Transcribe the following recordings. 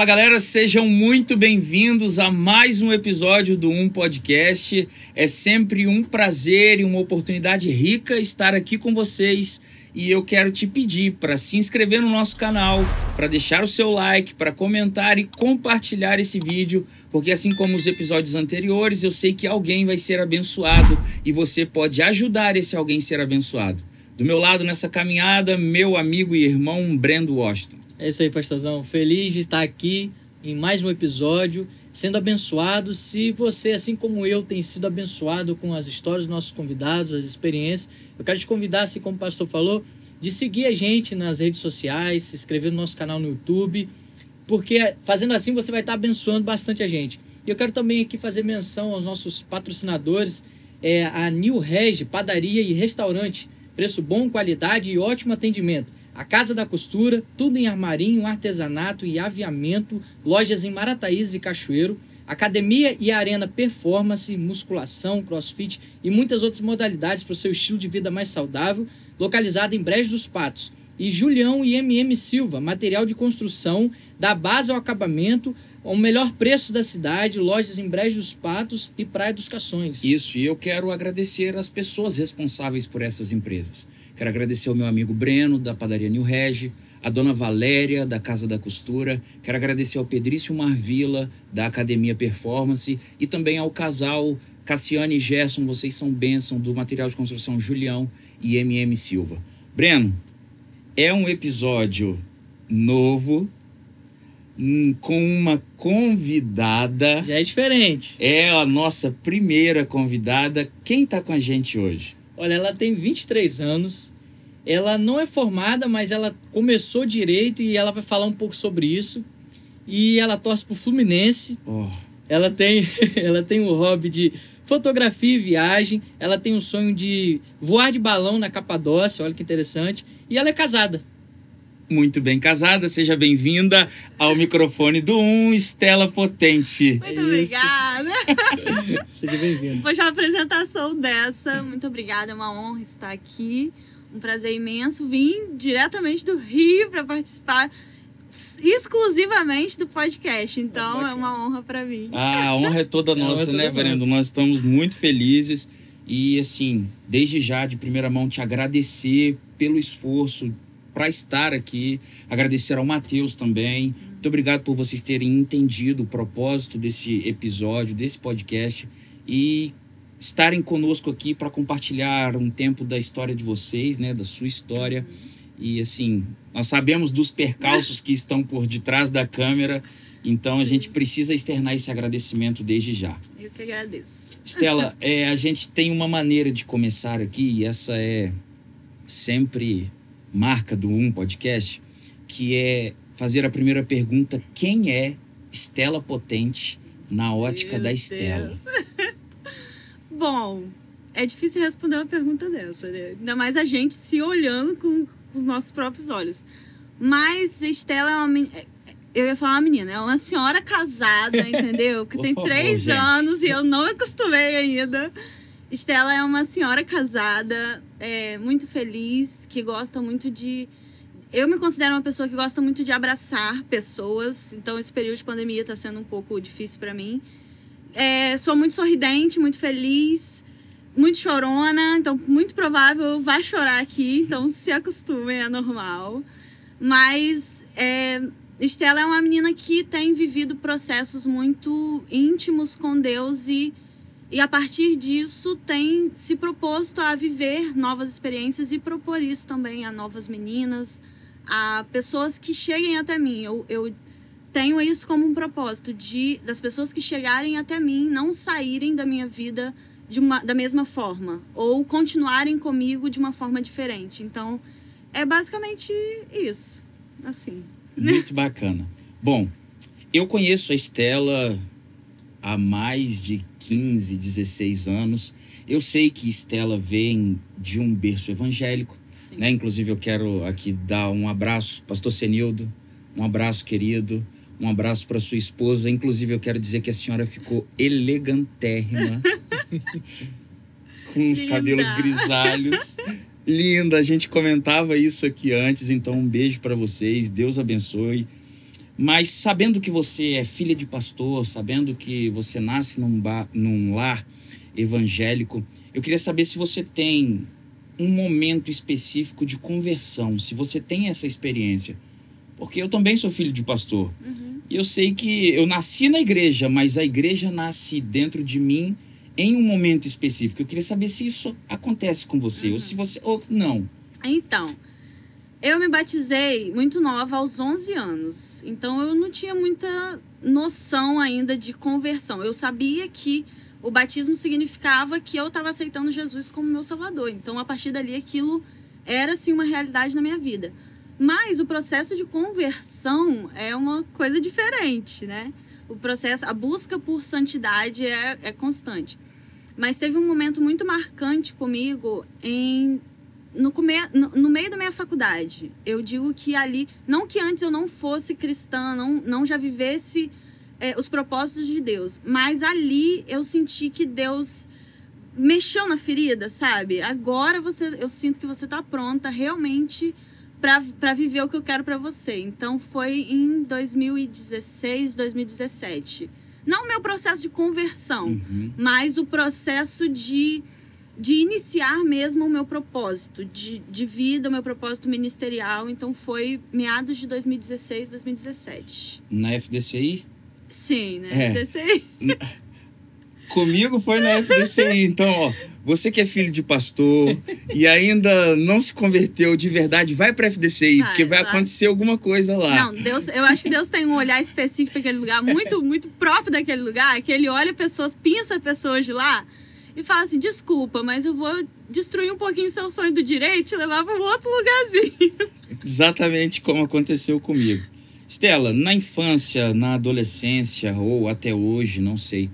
Fala galera, sejam muito bem-vindos a mais um episódio do Um Podcast. É sempre um prazer e uma oportunidade rica estar aqui com vocês. E eu quero te pedir para se inscrever no nosso canal, para deixar o seu like, para comentar e compartilhar esse vídeo, porque assim como os episódios anteriores, eu sei que alguém vai ser abençoado e você pode ajudar esse alguém a ser abençoado. Do meu lado nessa caminhada, meu amigo e irmão Brendo Washington. É isso aí, pastorzão. Feliz de estar aqui em mais um episódio, sendo abençoado. Se você, assim como eu, tem sido abençoado com as histórias dos nossos convidados, as experiências, eu quero te convidar, assim como o pastor falou, de seguir a gente nas redes sociais, se inscrever no nosso canal no YouTube, porque fazendo assim você vai estar abençoando bastante a gente. E eu quero também aqui fazer menção aos nossos patrocinadores, é a New Reg, padaria e restaurante, preço bom, qualidade e ótimo atendimento. A Casa da Costura, tudo em armarinho, artesanato e aviamento, lojas em Marataízes e Cachoeiro, academia e arena performance, musculação, crossfit e muitas outras modalidades para o seu estilo de vida mais saudável, localizado em Brejo dos Patos. E Julião e MM Silva, material de construção, da base ao acabamento, o melhor preço da cidade, lojas em Brejo dos Patos e Praia dos Cações. Isso, e eu quero agradecer as pessoas responsáveis por essas empresas. Quero agradecer ao meu amigo Breno, da padaria New Regi, a dona Valéria, da Casa da Costura. Quero agradecer ao Pedrício Marvila, da Academia Performance, e também ao casal Cassiane e Gerson, vocês são bênção, do material de construção Julião e MM Silva. Breno, é um episódio novo, hum, com uma convidada. Já é diferente. É a nossa primeira convidada. Quem está com a gente hoje? Olha, ela tem 23 anos. Ela não é formada, mas ela começou direito e ela vai falar um pouco sobre isso. E ela torce pro Fluminense. Oh. Ela tem ela tem um hobby de fotografia e viagem. Ela tem um sonho de voar de balão na Capadócia, olha que interessante. E ela é casada muito bem casada. Seja bem-vinda ao microfone do Um, Estela Potente. Muito obrigada. Seja bem-vinda. Depois de uma apresentação dessa, muito obrigada. É uma honra estar aqui. Um prazer imenso. Vim diretamente do Rio para participar exclusivamente do podcast. Então é, é uma honra para mim. Ah, a honra é toda nossa, é toda né, Brendo? Nós estamos muito felizes e assim, desde já de primeira mão te agradecer pelo esforço para estar aqui. Agradecer ao Matheus também. Muito obrigado por vocês terem entendido o propósito desse episódio, desse podcast e estarem conosco aqui para compartilhar um tempo da história de vocês, né, da sua história. E assim, nós sabemos dos percalços que estão por detrás da câmera, então a gente precisa externar esse agradecimento desde já. Eu que agradeço. Estela, é, a gente tem uma maneira de começar aqui e essa é sempre marca do Um Podcast, que é fazer a primeira pergunta: quem é Estela Potente na ótica Meu da Estela? Bom, é difícil responder uma pergunta dessa, né? Ainda mais a gente se olhando com os nossos próprios olhos. Mas Estela é uma menina. Eu ia falar uma menina, é uma senhora casada, entendeu? Que tem favor, três gente. anos e eu não acostumei ainda. Estela é uma senhora casada, é, muito feliz, que gosta muito de. Eu me considero uma pessoa que gosta muito de abraçar pessoas, então esse período de pandemia está sendo um pouco difícil para mim. É, sou muito sorridente, muito feliz, muito chorona, então muito provável vai chorar aqui, então se acostumem, é normal. Mas é, Estela é uma menina que tem vivido processos muito íntimos com Deus e e a partir disso tem se proposto a viver novas experiências e propor isso também a novas meninas, a pessoas que cheguem até mim. Eu, eu tenho isso como um propósito de das pessoas que chegarem até mim não saírem da minha vida de uma, da mesma forma ou continuarem comigo de uma forma diferente. Então, é basicamente isso. Assim. Muito bacana. Bom, eu conheço a Estela há mais de 15, 16 anos. Eu sei que Estela vem de um berço evangélico, né? Inclusive eu quero aqui dar um abraço, pastor Senildo, um abraço querido, um abraço para sua esposa. Inclusive eu quero dizer que a senhora ficou elegantérrima. com os Linda. cabelos grisalhos. Linda, a gente comentava isso aqui antes, então um beijo para vocês, Deus abençoe. Mas sabendo que você é filha de pastor, sabendo que você nasce num, bar, num lar evangélico, eu queria saber se você tem um momento específico de conversão, se você tem essa experiência. Porque eu também sou filho de pastor. Uhum. E eu sei que eu nasci na igreja, mas a igreja nasce dentro de mim em um momento específico. Eu queria saber se isso acontece com você, Uhum. ou se você. Ou não. Então, eu me batizei muito nova, aos 11 anos. Então, eu não tinha muita noção ainda de conversão. Eu sabia que o batismo significava que eu estava aceitando Jesus como meu salvador. Então, a partir dali, aquilo era, assim, uma realidade na minha vida. Mas o processo de conversão é uma coisa diferente, né? O processo, a busca por santidade é, é constante. Mas teve um momento muito marcante comigo em no, come, no, no, meio da minha faculdade, eu digo que ali, não que antes eu não fosse cristã, não, não já vivesse é, os propósitos de Deus, mas ali eu senti que Deus mexeu na ferida, sabe? Agora você, eu sinto que você tá pronta realmente para viver o que eu quero para você. Então foi em 2016, 2017. Não o meu processo de conversão, Uhum. mas o processo de de iniciar mesmo o meu propósito de, de vida, o meu propósito ministerial. Então foi meados de 2016, 2017. Na FDCI? Sim, né? É. FDCI. Comigo foi na FDCI. Então, ó, você que é filho de pastor e ainda não se converteu de verdade, vai pra FDCI, Vai, porque vai vai. acontecer alguma coisa lá. Não, Deus, eu acho que Deus tem um olhar específico para aquele lugar, muito, muito próprio daquele lugar, que ele olha pessoas, pinça pessoas de lá e fala assim: desculpa, mas eu vou destruir um pouquinho o seu sonho do direito e levar para um outro lugarzinho. Exatamente como aconteceu comigo. Estela, na infância, na adolescência ou até hoje, não sei.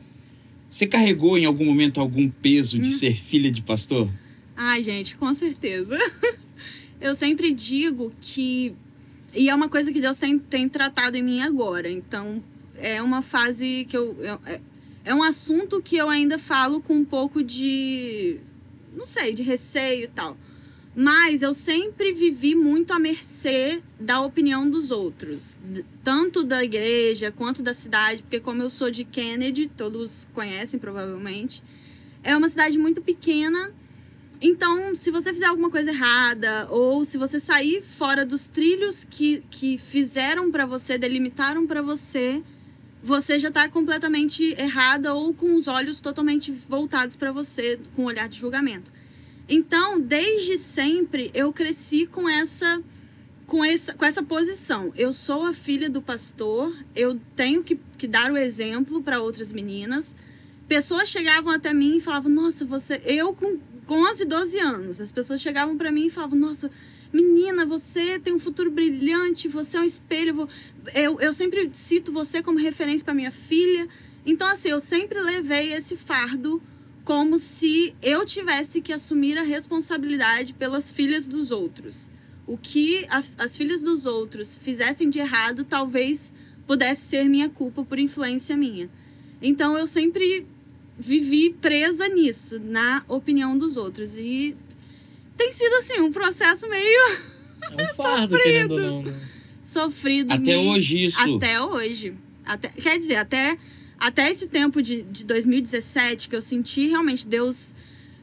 Você carregou em algum momento algum peso Hum. de ser filha de pastor? Ai, gente, com certeza. Eu sempre digo que. E é uma coisa que Deus tem, tem tratado em mim agora. Então, é uma fase que eu. eu- é, um assunto que eu ainda falo com um pouco de. Não sei, de receio e tal. Mas eu sempre vivi muito à mercê da opinião dos outros, tanto da igreja quanto da cidade, porque como eu sou de Kennedy, todos conhecem provavelmente, é uma cidade muito pequena. Então, se você fizer alguma coisa errada ou se você sair fora dos trilhos que, que fizeram pra você, delimitaram pra você, você já tá completamente errada ou com os olhos totalmente voltados pra você, com um olhar de julgamento. Então, desde sempre eu cresci com essa com essa, com essa posição. Eu sou a filha do pastor, eu tenho que, que dar o exemplo para outras meninas. Pessoas chegavam até mim e falavam: Nossa, você. Eu com, com 11, 12 anos, as pessoas chegavam para mim e falavam: Nossa, menina, você tem um futuro brilhante, você é um espelho. eu eu sempre cito você como referência para minha filha. Então, assim, eu sempre levei esse fardo como se eu tivesse que assumir a responsabilidade pelas filhas dos outros. O que a- as filhas dos outros fizessem de errado talvez pudesse ser minha culpa por influência minha. Então eu sempre vivi presa nisso, na opinião dos outros. E tem sido assim um processo meio É um fardo, querendo ou não. né? sofrido. Até hoje isso. Até hoje. Até, quer dizer, até, até esse tempo de, de 2017, que eu senti realmente Deus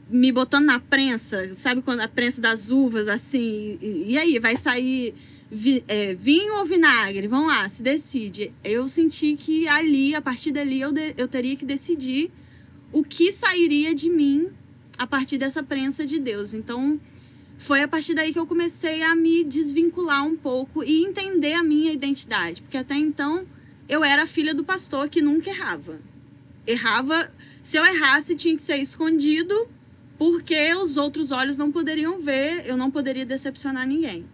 me botando na prensa, sabe quando a prensa das uvas, assim, e, e aí, vai sair vi- é, vinho ou vinagre? Vamos lá, se decide. Eu senti que ali, a partir dali, eu, de- eu teria que decidir o que sairia de mim a partir dessa prensa de Deus. Então, foi a partir daí que eu comecei a me desvincular um pouco e entender a minha identidade. Porque até então eu era filha do pastor que nunca errava. Errava, se eu errasse, tinha que ser escondido, porque os outros olhos não poderiam ver, eu não poderia decepcionar ninguém.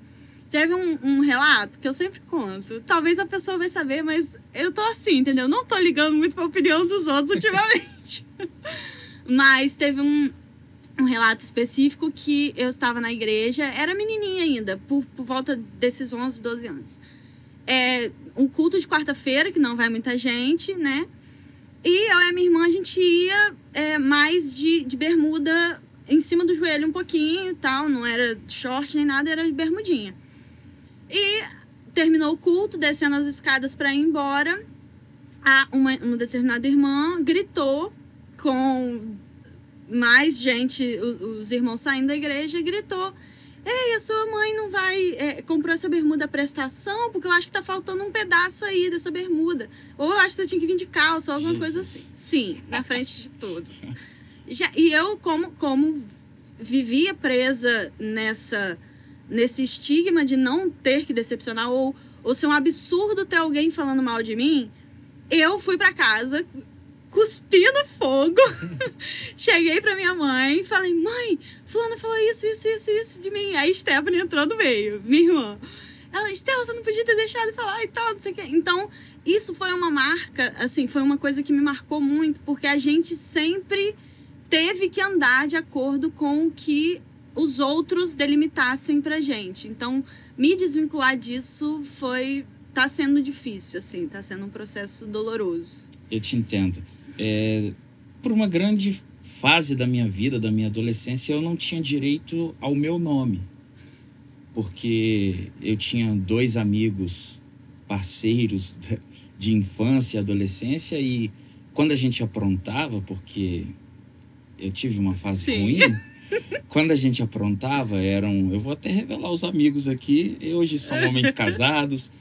Teve um, um relato que eu sempre conto. Talvez a pessoa vai saber, mas eu tô assim, entendeu? Não tô ligando muito pra opinião dos outros ultimamente. mas teve um, um relato específico que eu estava na igreja, era menininha ainda, por, por volta desses 11, 12 anos. É um culto de quarta-feira, que não vai muita gente, né? E eu e a minha irmã, a gente ia é, mais de, de bermuda em cima do joelho um pouquinho tal, não era short nem nada, era de bermudinha. E terminou o culto, descendo as escadas para ir embora, a uma, uma determinada irmã gritou com mais gente, os, os irmãos saindo da igreja, gritou: Ei, a sua mãe não vai. É, comprou essa bermuda à prestação? Porque eu acho que tá faltando um pedaço aí dessa bermuda. Ou eu acho que você tinha que vir de calça ou alguma Jesus. coisa assim. Sim, na frente de todos. Já, e eu, como, como vivia presa nessa nesse estigma de não ter que decepcionar ou, ou ser um absurdo ter alguém falando mal de mim, eu fui para casa cuspindo fogo. Cheguei pra minha mãe falei: Mãe, Fulano falou isso, isso, isso, isso de mim. Aí Stephanie entrou no meio, minha irmã. Ela, Estela, você não podia ter deixado de falar e tal, não sei o quê. Então, isso foi uma marca, assim, foi uma coisa que me marcou muito, porque a gente sempre teve que andar de acordo com o que os outros delimitassem pra gente. Então, me desvincular disso foi. tá sendo difícil, assim, tá sendo um processo doloroso. Eu te entendo. É, por uma grande fase da minha vida, da minha adolescência, eu não tinha direito ao meu nome. Porque eu tinha dois amigos parceiros de infância e adolescência e quando a gente aprontava, porque eu tive uma fase Sim. ruim, quando a gente aprontava, eram. Eu vou até revelar os amigos aqui, hoje são homens casados.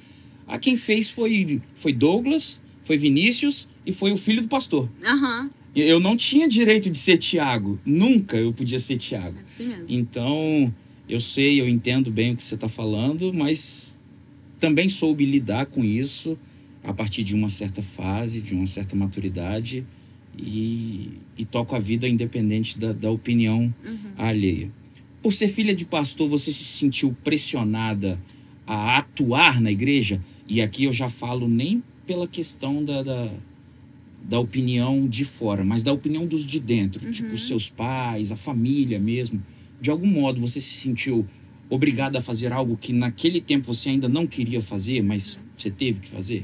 A quem fez foi, foi Douglas, foi Vinícius e foi o filho do pastor. Uhum. Eu não tinha direito de ser Tiago. Nunca eu podia ser Tiago. É assim mesmo. Então, eu sei, eu entendo bem o que você está falando, mas também soube lidar com isso a partir de uma certa fase, de uma certa maturidade e, e toco a vida independente da, da opinião uhum. alheia. Por ser filha de pastor, você se sentiu pressionada a atuar na igreja? E aqui eu já falo nem pela questão da, da da opinião de fora, mas da opinião dos de dentro, uhum. tipo os seus pais, a família mesmo. De algum modo você se sentiu obrigada a fazer algo que naquele tempo você ainda não queria fazer, mas você teve que fazer?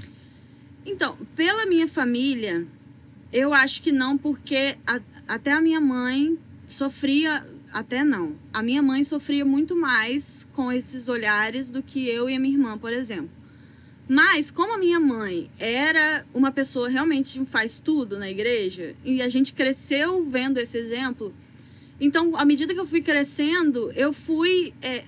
Então, pela minha família, eu acho que não, porque a, até a minha mãe sofria, até não. A minha mãe sofria muito mais com esses olhares do que eu e a minha irmã, por exemplo. Mas, como a minha mãe era uma pessoa realmente faz tudo na igreja, e a gente cresceu vendo esse exemplo, então, à medida que eu fui crescendo, eu fui é,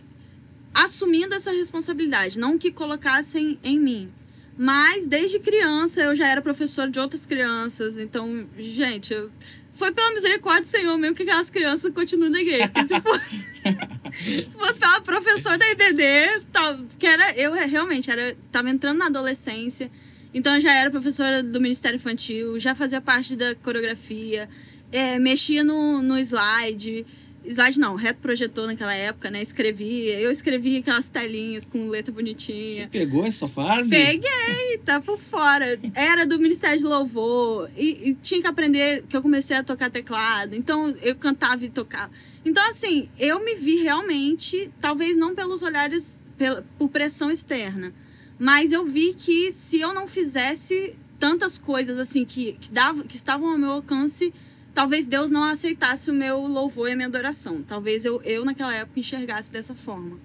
assumindo essa responsabilidade, não que colocassem em mim. Mas desde criança eu já era professora de outras crianças. Então, gente, eu... foi pela misericórdia do Senhor mesmo que aquelas crianças continuam na igreja. Se, for... se fosse pela professora da IBD, tal, que era, eu realmente era, tava entrando na adolescência. Então eu já era professora do Ministério Infantil, já fazia parte da coreografia, é, mexia no, no slide slide não, reto projetor naquela época, né? Escrevia. Eu escrevia aquelas telinhas com letra bonitinha. Você pegou essa fase? Peguei, tá por fora. Era do Ministério de Louvor. E, e, tinha que aprender que eu comecei a tocar teclado. Então eu cantava e tocava. Então, assim, eu me vi realmente, talvez não pelos olhares, pela, por pressão externa. Mas eu vi que se eu não fizesse tantas coisas assim que, que, dava, que estavam ao meu alcance talvez Deus não aceitasse o meu louvor e a minha adoração. Talvez eu, eu naquela época enxergasse dessa forma.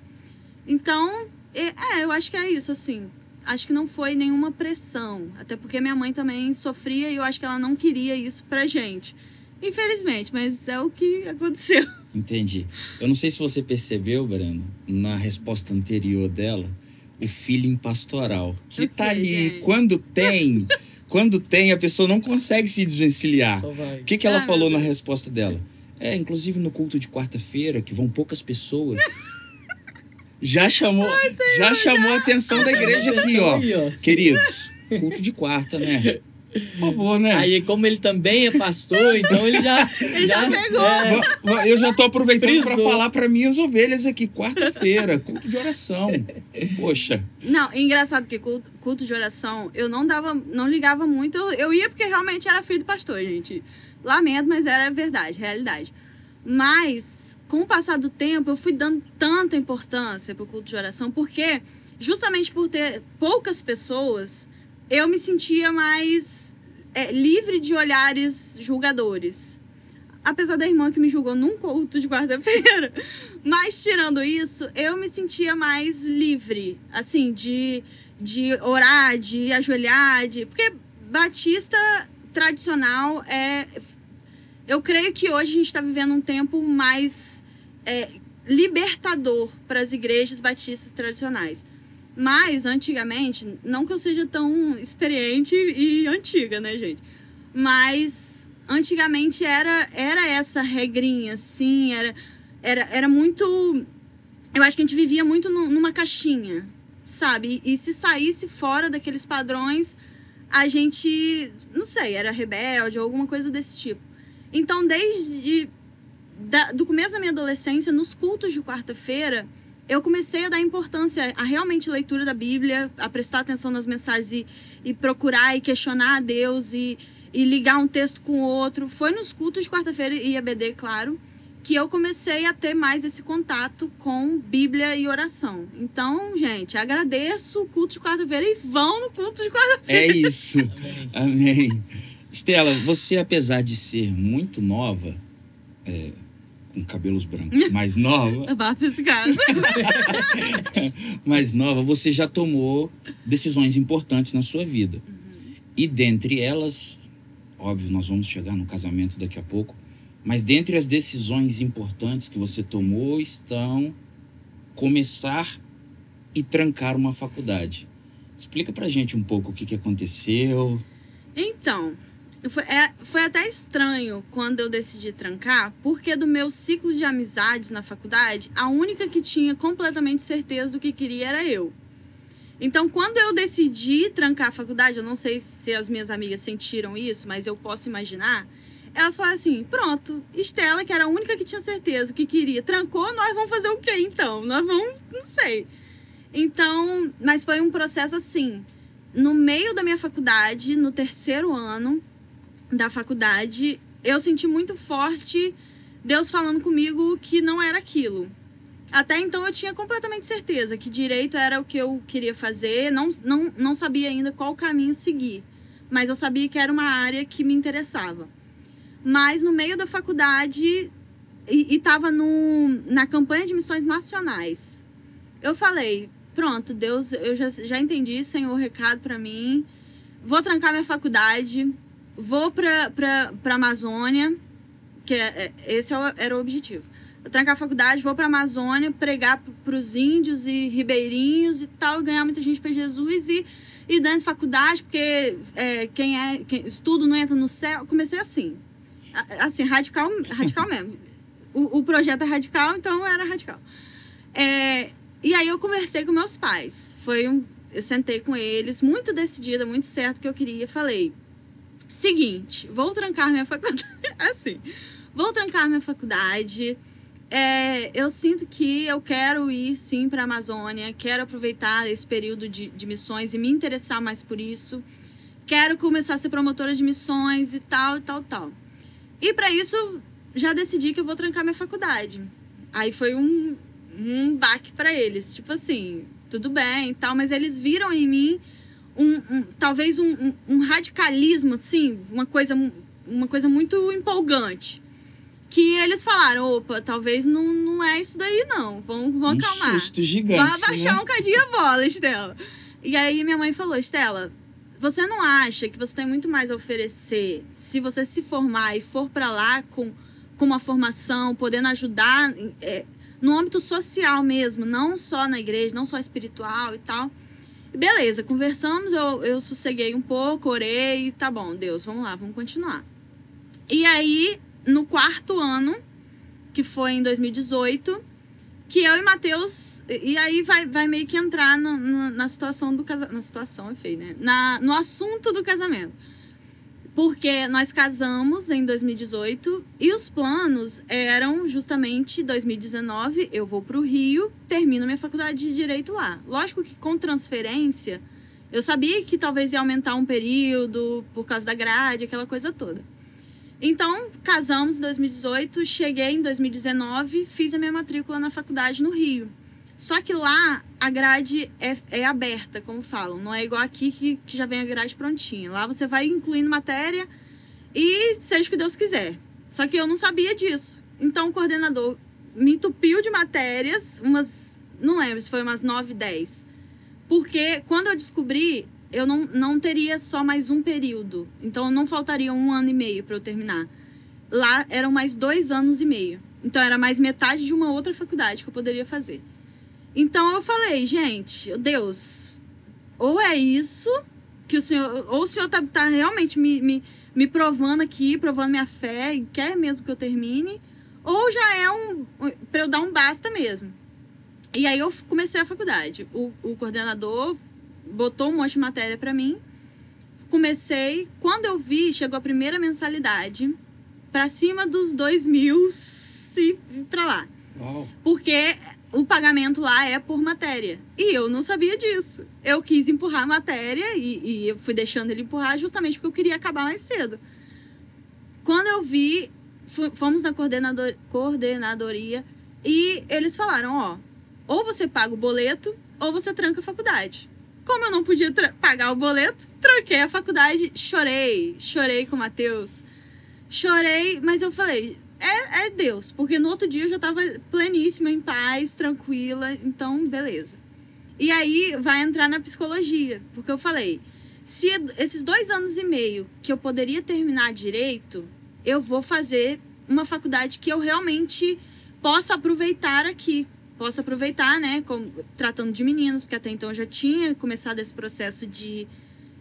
Então, é, eu acho que é isso, assim. Acho que não foi nenhuma pressão. Até porque minha mãe também sofria e eu acho que ela não queria isso pra gente. Infelizmente, mas é o que aconteceu. Entendi. Eu não sei se você percebeu, Breno, na resposta anterior dela, o feeling pastoral. Que tá ali, gente. quando tem Quando tem, a pessoa não consegue se desvencilhar. O que, que ela ah, falou na resposta dela? É, inclusive no culto de quarta-feira, que vão poucas pessoas. já chamou, Ai, já chamou a atenção da igreja aqui, ó. Queridos, culto de quarta, né? Por favor, né? Aí, como ele também é pastor, então ele já. ele já, já pegou. É, eu já tô aproveitando para falar para minhas ovelhas aqui, quarta-feira, culto de oração. Poxa. Não, engraçado que culto, culto de oração, eu não dava, não ligava muito. Eu, eu ia porque realmente era filho do pastor, gente. Lamento, mas era verdade, realidade. Mas, com o passar do tempo, eu fui dando tanta importância pro culto de oração, porque justamente por ter poucas pessoas eu me sentia mais é, livre de olhares julgadores. apesar da irmã que me julgou num culto de quarta-feira. Mas tirando isso, eu me sentia mais livre, assim, de, de orar, de ajoelhar, de. Porque Batista tradicional é. Eu creio que hoje a gente está vivendo um tempo mais é, libertador para as igrejas batistas tradicionais. Mas, antigamente, não que eu seja tão experiente e antiga, né, gente? Mas antigamente era, era essa regrinha, assim, era, era, era muito. Eu acho que a gente vivia muito numa caixinha, sabe? E, e se saísse fora daqueles padrões, a gente, não sei, era rebelde ou alguma coisa desse tipo. Então, desde da, do começo da minha adolescência, nos cultos de quarta-feira, eu comecei a dar importância a realmente leitura da Bíblia, a prestar atenção nas mensagens e, e procurar e questionar a Deus e, e ligar um texto com o outro. Foi nos cultos de quarta-feira e EBD, claro, que eu comecei a ter mais esse contato com Bíblia e oração. Então, gente, agradeço o culto de quarta-feira e vão no culto de quarta-feira. É isso. Amém. Estela, você, apesar de ser muito nova, é, com cabelos brancos, mais nova. Vá pra esse caso. mais nova, você já tomou decisões importantes na sua vida. Uhum. E dentre elas, óbvio, nós vamos chegar no casamento daqui a pouco, mas dentre as decisões importantes que você tomou estão começar e trancar uma faculdade. Explica pra gente um pouco o que, que aconteceu. Então, foi, é, foi até estranho quando eu decidi trancar, porque do meu ciclo de amizades na faculdade, a única que tinha completamente certeza do que queria era eu. Então, quando eu decidi trancar a faculdade, eu não sei se as minhas amigas sentiram isso, mas eu posso imaginar. Elas falaram assim: pronto, Estela, que era a única que tinha certeza que queria, trancou, nós vamos fazer o quê então? Nós vamos, não sei. Então, mas foi um processo assim. No meio da minha faculdade, no terceiro ano da faculdade, eu senti muito forte Deus falando comigo que não era aquilo. Até então eu tinha completamente certeza que direito era o que eu queria fazer, não, não, não sabia ainda qual caminho seguir, mas eu sabia que era uma área que me interessava. Mas no meio da faculdade, e estava na campanha de missões nacionais, eu falei: pronto, Deus, eu já, já entendi, Senhor, o recado para mim, vou trancar minha faculdade, vou para a Amazônia, que é, é esse é era o objetivo eu trancar a faculdade, vou para a Amazônia pregar para os índios e ribeirinhos e tal, ganhar muita gente para Jesus e, e dando faculdade, porque é, quem é quem, estudo não entra no céu. Comecei assim, assim, radical, radical mesmo. O, o projeto é radical, então era radical. É, e aí eu conversei com meus pais. Foi um, eu sentei com eles, muito decidida, muito certo que eu queria. Falei, seguinte, vou trancar minha faculdade. assim, vou trancar minha faculdade é, eu sinto que eu quero ir sim para a Amazônia, quero aproveitar esse período de, de missões e me interessar mais por isso. Quero começar a ser promotora de missões e tal, e tal, tal. E para isso, já decidi que eu vou trancar minha faculdade. Aí foi um, um baque para eles. Tipo assim, tudo bem e tal, mas eles viram em mim um, um talvez um, um, um radicalismo, assim, uma coisa, uma coisa muito empolgante que eles falaram, opa, talvez não, não é isso daí não, vamos, vamos um acalmar. susto gigante, Vai abaixar né? um cadinho a bola, Estela. E aí minha mãe falou, Estela, você não acha que você tem muito mais a oferecer se você se formar e for para lá com, com uma formação, podendo ajudar é, no âmbito social mesmo, não só na igreja, não só espiritual e tal. Beleza, conversamos, eu, eu sosseguei um pouco, orei, tá bom, Deus, vamos lá, vamos continuar. E aí no quarto ano, que foi em 2018, que eu e Matheus. E aí vai, vai meio que entrar no, no, na situação do casamento. Na situação é né? Na, no assunto do casamento. Porque nós casamos em 2018 e os planos eram justamente 2019, eu vou para o Rio, termino minha faculdade de Direito lá. Lógico que com transferência, eu sabia que talvez ia aumentar um período por causa da grade, aquela coisa toda. Então, casamos em 2018, cheguei em 2019, fiz a minha matrícula na faculdade no Rio. Só que lá a grade é, é aberta, como falam, não é igual aqui que, que já vem a grade prontinha. Lá você vai incluindo matéria e seja o que Deus quiser. Só que eu não sabia disso. Então o coordenador me entupiu de matérias, umas. Não lembro se foi umas 9, 10. Porque quando eu descobri, eu não, não teria só mais um período. Então não faltaria um ano e meio para eu terminar. Lá eram mais dois anos e meio. Então era mais metade de uma outra faculdade que eu poderia fazer. Então eu falei, gente, Deus, ou é isso que o senhor, ou o senhor tá, tá realmente me, me, me provando aqui, provando minha fé e quer mesmo que eu termine, ou já é um para eu dar um basta mesmo. E aí eu comecei a faculdade. O, o coordenador botou um monte de matéria para mim. Comecei, quando eu vi, chegou a primeira mensalidade para cima dos dois mil e para lá. Uau. Porque o pagamento lá é por matéria. E eu não sabia disso. Eu quis empurrar a matéria e, e eu fui deixando ele empurrar justamente porque eu queria acabar mais cedo. Quando eu vi, fomos na coordenador, coordenadoria e eles falaram: ó, ou você paga o boleto ou você tranca a faculdade. Como eu não podia pagar o boleto, tranquei a faculdade, chorei, chorei com o Matheus. Chorei, mas eu falei, é, é Deus, porque no outro dia eu já tava pleníssima, em paz, tranquila, então beleza. E aí vai entrar na psicologia, porque eu falei, se esses dois anos e meio que eu poderia terminar direito, eu vou fazer uma faculdade que eu realmente possa aproveitar aqui. Possa aproveitar, né? como- tratando de meninas, porque até então eu já tinha começado esse processo de,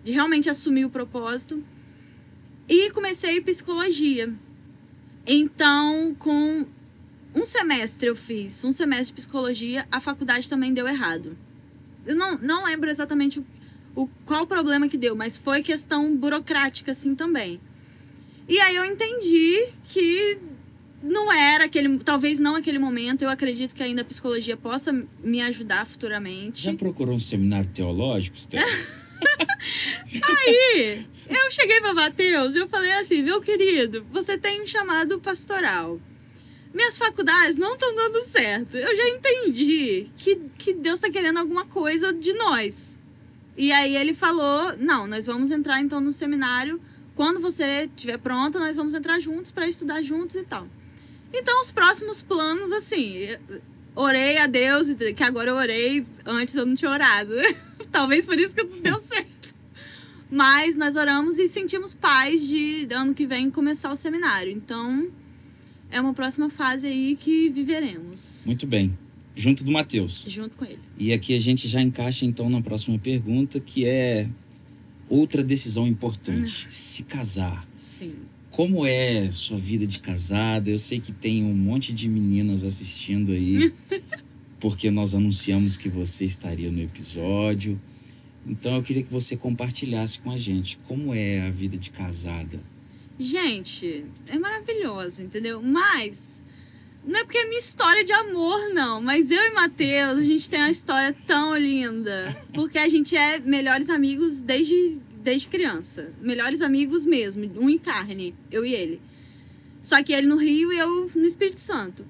de realmente assumir o propósito. E comecei psicologia. Então, com um semestre eu fiz, um semestre de psicologia, a faculdade também deu errado. Eu não, não lembro exatamente o, o, qual problema que deu, mas foi questão burocrática assim também. E aí eu entendi que não era aquele, talvez não aquele momento, eu acredito que ainda a psicologia possa me ajudar futuramente. Já procurou um seminário teológico, Stella? Aí, eu cheguei para Matheus e eu falei assim, meu querido, você tem um chamado pastoral. Minhas faculdades não estão dando certo. Eu já entendi que, que Deus está querendo alguma coisa de nós. E aí ele falou, não, nós vamos entrar então no seminário. Quando você estiver pronta, nós vamos entrar juntos para estudar juntos e tal. Então, os próximos planos, assim, orei a Deus, que agora eu orei, antes eu não tinha orado. Talvez por isso que não deu certo. Mas nós oramos e sentimos paz de ano que vem começar o seminário. Então, é uma próxima fase aí que viveremos Muito bem. Junto do Matheus. junto com ele. E aqui a gente já encaixa então na próxima pergunta, que é outra decisão importante: se casar. Sim. Como é sua vida de casada? Eu sei que tem um monte de meninas assistindo aí, porque nós anunciamos que você estaria no episódio. Então eu queria que você compartilhasse com a gente como é a vida de casada. Gente, é maravilhosa, entendeu? Mas não é porque é minha história de amor, não. Mas eu e Matheus, a gente tem uma história tão linda. Porque a gente é melhores amigos desde, desde criança. Melhores amigos mesmo, um em carne, eu e ele. Só que ele no Rio e eu no Espírito Santo.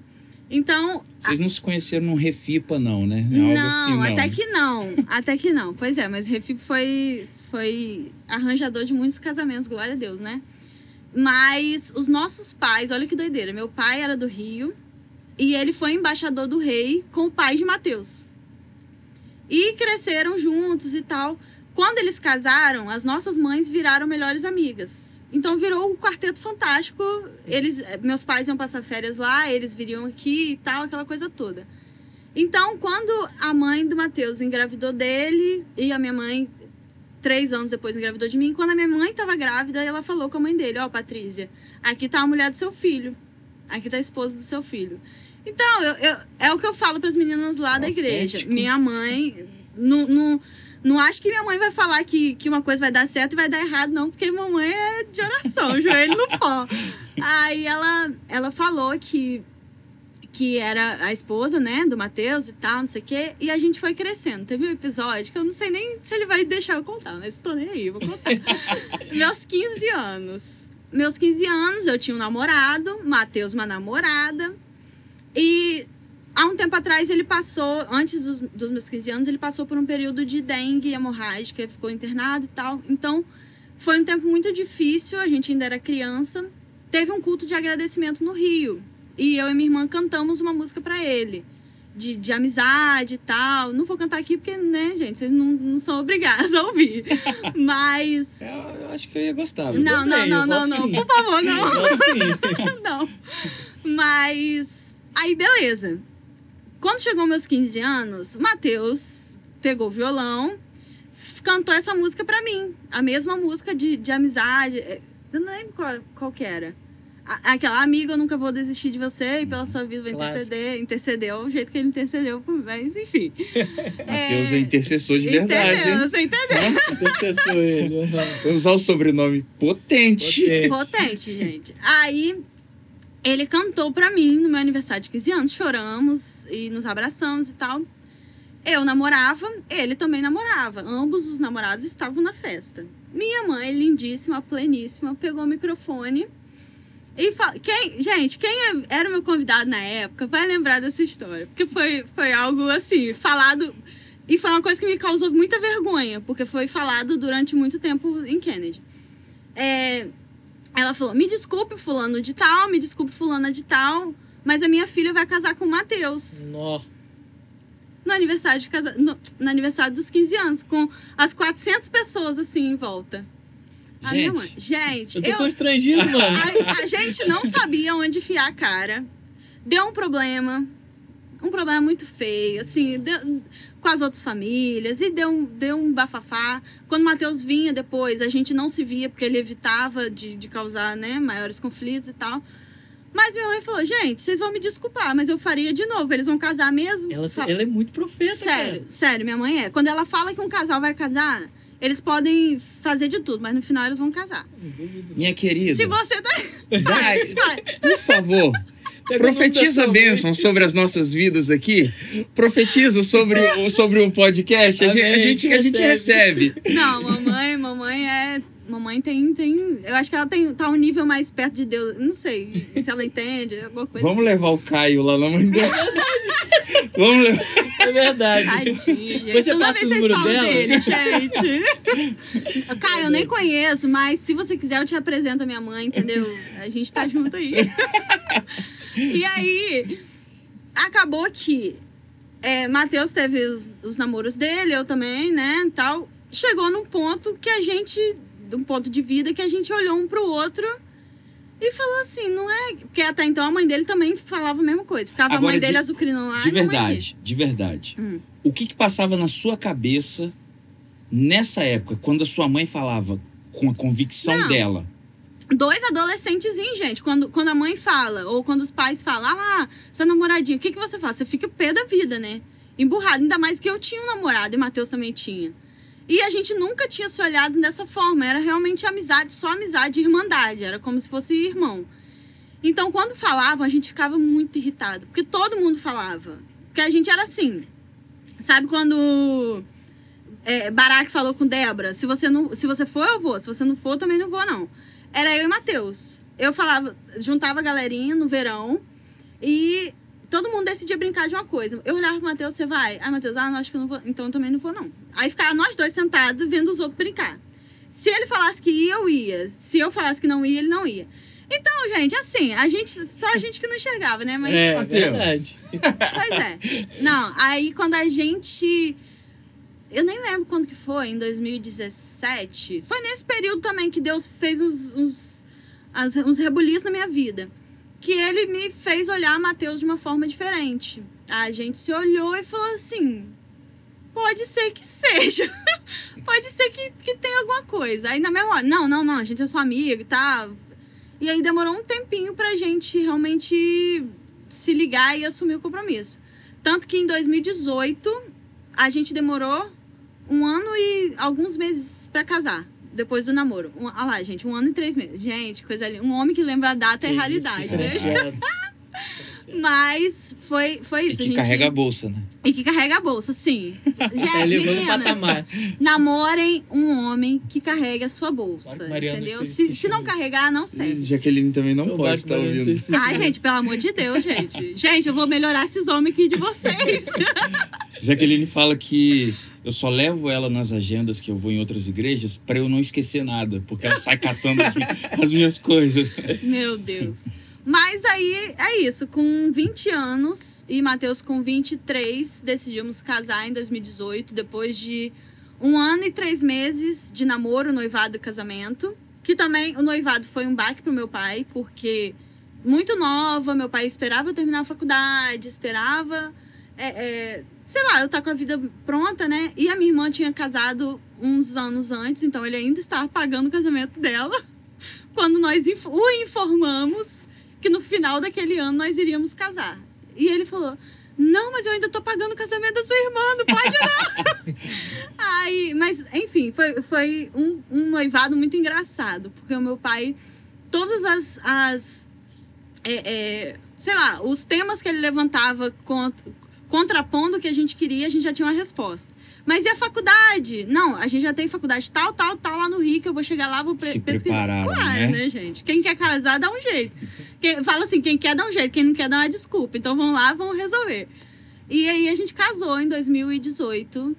Então, Vocês não se conheceram num Refipa, não, né? É não, assim, não. até que não. Até que não. Pois é, mas Refip foi, foi arranjador de muitos casamentos, glória a Deus, né? Mas os nossos pais, olha que doideira. Meu pai era do Rio e ele foi embaixador do rei com o pai de Mateus. E cresceram juntos e tal. Quando eles casaram, as nossas mães viraram melhores amigas. Então virou o quarteto fantástico. Eles, meus pais iam passar férias lá, eles viriam aqui e tal, aquela coisa toda. Então, quando a mãe do Matheus engravidou dele e a minha mãe, três anos depois, engravidou de mim, quando a minha mãe estava grávida, ela falou com a mãe dele: Ó, Patrícia, aqui tá a mulher do seu filho, aqui tá a esposa do seu filho. Então, eu, eu- é o que eu falo para as meninas lá da igreja. Minha mãe, não, não, não acho que minha mãe vai falar que, que uma coisa vai dar certo e vai dar errado, não, porque mamãe é de oração, joelho no pó. Aí ela, ela falou que que era a esposa, né, do Matheus e tal, não sei o quê, e a gente foi crescendo. Teve um episódio que eu não sei nem se ele vai deixar eu contar, mas estou nem aí, vou contar. Meus 15 anos. Meus 15 anos, eu tinha um namorado, Matheus uma namorada, e há um tempo atrás ele passou, antes dos, dos meus 15 anos, ele passou por um período de dengue hemorrágica, ficou internado e tal. Então, foi um tempo muito difícil, a gente ainda era criança. teve um culto de agradecimento no Rio. E eu e minha irmã cantamos uma música para ele. De, de amizade e tal. Não vou cantar aqui porque, né, gente, vocês não, não são obrigados a ouvir. Mas. Eu, eu acho que eu ia gostar. Não, não, não, não, não. Por favor, não. Não. Mas. Aí, beleza. Quando chegou meus 15 anos, o Matheus pegou o violão, cantou essa música pra mim. A mesma música de, de amizade. eh, Eu não lembro qual, qual que era. A- Aquela amiga, eu nunca vou desistir de você e pela sua vida vou Clássico. interceder. Intercedeu, o jeito que ele intercedeu mas enfim. Matheus é intercessor de verdade. Entendeu? hein? Você entendeu? Intercessor ele. Vou usar o sobrenome potente. Potente. Potente, gente. Aí ele cantou pra mim no meu aniversário de 15 anos, choramos e nos abraçamos e tal. Eu namorava, ele também namorava. Ambos os namorados estavam na festa. Minha mãe, lindíssima, pleníssima, pegou o microfone e falou. Quem, gente, quem é- era meu convidado na época vai lembrar dessa história. Porque foi, foi algo assim, falado. E foi uma coisa que me causou muita vergonha, porque foi falado durante muito tempo em Kennedy. É, ela falou: Me desculpe, fulano de tal, me desculpe, fulana de tal, mas a minha filha vai casar com o Matheus. Nó. No aniversário, de casa... no, no aniversário dos 15 anos, com as 400 pessoas assim em volta. A minha Gente. mãe. Gente, Eu tô eu, constrangido, mano. a, a gente não sabia onde enfiar a cara. Deu um problema. Um problema muito feio, assim, deu- com as outras famílias. E deu um, deu um bafafá. Quando o Matheus vinha depois, a gente não se via, porque ele evitava de, de causar né, maiores conflitos e tal. Mas minha mãe falou, gente, vocês vão me desculpar, mas eu faria de novo. Eles vão casar mesmo? Ela, Fala- ela é muito profeta, Sério, sério, minha mãe é. Quando ela fala que um casal vai casar, eles podem fazer de tudo, mas no final eles vão casar. Minha querida, Se você tá. Vai. Vai. por favor, Profetiza bênção sobre as nossas vidas aqui. Profetiza sobre, o- sobre o podcast. A gente, a gente, a gente recebe. Não, mamãe, mamãe é. Mamãe tem, tem. Eu acho que ela tem, tá um nível mais perto de Deus. Não sei se ela entende, alguma coisa. Vamos levar o Caio lá na mãe dele. Vamos levar. É verdade. Tadinho, gente. Você Toda passa vez o vocês número falam dela? dele, gente. Caio, eu nem conheço, mas se você quiser, eu te apresento a minha mãe, entendeu? A gente tá junto aí. e aí, acabou que é, Matheus teve os, os namoros dele, eu também, né, tal. Chegou num ponto que a gente, um ponto de vida que a gente olhou um pro outro e falou assim, não é... Porque até então a mãe dele também falava a mesma coisa. Ficava a Agora, mãe de- dele azucrinando lá De e a verdade, de verdade. Hum. O que, que passava na sua cabeça nessa época, quando a sua mãe falava com a convicção Não. dela? Dois adolescentes, gente. Quando, quando a mãe fala, ou quando os pais falam, ah lá, seu namoradinho, o que, que você faz? Você fica pé da vida, né? Emburrado. Ainda mais que eu tinha um namorado e Matheus também tinha. E a gente nunca tinha se olhado dessa forma. Era realmente amizade, só amizade e irmandade. Era como se fosse irmão. Então, quando falavam, a gente ficava muito irritado. Porque todo mundo falava. Porque a gente era assim. Sabe quando é, falou com Débora, se você não, se você for, eu vou. Se você não for, também não vou, não. Era eu e Matheus. Eu falava, juntava a galerinha no verão e todo mundo decidia brincar de uma coisa. Eu olhava pro Matheus, você vai? Ah, Matheus, ah, não, acho que eu não vou. Então eu também não vou, não. Aí ficava nós dois sentados vendo os outros brincar. Se ele falasse que ia, eu ia. Se eu falasse que não ia, ele não ia. Então, gente, assim, a gente, só a gente que não enxergava, né? Mas É, verdade. Pois é. Não, aí quando a gente. Eu nem lembro quando que foi, em 2017. Foi nesse período também que Deus fez uns, uns, uns rebuliços na minha vida. Que ele me fez olhar Mateus de uma forma diferente. A gente se olhou e falou assim: pode ser que seja. pode ser que, que tenha alguma coisa. Aí na mesma hora, não, não, não, a gente é só amiga e tal. E aí demorou um tempinho pra gente realmente se ligar e assumir o compromisso. Tanto que em 2018 a gente demorou um ano e alguns meses pra casar. Depois do namoro. Um, ah lá, gente, um ano e três meses. Gente, coisa ali. Um homem que lembra a data é Que raridade, isso, né? Mas foi, foi E isso. a que gente... carrega a bolsa, né? E que carrega a bolsa, sim. Gente, Elevando o meninas, namorem um homem que carrega a sua bolsa. Entendeu? Se, se não carregar, não serve. Jaqueline também não Eu pode estar na ouvindo. Nancy. Ai, gente, pelo amor de Deus, gente. Gente, eu vou melhorar esses homens aqui de vocês. Jaqueline fala que eu só levo ela nas agendas que eu vou em outras igrejas para eu não esquecer nada, porque ela sai catando as, as minhas coisas. Meu Deus. Mas aí é isso, com 20 anos e Matheus com 23, decidimos casar em 2018, depois de um ano e três meses de namoro, noivado e casamento. Que também o noivado foi um baque pro meu pai, porque muito nova, meu pai esperava eu terminar a faculdade, esperava, é, é, sei lá, eu tá com a vida pronta, né? E a minha irmã tinha casado uns anos antes, então ele ainda estava pagando o casamento dela. Quando nós o informamos que no final daquele ano nós iríamos casar. E ele falou: Não, mas eu ainda tô pagando o casamento da sua irmã, não pode não. Aí, mas, enfim, foi, foi um, um noivado muito engraçado, porque o meu pai, todas as. as é, é, sei lá, os temas que ele levantava contra, contrapondo o que a gente queria, a gente já tinha uma resposta. Mas e a faculdade? Não, a gente já tem faculdade tal, tal, tal lá no Rio, que eu vou chegar lá, vou Se pesquisar. Claro, né? né? gente? Quem quer casar, dá um jeito. Quem, fala assim, quem quer dá um jeito, quem não quer dá uma desculpa. Então vamos lá, vamos resolver. E aí a gente casou em 2018.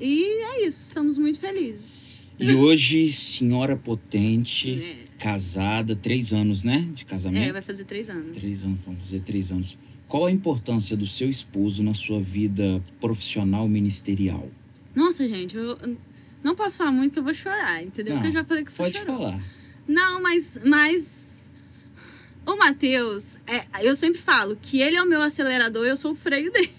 E é isso, estamos muito felizes. E hoje, senhora potente, é. casada, três anos, né? De casamento. É, vai fazer três anos. Três anos, vamos fazer três anos. Qual a importância do seu esposo na sua vida profissional ministerial? Nossa, gente, eu não posso falar muito que eu vou chorar, entendeu? Não, Porque eu já falei que você Pode chorou. falar. Não, mas, mas o Matheus, é, eu sempre falo que ele é o meu acelerador e eu sou o freio dele.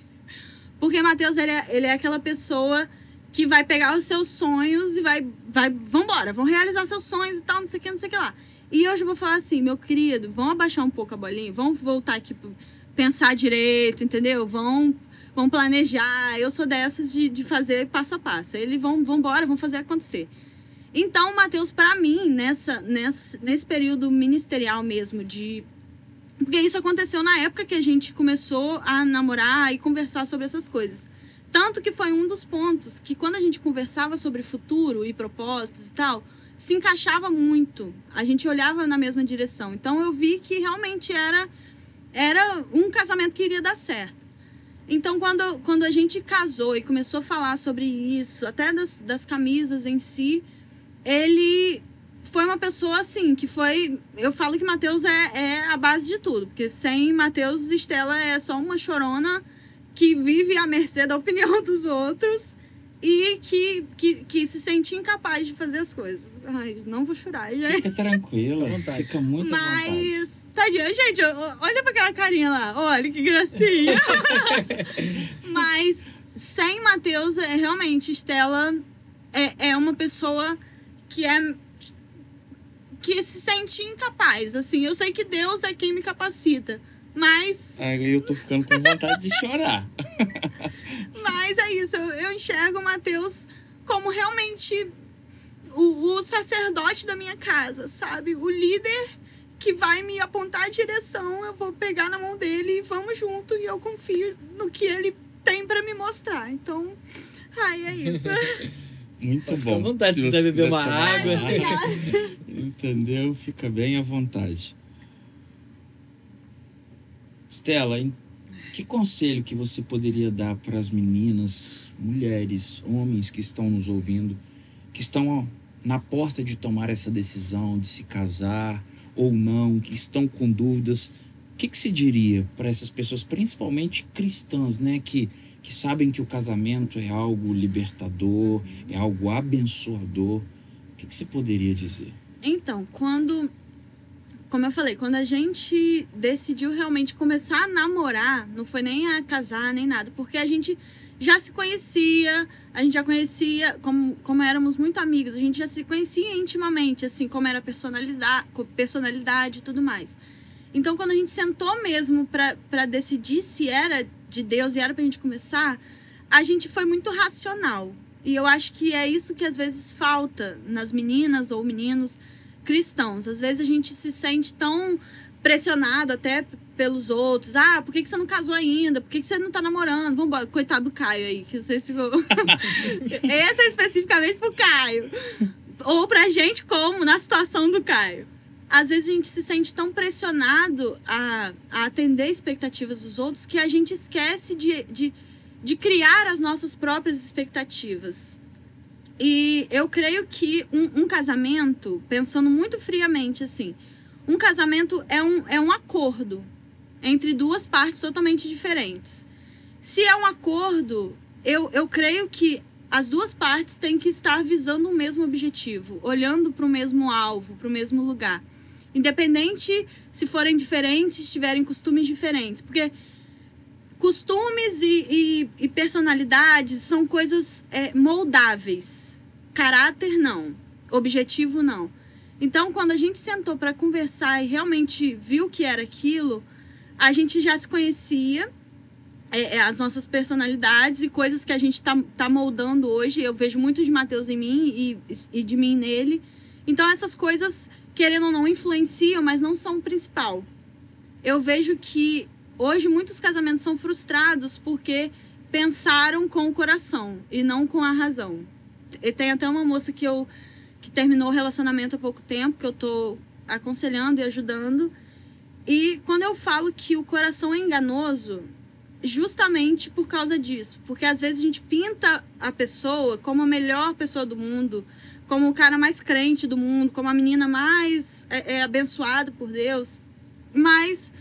Porque o Matheus, ele é, ele é aquela pessoa que vai pegar os seus sonhos e vai, vai, vambora, vão realizar seus sonhos e tal, não sei o que, não sei o que lá. E hoje eu vou falar assim, meu querido, vamos abaixar um pouco a bolinha, vamos voltar aqui, pensar direito, entendeu? Vão vão planejar. Eu sou dessas de, de fazer passo a passo. Eles vão, vão embora, vão fazer acontecer. Então, Mateus, para mim, nessa, nessa, nesse período ministerial mesmo, de. Porque isso aconteceu na época que a gente começou a namorar e conversar sobre essas coisas. Tanto que foi um dos pontos que, quando a gente conversava sobre futuro e propósitos e tal, se encaixava muito. A gente olhava na mesma direção. Então, eu vi que realmente era, era um casamento que iria dar certo. Então, quando, quando a gente casou e começou a falar sobre isso, até das, das camisas em si, ele foi uma pessoa assim, que foi. Eu falo que Matheus é, é a base de tudo, porque sem Matheus, Estela é só uma chorona que vive à mercê da opinião dos outros e que, que, que se sente incapaz de fazer as coisas. Ai, não vou chorar, gente. Fica tranquila, fica muito Mas, tadinha, gente, olha pra aquela carinha lá, olha que gracinha. Mas, sem Matheus, é, realmente, Estela é, é uma pessoa que é que se sente incapaz, assim, eu sei que Deus é quem me capacita, mas. Aí eu tô ficando com vontade de chorar. Mas é isso, eu, eu enxergo o Mateus como realmente o, o sacerdote da minha casa, sabe? O líder que vai me apontar a direção, eu vou pegar na mão dele e vamos junto. E eu confio no que ele tem para me mostrar. Então, ai, é isso. Muito bom. Fica à vontade, se quiser beber uma água. Entendeu? Fica bem à vontade. Stella, que conselho que você poderia dar para as meninas, mulheres, homens que estão nos ouvindo, que estão na porta de tomar essa decisão de se casar ou não, que estão com dúvidas? O que, que diria para essas pessoas, principalmente cristãs, né, que que sabem que o casamento é algo libertador, é algo abençoador? O que, que você poderia dizer? Então, quando como eu falei, quando a gente decidiu realmente começar a namorar, não foi nem a casar nem nada, porque a gente já se conhecia, a gente já conhecia, como, como éramos muito amigos, a gente já se conhecia intimamente, assim, como era personalidade, personalidade e tudo mais. Então, quando a gente sentou mesmo para decidir se era de Deus e era pra gente começar, a gente foi muito racional. E eu acho que é isso que às vezes falta nas meninas ou meninos cristãos. Às vezes a gente se sente tão pressionado até pelos outros. Ah, por que, que você não casou ainda? Por que, que você não tá namorando? Vamos embora. Coitado do Caio aí, que vocês ficam. Essa é especificamente pro Caio. Ou pra gente, como na situação do Caio. Às vezes a gente se sente tão pressionado a, a atender expectativas dos outros que a gente esquece de, de, de criar as nossas próprias expectativas. E eu creio que um, um casamento, pensando muito friamente assim, um casamento é um, é um acordo entre duas partes totalmente diferentes. Se é um acordo, eu, eu creio que as duas partes têm que estar visando o mesmo objetivo, olhando para o mesmo alvo, para o mesmo lugar. Independente se forem diferentes, tiverem costumes diferentes. Porque costumes e, e, e personalidades são coisas é, moldáveis. Caráter, não. Objetivo, não. Então, quando a gente sentou para conversar e realmente viu que era aquilo, a gente já se conhecia, é, é, as nossas personalidades e coisas que a gente está tá moldando hoje. Eu vejo muito de Mateus em mim e, e de mim nele. Então, essas coisas, querendo ou não, influenciam, mas não são o principal. Eu vejo que hoje muitos casamentos são frustrados porque pensaram com o coração e não com a razão. Tem até uma moça que eu que terminou o relacionamento há pouco tempo, que eu tô aconselhando e ajudando. E quando eu falo que o coração é enganoso, justamente por causa disso, porque às vezes a gente pinta a pessoa como a melhor pessoa do mundo, como o cara mais crente do mundo, como a menina mais é, é abençoada por Deus, mas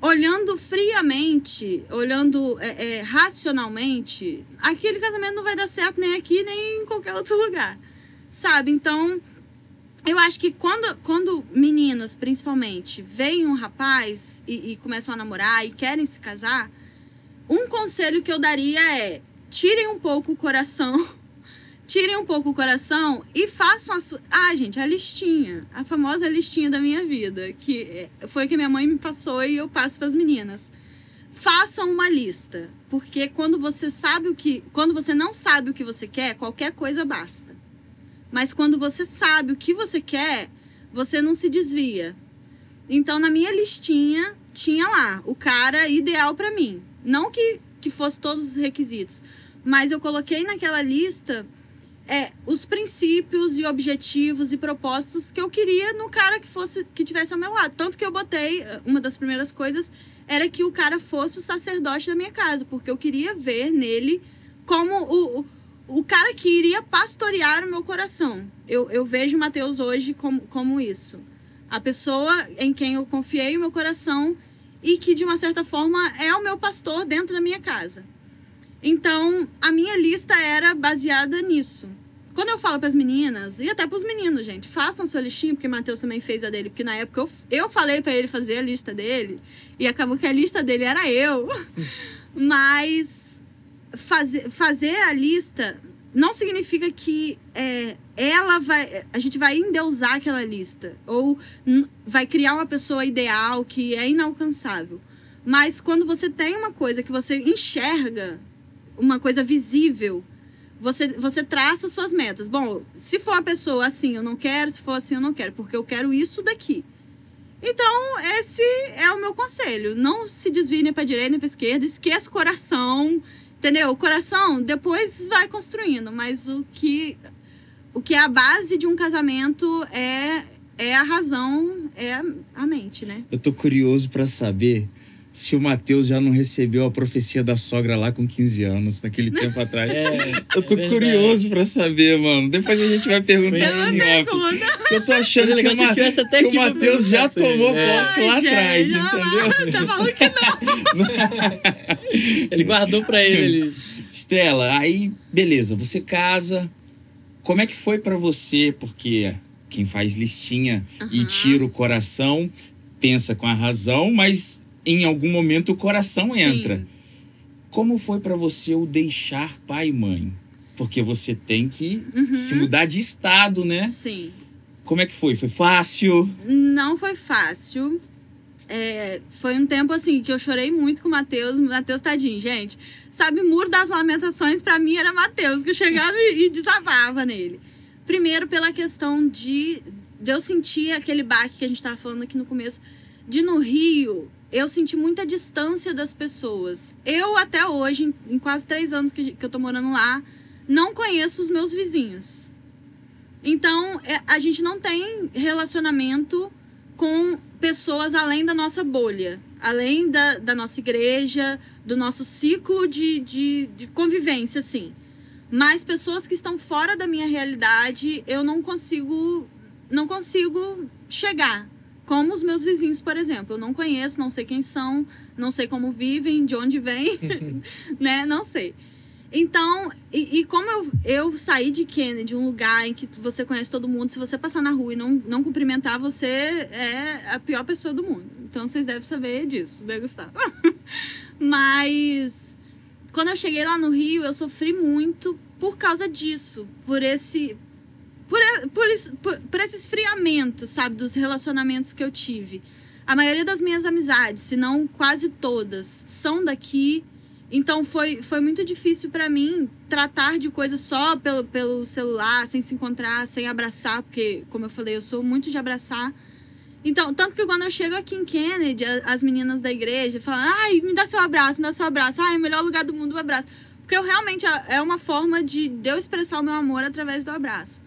olhando friamente, olhando é, é, racionalmente, aquele casamento não vai dar certo nem aqui nem em qualquer outro lugar sabe? Então, eu acho que quando, quando meninas, principalmente, veem um rapaz e, e, começam a namorar e querem se casar, um conselho que eu daria é tirem um pouco o coração, tirem um pouco o coração e façam a sua. Ah, gente, a listinha, a famosa listinha da minha vida, que é, foi que minha mãe me passou e eu passo para as meninas. Façam uma lista, porque quando você sabe o que. Quando você não sabe o que você quer, qualquer coisa basta. Mas quando você sabe o que você quer, você não se desvia. Então, na minha listinha, tinha lá o cara ideal para mim. Não que, que fosse todos os requisitos, mas eu coloquei naquela lista é, os princípios e objetivos e propósitos que eu queria no cara que fosse que tivesse ao meu lado. Tanto que eu botei, uma das primeiras coisas era que o cara fosse o sacerdote da minha casa, porque eu queria ver nele como o, o o cara que iria pastorear o meu coração. Eu, eu vejo Mateus hoje como, como isso. A pessoa em quem eu confiei o meu coração e que, de uma certa forma, é o meu pastor dentro da minha casa. Então, a minha lista era baseada nisso. Quando eu falo para as meninas, e até para os meninos, gente, façam sua listinha, porque Mateus também fez a dele, porque na época eu, eu falei para ele fazer a lista dele, e acabou que a lista dele era eu. Mas fazer, fazer a lista não significa que é, ela vai. A gente vai endeusar aquela lista. Ou vai criar uma pessoa ideal que é inalcançável. Mas quando você tem uma coisa que você enxerga, uma coisa visível, você, você traça suas metas. Bom, se for uma pessoa assim, eu não quero, se for assim, eu não quero, porque eu quero isso daqui. Então, esse é o meu conselho. Não se desvie nem para direita nem para esquerda, esqueça o coração, Entendeu? O coração depois vai construindo, mas o que, o que é a base de um casamento é, é a razão, é a mente, né? Eu tô curioso para saber se o Matheus já não recebeu a profecia da sogra lá com 15 anos, naquele tempo atrás. É, eu tô é curioso pra saber, mano. Depois a gente vai perguntar em off. Eu tô achando legal que, até que o Matheus já tomou posse lá atrás, entendeu? Tá falando que não. ele guardou pra ele. Estela, aí, beleza, você casa. Como é que foi para você? Porque quem faz listinha uhum. e tira o coração pensa com a razão, mas em algum momento o coração Sim. entra. Como foi para você o deixar pai e mãe? Porque você tem que uhum. se mudar de estado, né? Sim. Como é que foi? Foi fácil? Não foi fácil. É, foi um tempo assim que eu chorei muito com o Matheus. Matheus, tadinho, gente. Sabe, muro das lamentações para mim era Matheus, que eu chegava e, e desabava nele. Primeiro, pela questão de, de eu sentir aquele baque que a gente tava falando aqui no começo, de no Rio eu senti muita distância das pessoas. Eu, até hoje, em, quase três anos que, que eu tô morando lá, não conheço os meus vizinhos. Então, é, a gente não tem relacionamento com pessoas além da nossa bolha. além da, da nossa igreja, do nosso ciclo de, de, de convivência, assim. Mas pessoas que estão fora da minha realidade, eu não consigo, não consigo chegar. Como os meus vizinhos, por exemplo. Eu não conheço, não sei quem são, não sei como vivem, de onde vêm, né? Não sei. Então, e, e, como eu, eu saí de Kennedy, um lugar em que você conhece todo mundo, se você passar na rua e não, não cumprimentar, você é a pior pessoa do mundo. Então, vocês devem saber disso, né, Gustavo? Mas, quando eu cheguei lá no Rio, eu sofri muito por causa disso, por esse. Por, por, por, por esse esfriamento, sabe, dos relacionamentos que eu tive. A maioria das minhas amizades, se não quase todas, são daqui então foi, foi muito difícil para mim tratar de coisas só pelo, pelo celular, sem se encontrar, sem abraçar, porque, como eu falei, eu sou muito de abraçar. Então, tanto que quando eu chego aqui em Kennedy, as meninas da igreja falam: ai, me dá seu abraço, me dá seu abraço, ai, é o melhor lugar do mundo o abraço. Porque eu realmente é uma forma de, de eu expressar o meu amor através do abraço.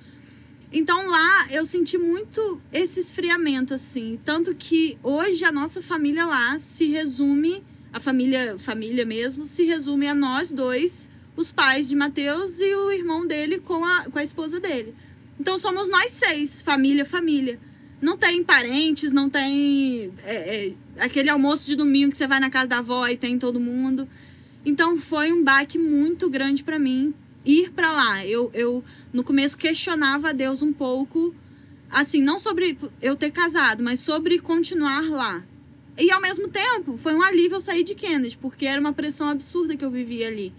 Então lá eu senti muito esse esfriamento, assim. Tanto que hoje a nossa família lá se resume a família, família mesmo, se resume a nós dois, os pais de Mateus e o irmão dele com a, com a esposa dele. Então somos nós seis, família, família. Não tem parentes, não tem é, é, aquele almoço de domingo que você vai na casa da avó e tem todo mundo. Então foi um baque muito grande para mim ir para lá. Eu, eu no começo questionava a Deus um pouco, assim, não sobre eu ter casado, mas sobre continuar lá. E ao mesmo tempo, foi um alívio eu sair de Kennedy, porque era uma pressão absurda que eu vivia ali.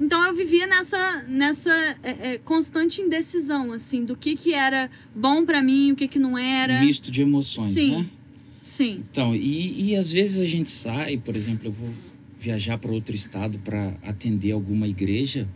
Então eu vivia nessa, nessa é, é, constante indecisão, assim, do que, que era bom para mim, o que, que não era. Misto de emoções, Sim. né? Sim. Então, e, e às vezes a gente sai, por exemplo, eu vou viajar para outro estado para atender alguma igreja,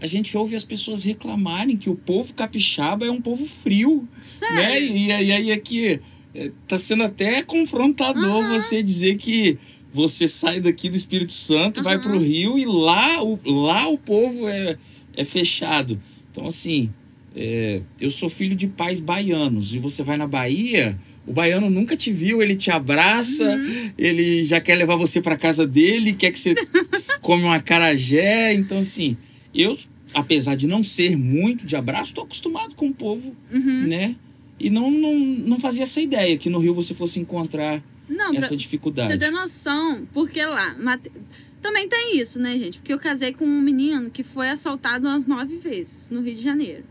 a gente ouve as pessoas reclamarem que o povo capixaba é um povo frio, Sério? né? E aí aqui é, tá sendo até confrontador Uhum. você dizer que você sai daqui do Espírito Santo, vai Uhum. pro Rio e lá o, lá o povo é, é fechado. Então, assim, é, eu sou filho de pais baianos e você vai na Bahia, o baiano nunca te viu, ele te abraça, Uhum. ele já quer levar você para casa dele, quer que você come um acarajé. Então, assim, eu, apesar de não ser muito de abraço, tô acostumado com o povo, Uhum. né? E não, não, não fazia essa ideia que no Rio você fosse encontrar Não, pra essa dificuldade. você ter noção, porque lá. Mate... Também tem isso, né, gente? Porque eu casei com um menino que foi assaltado umas nove vezes no Rio de Janeiro.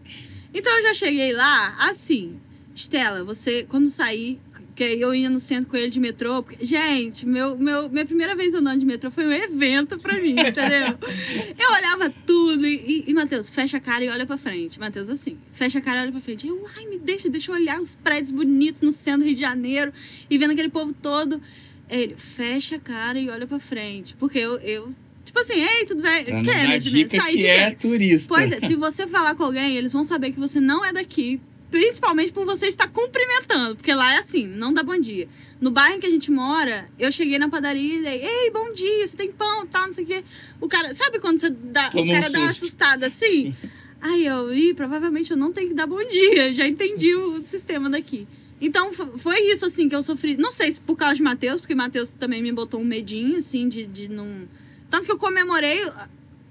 Então eu já cheguei lá assim. Estela, você, quando sair, que eu ia no centro com ele de metrô. Porque, gente, meu, meu, minha primeira vez andando de metrô foi um evento pra mim, entendeu? eu olhava tudo e, e, e Matheus, fecha a cara e olha pra frente. Matheus, assim, fecha a cara e olha pra frente. Eu, ai, me deixa, deixa eu olhar os prédios bonitos no centro do Rio de Janeiro e vendo aquele povo todo. Ele, fecha a cara e olha pra frente. Porque eu, eu tipo assim, ei, tudo bem? Dar Kennedy, né? dica Saí que de é turista. Pois é, se você falar com alguém, eles vão saber que você não é daqui. Principalmente por você estar cumprimentando. Porque lá é assim, não dá bom dia. No bairro em que a gente mora, eu cheguei na padaria e dei, ei, bom dia, você tem pão, tal, não sei o quê. O cara, sabe quando você dá, Toma o um cara dá uma assustada assim? Aí eu, ih, provavelmente eu não tenho que dar bom dia. Já entendi o sistema daqui. Então fo- foi isso, assim, que eu sofri. Não sei se por causa de Matheus, porque Matheus também me botou um medinho, assim, de, de não. Tanto que eu comemorei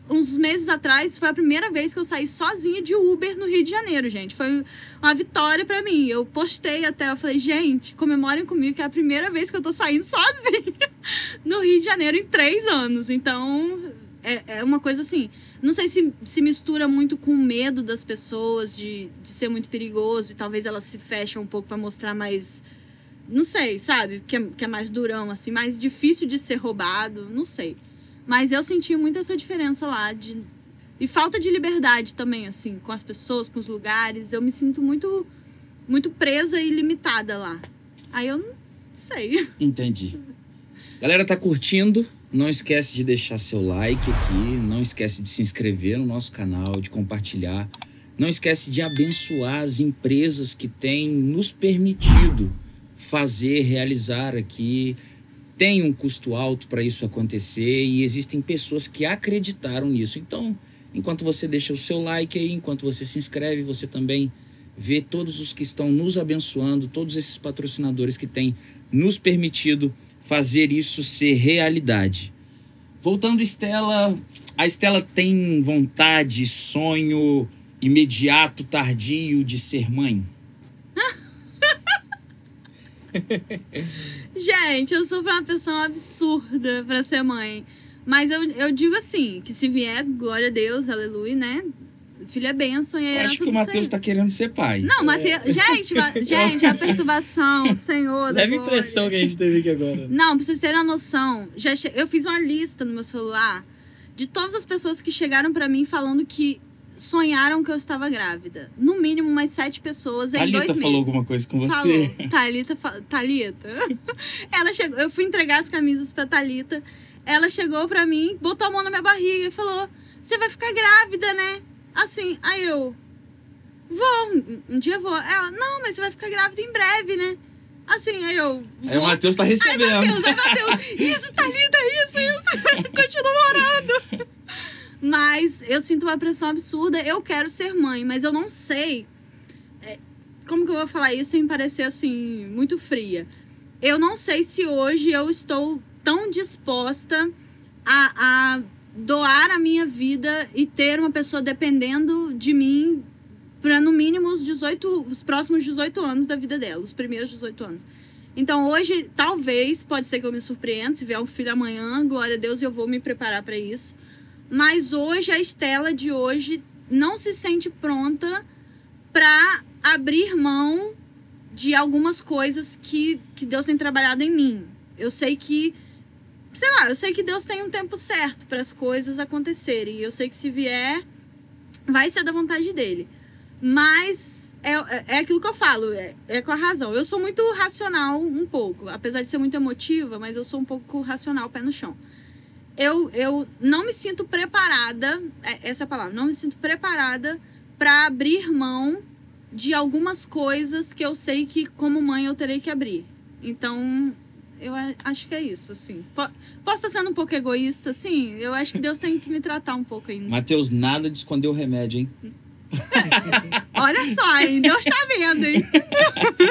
uns meses atrás, foi a primeira vez que eu saí sozinha de Uber no Rio de Janeiro, gente. Foi uma vitória pra mim. Eu postei até, eu falei, gente, comemorem comigo que é a primeira vez que eu tô saindo sozinha no Rio de Janeiro em três anos. Então, é, é uma coisa assim. Não sei se se mistura muito com o medo das pessoas de, de ser muito perigoso e talvez elas se fecham um pouco pra mostrar mais. Não sei, sabe? Que é, que é mais durão, assim, mais difícil de ser roubado, não sei. Mas eu senti muito essa diferença lá de e falta de liberdade também, assim, com as pessoas, com os lugares. Eu me sinto muito muito presa e limitada lá. Aí eu não sei. Entendi. Galera, tá curtindo? Não esquece de deixar seu like aqui, não esquece de se inscrever no nosso canal, de compartilhar. Não esquece de abençoar as empresas que têm nos permitido fazer, realizar aqui. Tem um custo alto para isso acontecer e existem pessoas que acreditaram nisso. Então, enquanto você deixa o seu like aí, enquanto você se inscreve, você também vê todos os que estão nos abençoando, todos esses patrocinadores que têm nos permitido fazer isso ser realidade. Voltando, Estela, a Estela tem vontade, sonho imediato, tardio de ser mãe? Gente, eu sou uma pessoa absurda pra ser mãe. Mas eu, eu digo assim, que se vier, glória a Deus, aleluia, né? Filho é bênção e Eu herança acho que o Matheus tá querendo ser pai. Não, Mateus. Gente, ma- gente, a perturbação, Senhor. da Leve glória. impressão que a gente teve aqui agora. Não, pra vocês terem uma noção, já che- eu fiz uma lista no meu celular de todas as pessoas que chegaram pra mim falando que sonharam que eu estava grávida. No mínimo, umas sete pessoas em Thalita dois meses. falou alguma coisa com você? Falou. Thalita, fa- Thalita. Ela chegou, eu fui entregar as camisas pra Thalita. Ela chegou pra mim, botou a mão na minha barriga e falou: "Você vai ficar grávida, né?" Assim, aí eu vou, um- dia vou. Ela: "Não, mas você vai ficar grávida em breve, né?" Assim, aí eu Aí o vou. Matheus tá recebendo. Matheus, ai, Matheus. Isso, Thalita, isso, isso. Continua orando. Mas eu sinto uma pressão absurda. Eu quero ser mãe, mas eu não sei. é, como que eu vou falar isso sem parecer assim, muito fria? Eu não sei se hoje eu estou tão disposta a, a doar a minha vida e ter uma pessoa dependendo de mim para no mínimo os 18, os próximos 18 anos da vida dela, os primeiros 18 anos. Então hoje, talvez, pode ser que eu me surpreenda, se vier um filho amanhã, glória a Deus, eu vou me preparar para isso. Mas hoje, a Estela de hoje não se sente pronta para abrir mão de algumas coisas que, que Deus tem trabalhado em mim. Eu sei que, sei lá, eu sei que Deus tem um tempo certo para as coisas acontecerem. Eu sei que se vier, vai ser da vontade dele. Mas é, é aquilo que eu falo, é, é com a razão. Eu sou muito racional um pouco, apesar de ser muito emotiva, mas eu sou um pouco racional, pé no chão. Eu, eu não me sinto preparada, é essa é a palavra, não me sinto preparada para abrir mão de algumas coisas que eu sei que como mãe eu terei que abrir. Então, eu acho que é isso, assim. Po- Posso estar sendo um pouco egoísta, sim. Eu acho que Deus tem que me tratar um pouco ainda. Matheus, nada de esconder o remédio, hein? Olha só, hein? Deus tá vendo, hein?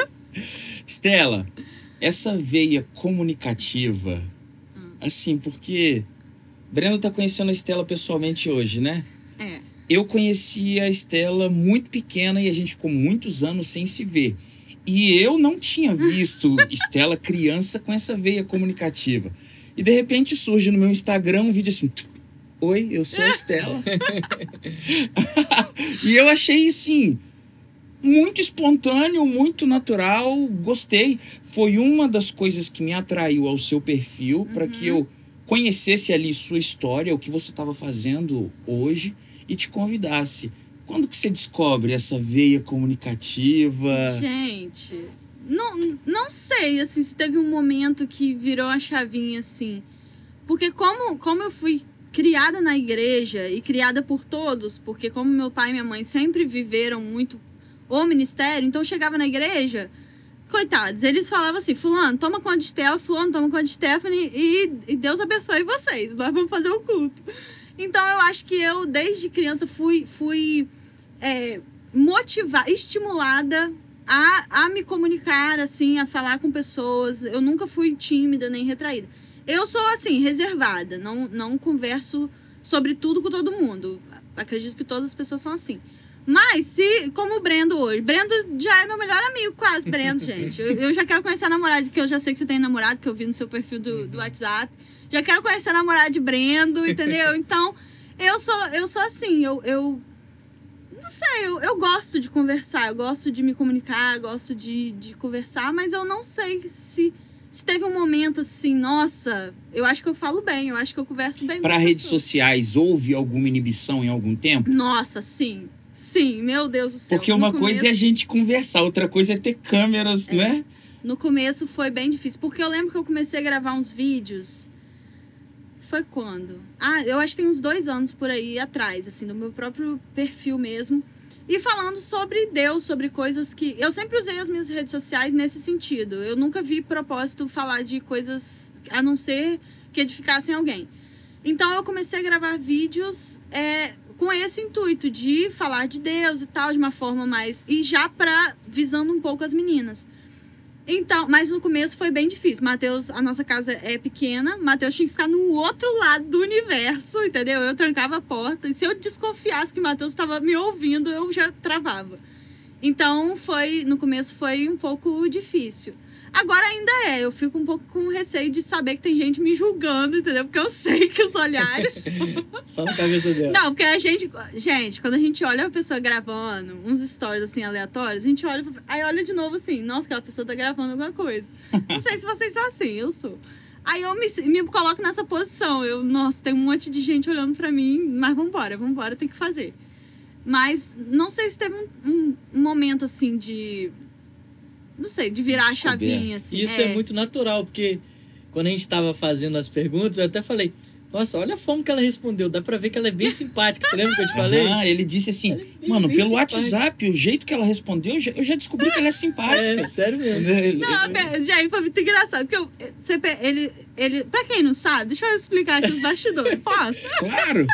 Estela, essa veia comunicativa, assim, porque Breno tá conhecendo a Estela pessoalmente hoje, né? É. Eu conheci a Estela muito pequena e a gente ficou muitos anos sem se ver. E eu não tinha visto Estela criança com essa veia comunicativa. E de repente surge no meu Instagram um vídeo assim: Oi, eu sou a Estela. e eu achei assim muito espontâneo, muito natural, gostei. Foi uma das coisas que me atraiu ao seu perfil para que eu conhecesse ali sua história, o que você estava fazendo hoje e te convidasse. Quando que você descobre essa veia comunicativa? Gente, não, não sei assim, se teve um momento que virou a chavinha assim. Porque como, como eu fui criada na igreja e criada por todos, porque como meu pai e minha mãe sempre viveram muito o ministério, então eu chegava na igreja, coitados, eles falavam assim, fulano, toma conta de Stella, fulano, toma conta de Stephanie e, e Deus abençoe vocês, nós vamos fazer o culto. Então eu acho que eu, desde criança, fui, fui é, motivada, estimulada a, a me comunicar, assim, a falar com pessoas. Eu nunca fui tímida nem retraída. Eu sou, assim, reservada, não, não converso sobre tudo com todo mundo. Acredito que todas as pessoas são assim. Mas, se, como o Brendo hoje, Brendo já é meu melhor amigo, quase, Brendo, gente. Eu, eu já quero conhecer a namorada, que eu já sei que você tem namorado, que eu vi no seu perfil do, do WhatsApp. Já quero conhecer a namorada de Brendo, entendeu? Então, eu sou, eu sou assim, eu, eu não sei, eu, eu gosto de conversar, eu gosto de me comunicar, gosto de, de conversar, mas eu não sei se, se teve um momento assim, nossa, eu acho que eu falo bem, eu acho que eu converso bem Para redes sociais, houve alguma inibição em algum tempo? Nossa, sim. Sim, meu Deus do céu. Porque uma coisa é a gente conversar, outra coisa é ter câmeras, né? No começo foi bem difícil, porque eu lembro que eu comecei a gravar uns vídeos. Foi quando? Ah, eu acho que tem uns dois anos por aí atrás, assim, no meu próprio perfil mesmo. E falando sobre Deus, sobre coisas que. Eu sempre usei as minhas redes sociais nesse sentido. Eu nunca vi propósito falar de coisas a não ser que edificassem alguém. Então eu comecei a gravar vídeos é, com esse intuito de falar de Deus e tal, de uma forma mais. E já pra. visando um pouco as meninas. Então, mas no começo foi bem difícil. Matheus, a nossa casa é pequena, Matheus tinha que ficar no outro lado do universo, entendeu? Eu trancava a porta e se eu desconfiasse que Matheus estava me ouvindo, eu já travava. Então, foi no começo foi um pouco difícil. Agora ainda é, eu fico um pouco com receio de saber que tem gente me julgando, entendeu? Porque eu sei que os olhares. Só na cabeça dela. Não, porque a gente. Gente, quando a gente olha a pessoa gravando, uns stories assim aleatórios, a gente olha. Aí olha de novo assim, nossa, aquela pessoa tá gravando alguma coisa. Não sei se vocês são assim, eu sou. Aí eu me, me coloco nessa posição. Eu, nossa, tem um monte de gente olhando pra mim, mas vambora, vambora, tem que fazer. Mas não sei se teve um, um, um momento assim de não sei, de virar a chavinha, assim. Isso é. é. muito natural, porque quando a gente estava fazendo as perguntas, eu até falei, nossa, olha a forma que ela respondeu, dá pra ver que ela é bem simpática. Você lembra que eu te falei? Ah, ele disse assim, é bem, mano, bem pelo simpática. WhatsApp, o jeito que ela respondeu, eu já, descobri que ela é simpática. É, sério mesmo. Não, gente, foi muito engraçado, porque eu, você, ele, ele, pra quem não sabe, deixa eu explicar aqui os bastidores, posso? Claro!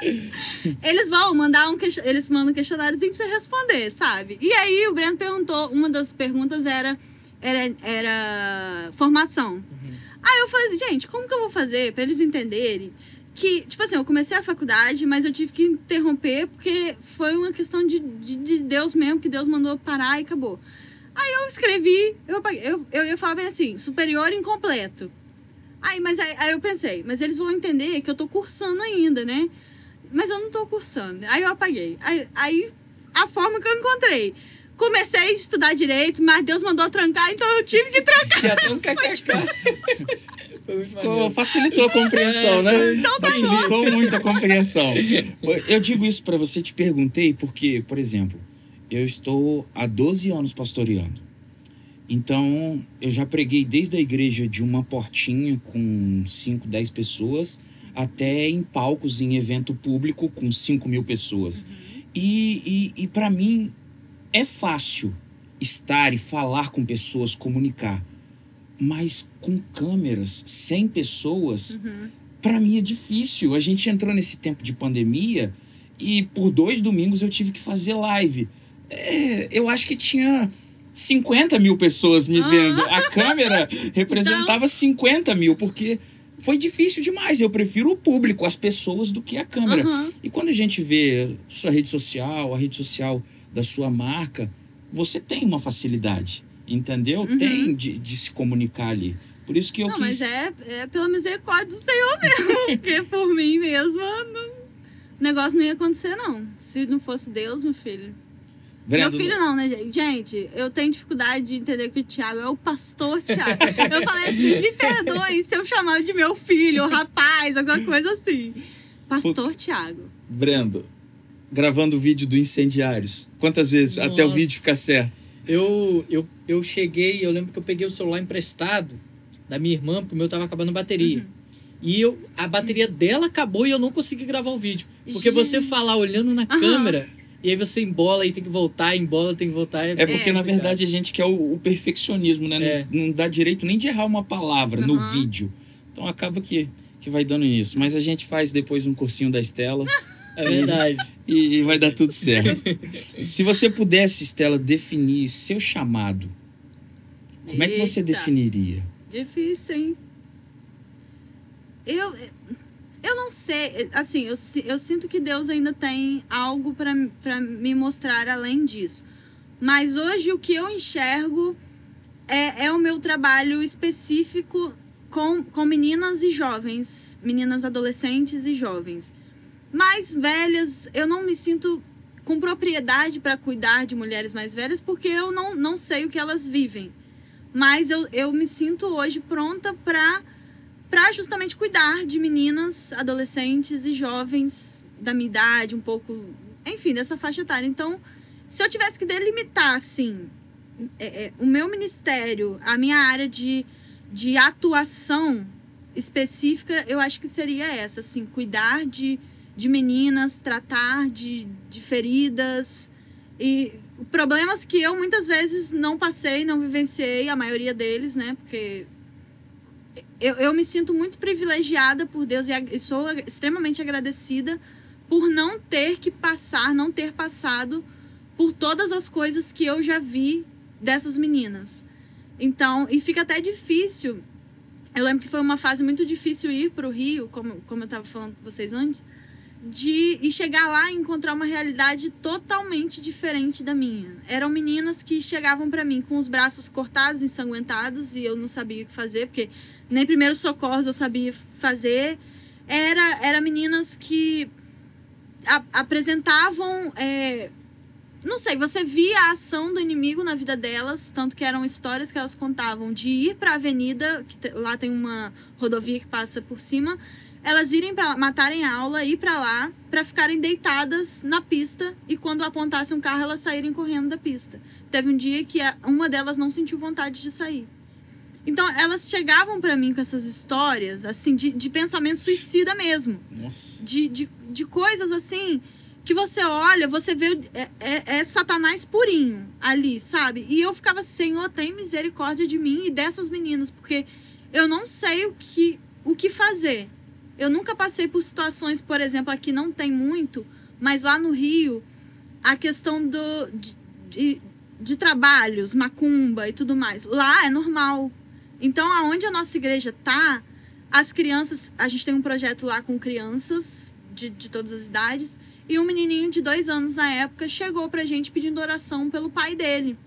Eles vão mandar um, eles mandam um questionáriozinho pra você responder, sabe? E aí o Breno perguntou, uma das perguntas era era, era formação. Uhum. Aí eu falei assim, gente, como que eu vou fazer para eles entenderem que, tipo assim, eu comecei a faculdade, mas eu tive que interromper porque foi uma questão de, de, de Deus mesmo, que Deus mandou parar e acabou. Aí eu escrevi, eu, eu, eu ia falar bem assim, superior incompleto. Aí, mas aí, aí, eu pensei, mas eles vão entender que eu tô cursando ainda, né? Mas eu não tô cursando. Aí eu apaguei. Aí, aí a forma que eu encontrei comecei a estudar direito, mas Deus mandou trancar, então eu tive que trancar. Já um Ficou, facilitou a compreensão, né? Então tá facilitou muito a compreensão. Eu digo isso para você, te perguntei, porque, por exemplo, eu estou há 12 anos pastoreando. Então, eu já preguei desde a igreja de uma portinha com 5, 10 pessoas, até em palcos em evento público com 5 mil pessoas. Uhum. E, e, e para mim, é fácil estar e falar com pessoas, comunicar, mas com câmeras, sem pessoas, uhum. para mim é difícil. A gente entrou nesse tempo de pandemia e por dois domingos eu tive que fazer live. É, eu acho que tinha 50 mil pessoas me vendo. A câmera representava então... 50 mil, porque foi difícil demais. Eu prefiro o público, as pessoas, do que a câmera. Uhum. E quando a gente vê sua rede social, a rede social da sua marca, você tem uma facilidade, entendeu? Uhum. Tem de, de se comunicar ali. Por isso que eu Não, quis... mas é, é pela misericórdia do Senhor mesmo. porque por mim mesmo, não, o negócio não ia acontecer, não. Se não fosse Deus, meu filho. Meu filho não, né, gente? Gente, eu tenho dificuldade de entender que o Tiago é o pastor Tiago. Eu falei assim, me perdoe se eu chamar de meu filho, rapaz, alguma coisa assim. Pastor Tiago. Brendo, gravando o vídeo do Incendiários? Quantas vezes Nossa. até o vídeo ficar certo? Eu, eu, eu cheguei, eu lembro que eu peguei o celular emprestado da minha irmã, porque o meu tava acabando a bateria. Uhum. E eu, a bateria dela acabou e eu não consegui gravar o vídeo. Porque Gente. você falar olhando na uhum. câmera, e aí você embola e tem que voltar, embola, tem que voltar. É, é porque, é, na verdade, a gente quer o, o perfeccionismo, né? É. Não, não, dá direito nem de errar uma palavra uhum. no vídeo. Então acaba que, que vai dando isso. Mas a gente faz depois um cursinho da Estela. É verdade. E, e vai dar tudo certo. Se você pudesse, Estela, definir seu chamado, como Eita. é que você definiria? Difícil, hein? Eu, eu não sei, assim, eu, eu sinto que Deus ainda tem algo para me mostrar além disso. Mas hoje o que eu enxergo é, é o meu trabalho específico com, com meninas e jovens, meninas adolescentes e jovens mais velhas, eu não me sinto com propriedade para cuidar de mulheres mais velhas porque eu não, não sei o que elas vivem. Mas eu, eu me sinto hoje pronta para justamente cuidar de meninas, adolescentes e jovens da minha idade, um pouco, enfim, dessa faixa etária. Então, se eu tivesse que delimitar, assim, é, é, o meu ministério, a minha área de, de atuação específica, eu acho que seria essa, assim, cuidar de de meninas, tratar de, de feridas e problemas que eu muitas vezes não passei, não vivenciei, a maioria deles, né? Porque eu, eu me sinto muito privilegiada por Deus e sou extremamente agradecida por não ter que passar, não ter passado por todas as coisas que eu já vi dessas meninas. Então, e fica até difícil. Eu lembro que foi uma fase muito difícil ir para o Rio, como, como eu estava falando com vocês antes, de e chegar lá e encontrar uma realidade totalmente diferente da minha. Eram meninas que chegavam para mim com os braços cortados, ensanguentados, e eu não sabia o que fazer, porque nem primeiro socorro eu sabia fazer. Era, era meninas que a, apresentavam. É, não sei, você via a ação do inimigo na vida delas, tanto que eram histórias que elas contavam de ir para a avenida, que lá tem uma rodovia que passa por cima, elas irem para matarem a aula, ir para lá, para ficarem deitadas na pista e quando apontasse um carro elas saírem correndo da pista. Teve um dia que uma delas não sentiu vontade de sair. Então elas chegavam para mim com essas histórias, assim, de, de pensamento suicida mesmo. Nossa. De, de, de coisas assim que você olha, você vê é, é, é, Satanás purinho ali, sabe? E eu ficava, Senhor, tem misericórdia de mim e dessas meninas, porque eu não sei o que, o que fazer. Eu nunca passei por situações, por exemplo, aqui não tem muito, mas lá no Rio, a questão do, de, de, de trabalhos, macumba e tudo mais, lá é normal. Então, aonde a nossa igreja tá, as crianças, a gente tem um projeto lá com crianças de, de todas as idades, e um menininho de dois anos na época chegou pra gente pedindo oração pelo pai dele.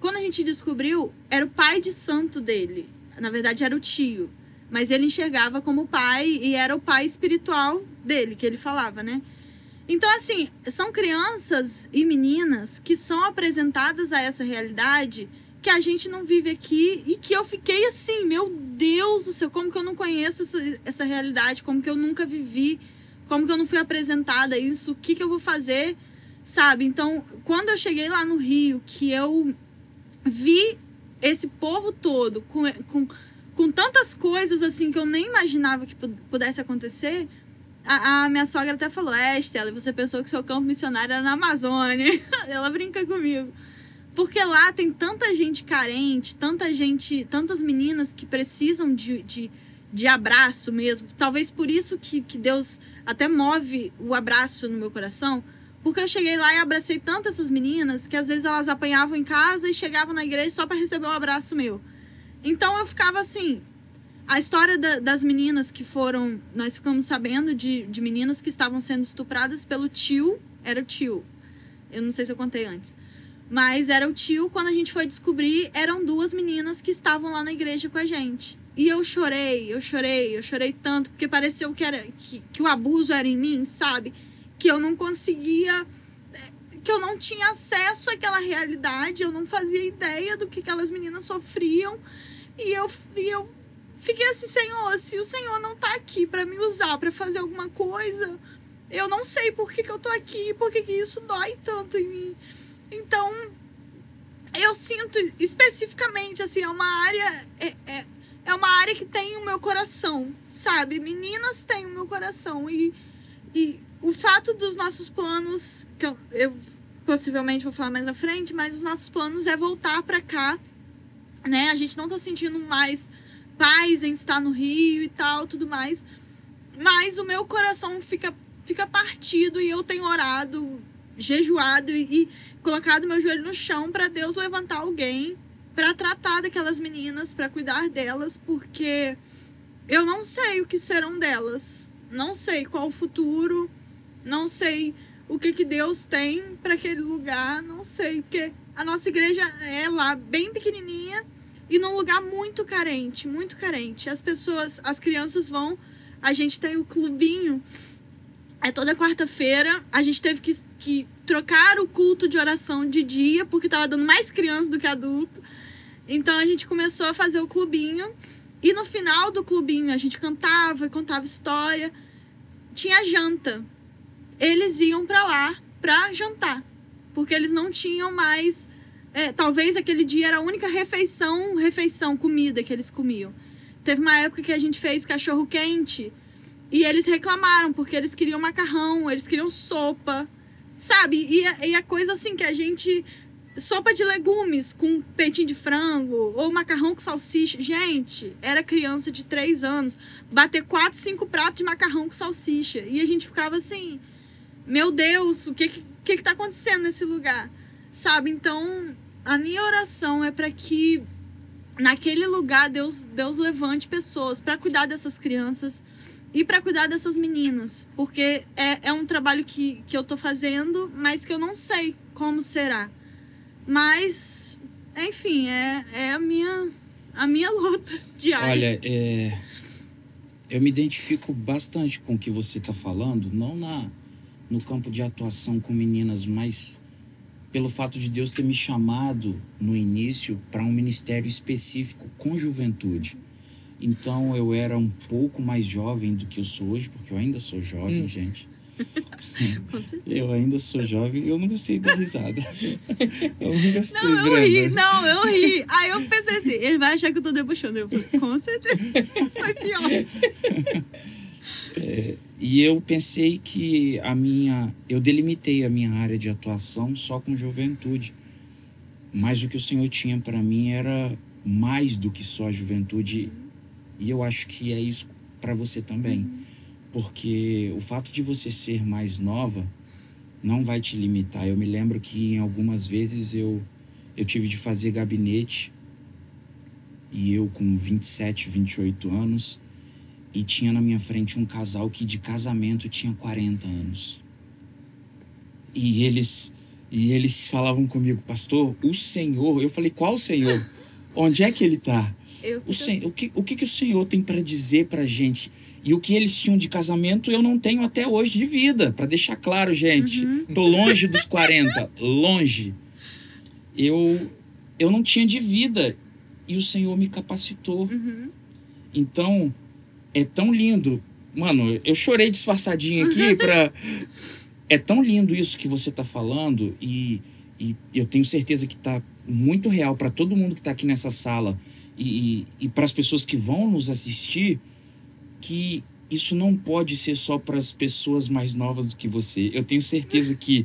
Quando a gente descobriu, era o pai de santo dele. Na verdade, era o tio. Mas ele enxergava como pai e era o pai espiritual dele, que ele falava, né? Então, assim, são crianças e meninas que são apresentadas a essa realidade que a gente não vive aqui e que eu fiquei assim, meu Deus do céu, como que eu não conheço essa, essa realidade, como que eu nunca vivi como que eu não fui apresentada isso? O que, que eu vou fazer? Sabe? Então, quando eu cheguei lá no Rio, que eu vi esse povo todo com, com, com tantas coisas assim que eu nem imaginava que pudesse acontecer, a, a minha sogra até falou: É, Estela, você pensou que seu campo missionário era na Amazônia. Ela brinca comigo. Porque lá tem tanta gente carente, tanta gente, tantas meninas que precisam de, de de abraço mesmo. Talvez por isso que, que Deus até move o abraço no meu coração. Porque eu cheguei lá e abracei tanto essas meninas que às vezes elas apanhavam em casa e chegavam na igreja só para receber um abraço meu. Então eu ficava assim. A história da, das meninas que foram. Nós ficamos sabendo de, de meninas que estavam sendo estupradas pelo tio. Era o tio. Eu não sei se eu contei antes. Mas era o tio, quando a gente foi descobrir, eram duas meninas que estavam lá na igreja com a gente. E eu chorei, eu chorei, eu chorei tanto, porque pareceu que, era, que, que o abuso era em mim, sabe? Que eu não conseguia. que eu não tinha acesso àquela realidade, eu não fazia ideia do que aquelas meninas sofriam. E eu, e eu fiquei assim, Senhor, se o Senhor não tá aqui para me usar para fazer alguma coisa, eu não sei por que, que eu tô aqui, por que, que isso dói tanto em mim. Então, eu sinto especificamente, assim, é uma área. É, é, é uma área que tem o meu coração, sabe? Meninas têm o meu coração. E, e o fato dos nossos planos, que eu, eu possivelmente vou falar mais na frente, mas os nossos planos é voltar para cá, né? A gente não tá sentindo mais paz em estar no Rio e tal, tudo mais. Mas o meu coração fica, fica partido e eu tenho orado, jejuado e, e colocado meu joelho no chão para Deus levantar alguém para tratar daquelas meninas, para cuidar delas, porque eu não sei o que serão delas. Não sei qual o futuro, não sei o que, que Deus tem para aquele lugar, não sei, porque a nossa igreja é lá bem pequenininha e num lugar muito carente, muito carente. As pessoas, as crianças vão, a gente tem o clubinho, é toda quarta-feira, a gente teve que, que trocar o culto de oração de dia, porque tava dando mais criança do que adulto. Então a gente começou a fazer o clubinho. E no final do clubinho a gente cantava, contava história. Tinha janta. Eles iam para lá para jantar. Porque eles não tinham mais. É, talvez aquele dia era a única refeição, refeição, comida que eles comiam. Teve uma época que a gente fez cachorro quente e eles reclamaram porque eles queriam macarrão, eles queriam sopa, sabe? E, e a coisa assim que a gente sopa de legumes com peitinho de frango ou macarrão com salsicha. Gente, era criança de 3 anos, bater 4, 5 pratos de macarrão com salsicha. E a gente ficava assim, meu Deus, o que que, que, que tá acontecendo nesse lugar? Sabe? Então, a minha oração é para que naquele lugar Deus, Deus levante pessoas para cuidar dessas crianças e para cuidar dessas meninas. Porque é, é um trabalho que, que eu tô fazendo, mas que eu não sei como será. Mas, enfim, é, é a, minha, a minha luta diária. Olha, é, eu me identifico bastante com o que você está falando, não na, no campo de atuação com meninas, mas pelo fato de Deus ter me chamado no início para um ministério específico com juventude. Então eu era um pouco mais jovem do que eu sou hoje, porque eu ainda sou jovem, Hum. gente. Com certeza. Eu ainda sou jovem, eu não gostei da risada. Eu não gostei, Não, eu ri, não, eu ri. Aí eu pensei assim, ele vai achar que eu tô debochando. Eu falei, com certeza. Foi pior. E eu pensei que a minha. Eu delimitei a minha área de atuação só com juventude. Mas o que o Senhor tinha para mim era mais do que só a juventude. E eu acho que é isso para você também. Porque o fato de você ser mais nova não vai te limitar. Eu me lembro que em algumas vezes eu, eu tive de fazer gabinete. E eu com 27, 28 anos e tinha na minha frente um casal que de casamento tinha 40 anos. E eles e eles falavam comigo, pastor, o Senhor. Eu falei, qual Senhor? Onde é que ele está? Eu O, sen, o, que, o que, que o Senhor tem para dizer para gente? E o que eles tinham de casamento eu não tenho até hoje de vida, para deixar claro, gente. Tô longe dos 40, longe. Eu eu não tinha de vida e o Senhor me capacitou. Uhum. Então, é tão lindo. Mano, eu chorei disfarçadinho aqui pra. É tão lindo isso que você tá falando e, e eu tenho certeza que tá muito real para todo mundo que tá aqui nessa sala e, e, e para as pessoas que vão nos assistir que isso não pode ser só para as pessoas mais novas do que você. Eu tenho certeza que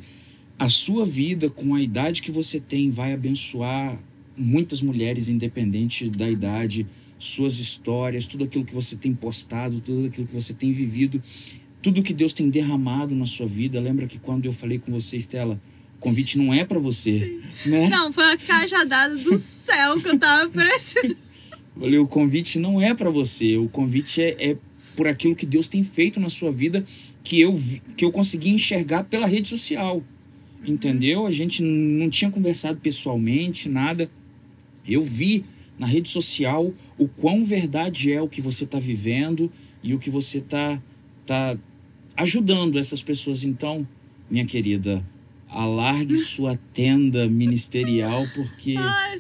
a sua vida, com a idade que você tem, vai abençoar muitas mulheres, independente da idade, suas histórias, tudo aquilo que você tem postado, tudo aquilo que você tem vivido, tudo que Deus tem derramado na sua vida. Lembra que quando eu falei com você, Estela, o convite não é para você, né? Não, foi uma cajadada do céu que eu tava precisando. Falei, o convite não é para você, o convite é, é por aquilo que Deus tem feito na sua vida que eu que eu consegui enxergar pela rede social. Entendeu? A gente não tinha conversado pessoalmente, nada. Eu vi na rede social o quão verdade é o que você está vivendo e o que você está tá ajudando essas pessoas. Então, minha querida, alargue sua tenda ministerial porque Ai,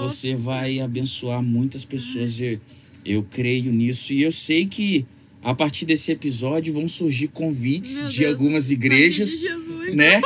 você vai abençoar muitas pessoas. Eu, eu creio nisso e eu sei que a partir desse episódio vão surgir convites Meu de Deus, algumas igrejas, de Jesus. né?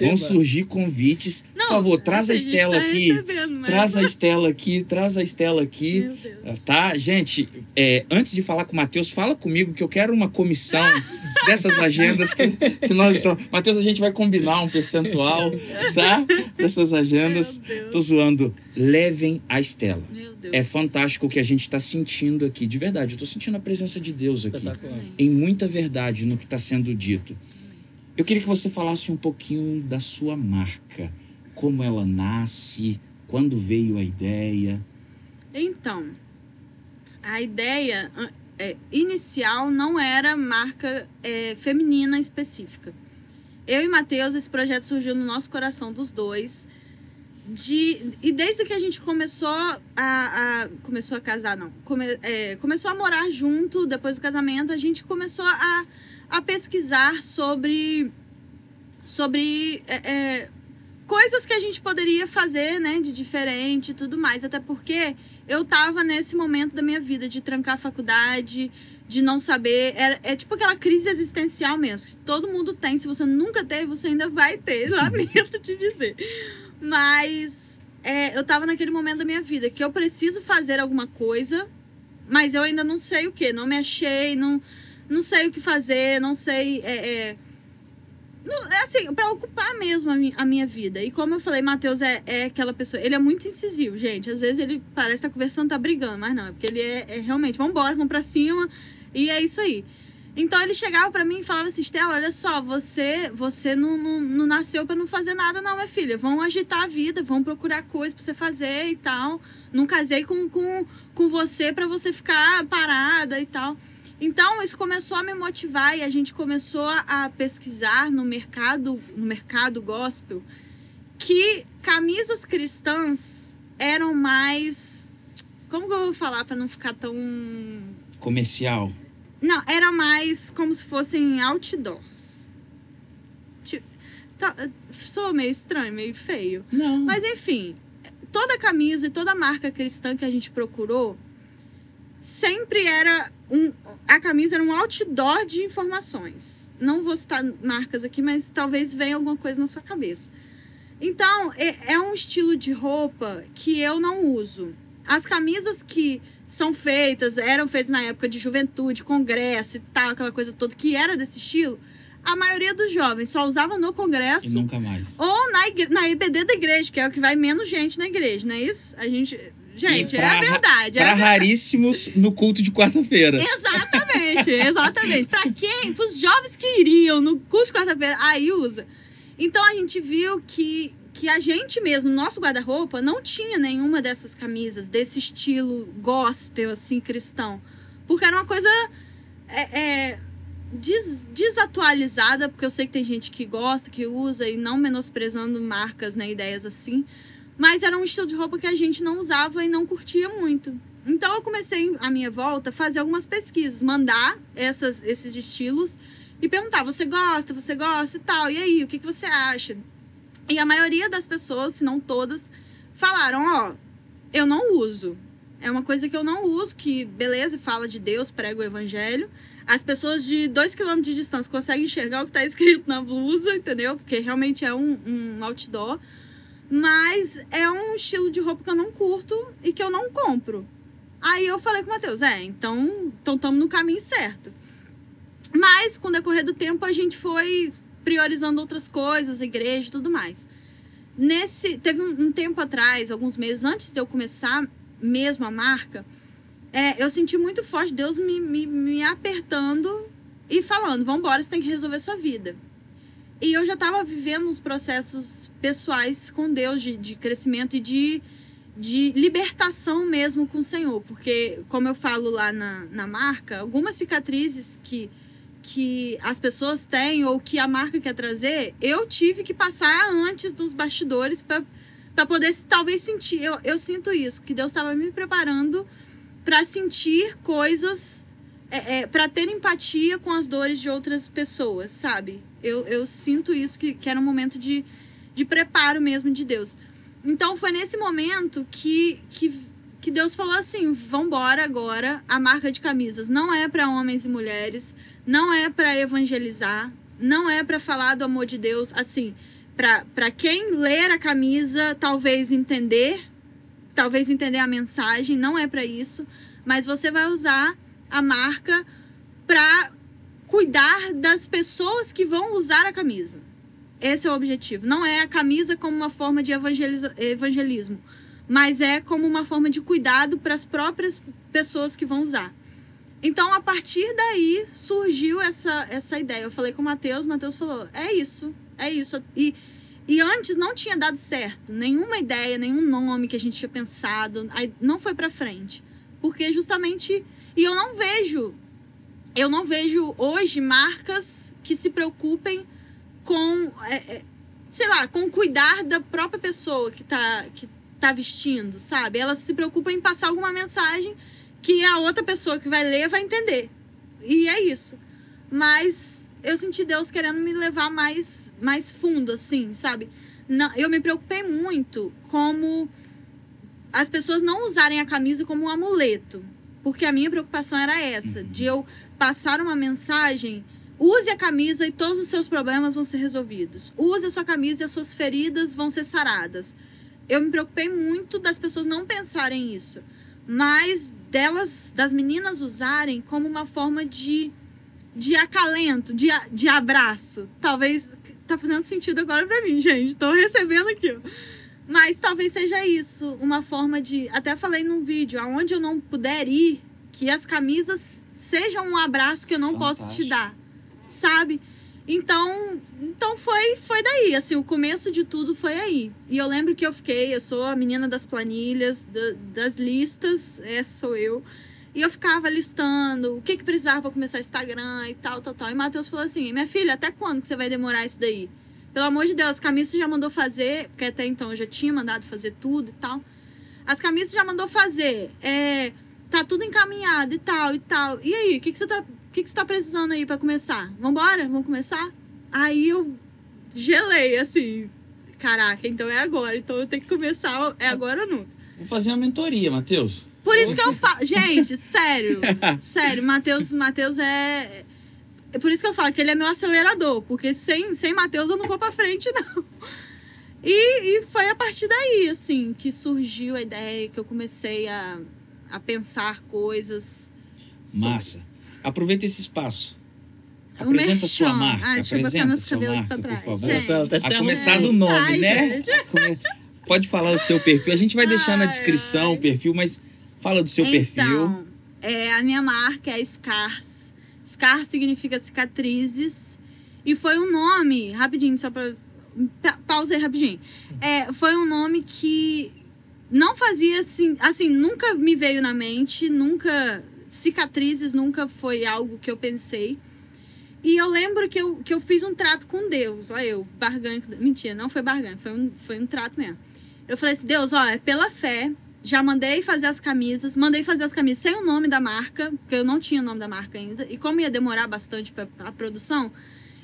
Vão surgir convites. Por Não, favor, traz a Estela tá aqui. mas- Traz a Estela aqui, traz a Estela aqui. Meu Deus. Tá, gente, é, antes de falar com o Matheus, fala comigo que eu quero uma comissão dessas agendas que, que nós estamos. Matheus, a gente vai combinar um percentual, tá? Dessas agendas. Tô zoando. Levem a Estela. É fantástico o que a gente está sentindo aqui, de verdade. Eu tô sentindo a presença de Deus aqui. Em muita verdade no que está sendo dito. Eu queria que você falasse um pouquinho da sua marca. Como ela nasce, quando veio a ideia. Então, a ideia é, inicial não era marca é, feminina específica. Eu e Matheus, esse projeto surgiu no nosso coração dos dois. De, e desde que a gente começou a, a- começou a casar, não, come, é, começou a morar junto depois do casamento, a gente começou a, a pesquisar sobre sobre é, é, coisas que a gente poderia fazer, né, de diferente e tudo mais. Até porque eu tava nesse momento da minha vida de trancar a faculdade, de não saber. É, é tipo aquela crise existencial mesmo. Que todo mundo tem. Se você nunca teve, você ainda vai ter. Lamento te dizer. Mas é, eu tava naquele momento da minha vida que eu preciso fazer alguma coisa, mas eu ainda não sei o que. Não me achei, não, não sei o que fazer, não sei. é, é, não, é assim, pra ocupar mesmo a, mi- a minha vida. E como eu falei, Matheus é, é aquela pessoa. Ele é muito incisivo, gente. Às vezes ele parece estar conversando, tá brigando, mas não. É porque ele é, é realmente, vambora, vamos pra cima. E é isso aí. Então ele chegava para mim e falava assim: Estela, olha só, você você não, não, não nasceu para não fazer nada, não, minha filha. Vão agitar a vida, vão procurar coisas para você fazer e tal. Não casei com, com, com você para você ficar parada e tal. Então isso começou a me motivar e a gente começou a pesquisar no mercado, no mercado gospel, que camisas cristãs eram mais. Como que eu vou falar para não ficar tão. Comercial. Não, era mais como se fossem outdoors. Tipo, tá, sou meio estranho, meio feio. Não. Mas enfim, toda camisa e toda marca cristã que a gente procurou sempre era um. A camisa era um outdoor de informações. Não vou citar marcas aqui, mas talvez venha alguma coisa na sua cabeça. Então, é, é um estilo de roupa que eu não uso. As camisas que são feitas, eram feitas na época de juventude, congresso e tal, aquela coisa toda que era desse estilo, a maioria dos jovens só usava no congresso. E nunca mais. Ou na, igre... na IBD da igreja, que é o que vai menos gente na igreja, não é isso? A gente. Gente, é a verdade. Para é verdade. raríssimos no culto de quarta-feira. Exatamente, exatamente. Para quem? Para os jovens que iriam no culto de quarta-feira, aí usa. Então a gente viu que, que a gente mesmo, nosso guarda-roupa, não tinha nenhuma dessas camisas, desse estilo gospel, assim, cristão. Porque era uma coisa é, é, des, desatualizada, porque eu sei que tem gente que gosta, que usa, e não menosprezando marcas, né, ideias assim. Mas era um estilo de roupa que a gente não usava e não curtia muito. Então eu comecei a minha volta a fazer algumas pesquisas, mandar essas, esses estilos e perguntar: você gosta, você gosta e tal, e aí, o que, que você acha? E a maioria das pessoas, se não todas, falaram: ó, eu não uso. É uma coisa que eu não uso, que beleza, fala de Deus, prega o evangelho. As pessoas de dois quilômetros de distância conseguem enxergar o que está escrito na blusa, entendeu? Porque realmente é um, um outdoor. Mas é um estilo de roupa que eu não curto e que eu não compro. Aí eu falei com o Matheus, é, então estamos no caminho certo. Mas, com o decorrer do tempo, a gente foi priorizando outras coisas, igreja e tudo mais. Nesse, teve um, um, tempo atrás, alguns meses antes de eu começar mesmo a marca, é, eu senti muito forte Deus me, me, me apertando e falando: vamos embora, você tem que resolver sua vida. E eu já estava vivendo uns processos pessoais com Deus de, de crescimento e de, de libertação mesmo com o Senhor. Porque, como eu falo lá na, na marca, algumas cicatrizes que que as pessoas têm ou que a marca quer trazer, eu tive que passar antes dos bastidores para poder talvez sentir. Eu, eu sinto isso, que Deus estava me preparando para sentir coisas, é, é, para ter empatia com as dores de outras pessoas, sabe? Eu, eu sinto isso, que, que era um momento de, de preparo mesmo de Deus. Então foi nesse momento que, que que Deus falou assim: vambora agora, a marca de camisas não é para homens e mulheres, não é para evangelizar, não é para falar do amor de Deus, assim, para quem ler a camisa, talvez entender, talvez entender a mensagem, não é para isso, mas você vai usar a marca para cuidar das pessoas que vão usar a camisa. Esse é o objetivo. Não é a camisa como uma forma de evangelismo mas é como uma forma de cuidado para as próprias pessoas que vão usar. Então, a partir daí surgiu essa, essa ideia. Eu falei com o Matheus, o Matheus falou: é isso, é isso. E, e antes não tinha dado certo, nenhuma ideia, nenhum nome que a gente tinha pensado, não foi para frente. Porque justamente. E eu não vejo, eu não vejo hoje marcas que se preocupem com, é, é, sei lá, com cuidar da própria pessoa que está que tá vestindo, sabe? Ela se preocupa em passar alguma mensagem que a outra pessoa que vai ler vai entender. E é isso. Mas eu senti Deus querendo me levar mais, mais fundo, assim, sabe? Não, eu me preocupei muito como as pessoas não usarem a camisa como um amuleto. Porque a minha preocupação era essa, de eu passar uma mensagem. Use a camisa e todos os seus problemas vão ser resolvidos. Use a sua camisa e as suas feridas vão ser saradas eu me preocupei muito das pessoas não pensarem isso, mas delas, das meninas usarem como uma forma de, de acalento, de, de abraço. Talvez tá fazendo sentido agora para mim, gente. Tô recebendo aqui. Ó. Mas talvez seja isso, uma forma de. Até falei num vídeo, aonde eu não puder ir, que as camisas sejam um abraço que eu não posso te Fantástico. dar, sabe? Então, então foi, foi daí, assim, o começo de tudo foi aí. E eu lembro que eu fiquei, eu sou a menina das planilhas, da- das listas, essa sou eu. E eu ficava listando o que que precisava para começar Instagram e tal, tal, tal. E Matheus falou assim: "Minha filha, até quando que você vai demorar isso daí? Pelo amor de Deus, as camisas já mandou fazer, porque até então eu já tinha mandado fazer tudo e tal. As camisas já mandou fazer, é, tá tudo encaminhado e tal e tal. E aí, o que que você tá, o que que você tá precisando aí para começar? Vambora? Vamos começar? Aí eu gelei assim, caraca, então é agora, então eu tenho que começar, é agora ou nunca. Vou fazer uma mentoria, Matheus. Por isso que eu falo. Gente, sério. sério, Matheus, Matheus é. É por isso que eu falo que ele é meu acelerador. Porque sem, sem Matheus eu não vou pra frente, não. E, e foi a partir daí, assim, que surgiu a ideia, que eu comecei a, a pensar coisas. sobre- Massa. Aproveita esse espaço. Apresenta a sua marca. Ah, deixa eu botar apresenta meus a sua cabelos marca, pra por trás. favor. Gente. Tá A começar do nome, Ai, né? Come- Pode falar o seu perfil. A gente vai deixar na Ai, descrição ai. o perfil, mas fala do seu perfil. Então, é, a minha marca é Scars. Scar significa cicatrizes. E foi um nome, rapidinho, só pra. pa- Pausa aí rapidinho. É, foi um nome que não fazia assim. Assim, nunca me veio na mente, nunca. Cicatrizes nunca foi algo que eu pensei. E eu lembro que eu, que eu fiz um trato com Deus. Olha eu, barganha. Mentira, não foi barganha, foi um, foi um trato mesmo. Eu falei assim, Deus, ó, é pela fé. Já mandei fazer as camisas. Mandei fazer as camisas sem o nome da marca, porque eu não tinha o nome da marca ainda. E como ia demorar bastante para a produção,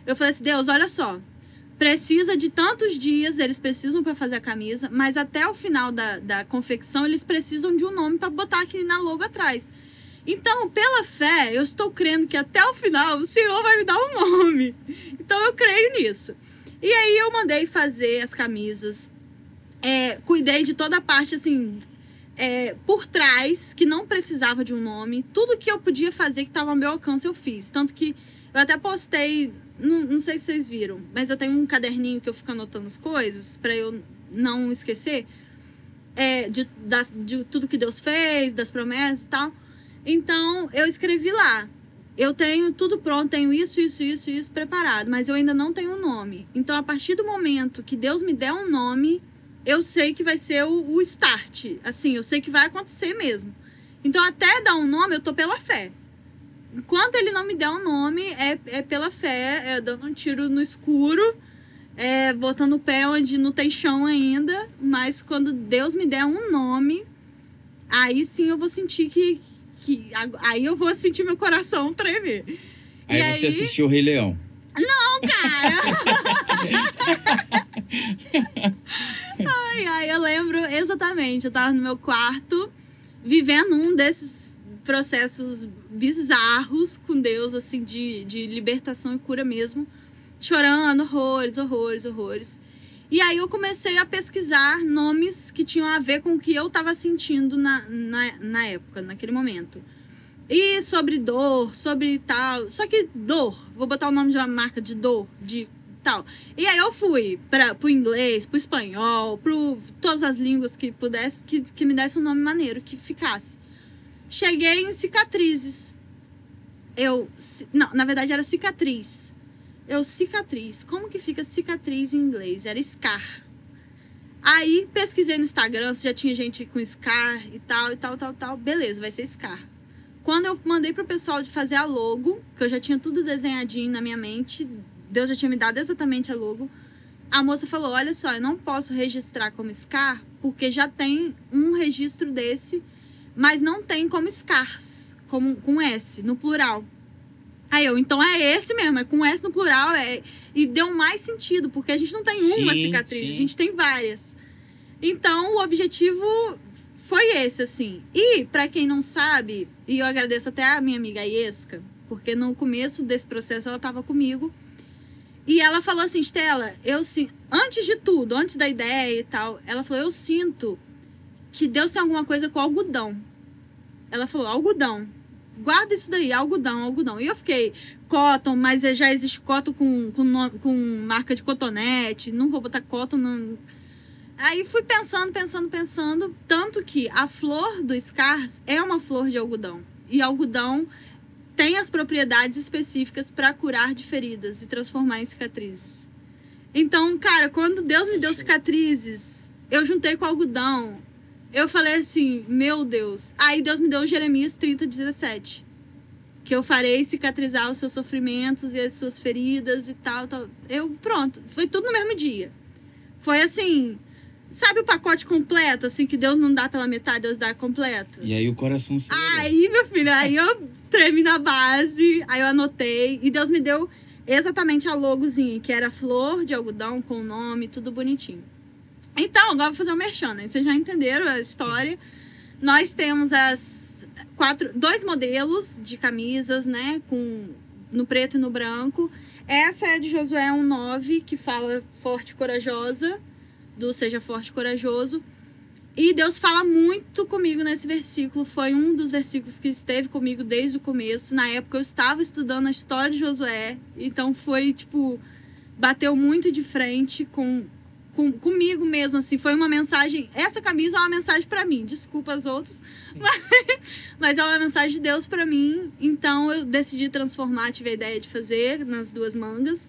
eu falei assim, Deus, olha só. Precisa de tantos dias, eles precisam para fazer a camisa, mas até o final da, da confecção, eles precisam de um nome para botar aqui na logo atrás. Então, pela fé, eu estou crendo que até o final o Senhor vai me dar um nome. Então, eu creio nisso. E aí, eu mandei fazer as camisas. É, cuidei de toda a parte, assim, é, por trás, que não precisava de um nome. Tudo que eu podia fazer que estava ao meu alcance, eu fiz. Tanto que eu até postei, não, não sei se vocês viram, mas eu tenho um caderninho que eu fico anotando as coisas, para eu não esquecer. É, de, das- de tudo que Deus fez, das promessas e tal. Então, eu escrevi lá. Eu tenho tudo pronto, tenho isso, isso, isso, isso preparado, mas eu ainda não tenho um nome. Então, a partir do momento que Deus me der um nome, eu sei que vai ser o, o start. Assim, eu sei que vai acontecer mesmo. Então, até dar um nome, eu tô pela fé. Enquanto ele não me der um nome, é, é pela fé, é dando um tiro no escuro, é botando o pé onde não tem chão ainda. Mas quando Deus me der um nome, aí sim eu vou sentir que. Que aí eu vou sentir meu coração tremer. Aí E você aí? assistiu o Rei Leão. Cara! ai, ai, eu lembro exatamente. Eu tava no meu quarto, vivendo um desses processos bizarros com Deus, assim, de, de libertação e cura mesmo. Chorando, horrores, horrores, horrores. E aí eu comecei a pesquisar nomes que tinham a ver com o que eu tava sentindo na, na, na época, naquele momento. E sobre dor, sobre tal. Só que dor, vou botar o nome de uma marca de dor, de tal. E aí eu fui para pro inglês, pro espanhol, pro todas as línguas que pudesse, que, que me desse um nome maneiro, que ficasse. Cheguei em cicatrizes. Eu. Não, na verdade era cicatriz. Eu, cicatriz. Como que fica cicatriz em inglês? Era scar. Aí pesquisei no Instagram se já tinha gente com scar e tal, e tal, tal, tal. Beleza, vai ser scar. Quando eu mandei pro pessoal de fazer a logo, que eu já tinha tudo desenhadinho na minha mente, Deus já tinha me dado exatamente a logo. A moça falou: Olha só, eu não posso registrar como SCAR, porque já tem um registro desse, mas não tem como SCARs, como, com S, no plural. Aí eu, então é esse mesmo, é com S no plural, é, e deu mais sentido, porque a gente não tem uma Sim, cicatriz, sim. a gente tem várias. Então o objetivo foi esse, assim. E, pra quem não sabe, e eu agradeço até a minha amiga Iesca, porque no começo desse processo ela estava comigo. E ela falou assim, Estela, eu sim, antes de tudo, antes da ideia e tal, ela falou, eu sinto que Deus tem alguma coisa com algodão. Ela falou, algodão. Guarda isso daí, algodão, algodão. E eu fiquei, cotton, mas já existe cotton com, com, com marca de cotonete, não vou botar cotton, não. Aí fui pensando, pensando, pensando, tanto que a flor do Scars é uma flor de algodão. E algodão tem as propriedades específicas para curar de feridas e transformar em cicatrizes. Então, cara, quando Deus me deu cicatrizes, eu juntei com algodão. Eu falei assim, meu Deus. Aí Deus me deu Jeremias 30, 17. Que eu farei cicatrizar os seus sofrimentos e as suas feridas e tal, tal. Eu, pronto. Foi tudo no mesmo dia. Foi assim, Sabe o pacote completo, assim, que Deus não dá pela metade, Deus dá completo? E aí o coração se. Aí, meu filho, aí eu tremi na base, aí eu anotei. E Deus me deu exatamente a logozinha, que era flor de algodão com o nome, tudo bonitinho. Então, agora vou fazer um merchan, né? Vocês já entenderam a história. Nós temos as quatro, dois modelos de camisas, né? Com, no preto e no branco. Essa é de Josué 1,9, que fala forte e corajosa do Seja Forte e Corajoso. E Deus fala muito comigo nesse versículo. Foi um dos versículos que esteve comigo desde o começo. Na época eu estava estudando a história de Josué. Então foi tipo. Bateu muito de frente com, com comigo mesmo. assim Foi uma mensagem. Essa camisa é uma mensagem para mim. Desculpa as outras. Mas, mas é uma mensagem de Deus para mim. Então eu decidi transformar. Tive a ideia de fazer nas duas mangas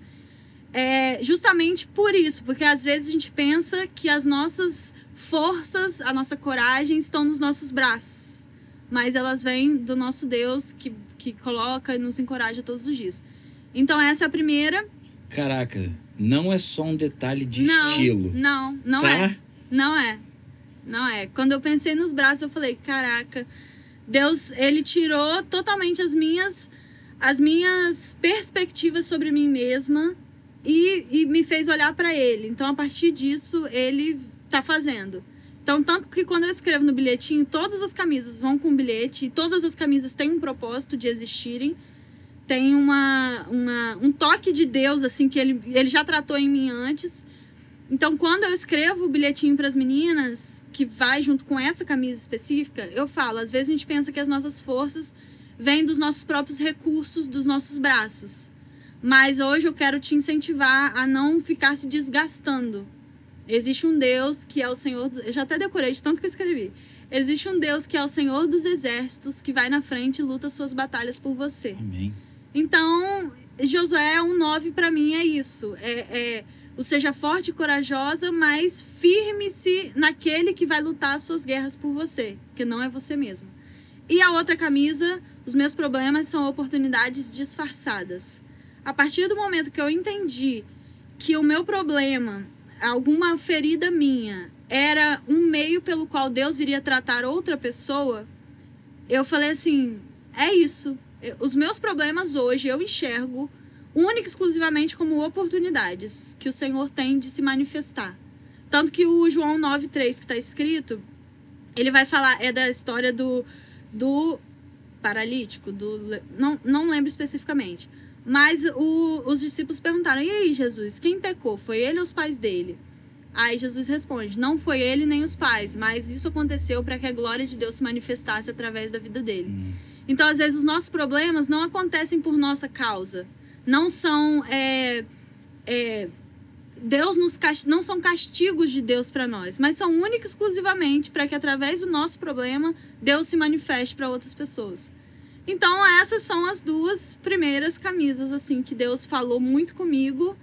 é justamente por isso, porque às vezes a gente pensa que as nossas forças, a nossa coragem estão nos nossos braços, mas elas vêm do nosso Deus que, que coloca e nos encoraja todos os dias. Então essa é a primeira. Caraca, não é só um detalhe de não, estilo. Não, não tá? é. Não é. Não é. Quando eu pensei nos braços, eu falei, caraca, Deus, ele tirou totalmente as minhas as minhas perspectivas sobre mim mesma e, e me fez olhar para ele. Então, a partir disso, ele tá fazendo. Então, tanto que quando eu escrevo no bilhetinho, todas as camisas vão com bilhete, e todas as camisas têm um propósito de existirem. Tem uma, uma, um toque de Deus, assim, que ele, ele já tratou em mim antes. Então, quando eu escrevo o bilhetinho para as meninas, que vai junto com essa camisa específica, eu falo: às vezes a gente pensa que as nossas forças vêm dos nossos próprios recursos, dos nossos braços. Mas hoje eu quero te incentivar a não ficar se desgastando. Existe um Deus que é o Senhor. Eu já até decorei de tanto que eu escrevi. Existe um Deus que é o Senhor dos exércitos, que vai na frente e luta suas batalhas por você. Amém. Então, Josué 1,9 para mim é isso. É, é o seja forte e corajosa, mas firme-se naquele que vai lutar as suas guerras por você, que não é você mesmo. E a outra camisa, os meus problemas são oportunidades disfarçadas. A partir do momento que eu entendi que o meu problema, alguma ferida minha, era um meio pelo qual Deus iria tratar outra pessoa, eu falei assim: é isso. Os meus problemas hoje eu enxergo única e exclusivamente como oportunidades que o Senhor tem de se manifestar. Tanto que o João 9,3 que está escrito, ele vai falar, é da história do, do paralítico, do, não, não lembro especificamente. Mas o, os discípulos perguntaram: E aí, Jesus, quem pecou? Foi ele ou os pais dele? Aí Jesus responde: Não foi ele nem os pais, mas isso aconteceu para que a glória de Deus se manifestasse através da vida dele. Hum. Então, às vezes, os nossos problemas não acontecem por nossa causa. Não são. É, é, Deus nos cast... não são castigos de Deus para nós, mas são únicos exclusivamente para que através do nosso problema Deus se manifeste para outras pessoas. Então, essas são as duas primeiras camisas, assim, que Deus falou muito comigo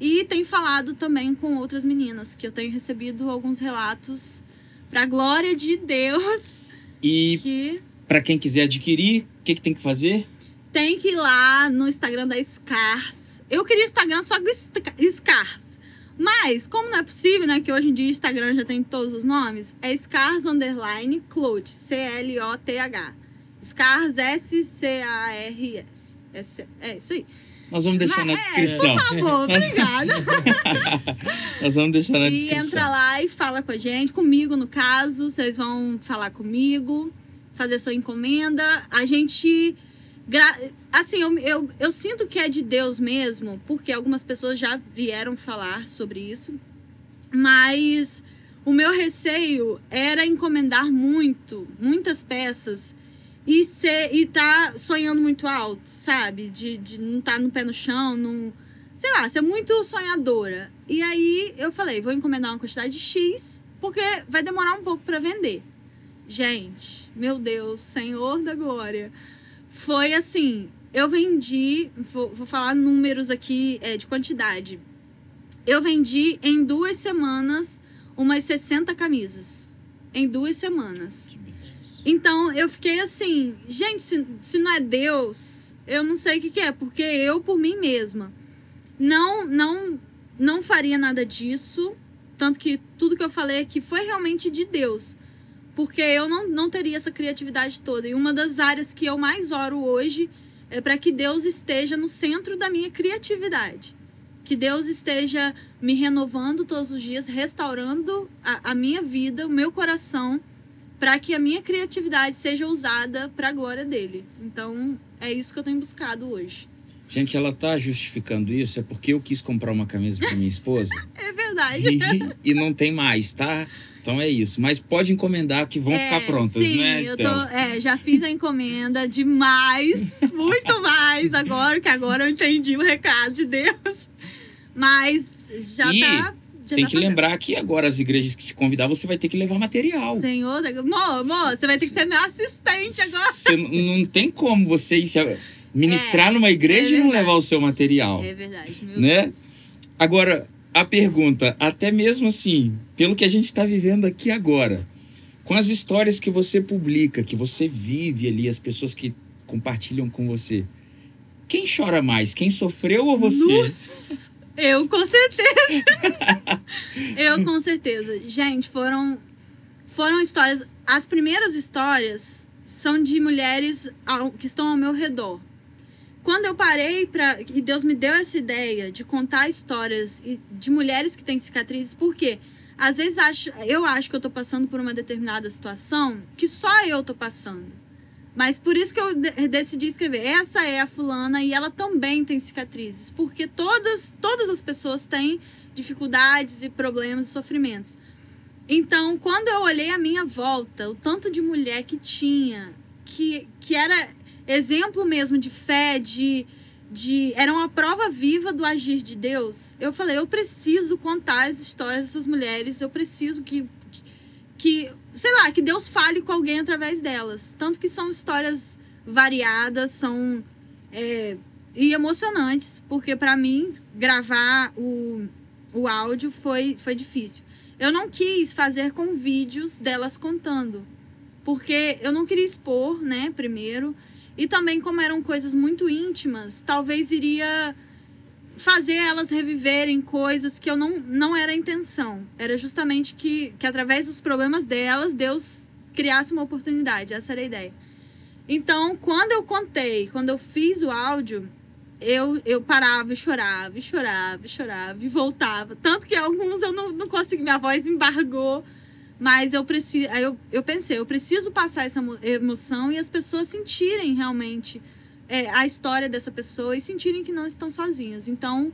e tem falado também com outras meninas, que eu tenho recebido alguns relatos para glória de Deus. E que... para quem quiser adquirir, o que, que tem que fazer? Tem que ir lá no Instagram da Scars. Eu queria o Instagram só Scars. Mas, como não é possível, né? Que hoje em dia o Instagram já tem todos os nomes, é Scars Underline Cloth, C-L-O-T-H. Scars, S-C-A-R-S. É isso aí. Nós vamos deixar Mas, na descrição. É, por favor, obrigada. Nós vamos deixar na e descrição. E entra lá e fala com a gente, comigo no caso, vocês vão falar comigo, fazer sua encomenda. A gente. Assim, eu, eu, eu sinto que é de Deus mesmo, porque algumas pessoas já vieram falar sobre isso. Mas o meu receio era encomendar muito, muitas peças e ser e tá sonhando muito alto, sabe? De, de não estar tá no pé no chão, não. Sei lá, ser muito sonhadora. E aí eu falei, vou encomendar uma quantidade de X, porque vai demorar um pouco para vender. Gente, meu Deus, Senhor da glória. Foi assim, eu vendi, vou, vou falar números aqui é, de quantidade. Eu vendi em duas semanas umas 60 camisas. Em duas semanas. Então eu fiquei assim, gente, se, se não é Deus, eu não sei o que, que é, porque eu por mim mesma não não não faria nada disso, tanto que tudo que eu falei aqui foi realmente de Deus, porque eu não, não teria essa criatividade toda. E uma das áreas que eu mais oro hoje é para que Deus esteja no centro da minha criatividade. Que Deus esteja me renovando todos os dias, restaurando a, a minha vida, o meu coração para que a minha criatividade seja usada para a glória dele. Então, é isso que eu tenho buscado hoje. Gente, ela tá justificando isso é porque eu quis comprar uma camisa para minha esposa. é verdade. E, e, não tem mais, tá? Então é isso. Mas pode encomendar que vão é, ficar prontas, sim, né, eu tô, é, já fiz a encomenda demais, muito mais agora, que agora eu entendi o recado de Deus. Mas já e... tá tem tá que lembrar que agora as igrejas que te convidar, você vai ter que levar material. Senhor, amor, amor, você vai ter que ser meu assistente agora. Você não tem como você ir ministrar é, numa igreja é e não levar o seu material. É verdade, meu né? Deus. Agora, a pergunta, até mesmo assim, pelo que a gente está vivendo aqui agora, com as histórias que você publica, que você vive ali, as pessoas que compartilham com você, quem chora mais? Quem sofreu ou você? Nossa. Eu com certeza. eu com certeza. Gente, foram foram histórias. As primeiras histórias são de mulheres que estão ao meu redor. Quando eu parei para e Deus me deu essa ideia de contar histórias de mulheres que têm cicatrizes, por quê? Às vezes acho, eu acho que eu tô passando por uma determinada situação que só eu tô passando. Mas por isso que eu decidi escrever. Essa é a fulana e ela também tem cicatrizes, porque todas todas as pessoas têm dificuldades e problemas e sofrimentos. Então, quando eu olhei a minha volta, o tanto de mulher que tinha, que, que era exemplo mesmo de fé, de, de era uma prova viva do agir de Deus, eu falei, eu preciso contar as histórias dessas mulheres, eu preciso que, que sei lá, que Deus fale com alguém através delas. Tanto que são histórias variadas, são é, e emocionantes, porque para mim gravar o, o áudio foi, foi difícil. Eu não quis fazer com vídeos delas contando, porque eu não queria expor, né, primeiro, e também como eram coisas muito íntimas, talvez iria fazer elas reviverem coisas que eu não, não era a intenção. Era justamente que, que através dos problemas delas, Deus criasse uma oportunidade. Essa era a ideia. Então, quando eu contei, quando eu fiz o áudio, eu, eu parava e chorava, e chorava, e chorava, e voltava. Tanto que alguns eu não, não consegui, minha voz embargou. Mas eu preciso, eu, eu pensei, eu preciso passar essa emoção e as pessoas sentirem realmente é, a história dessa pessoa e sentirem que não estão sozinhas. Então,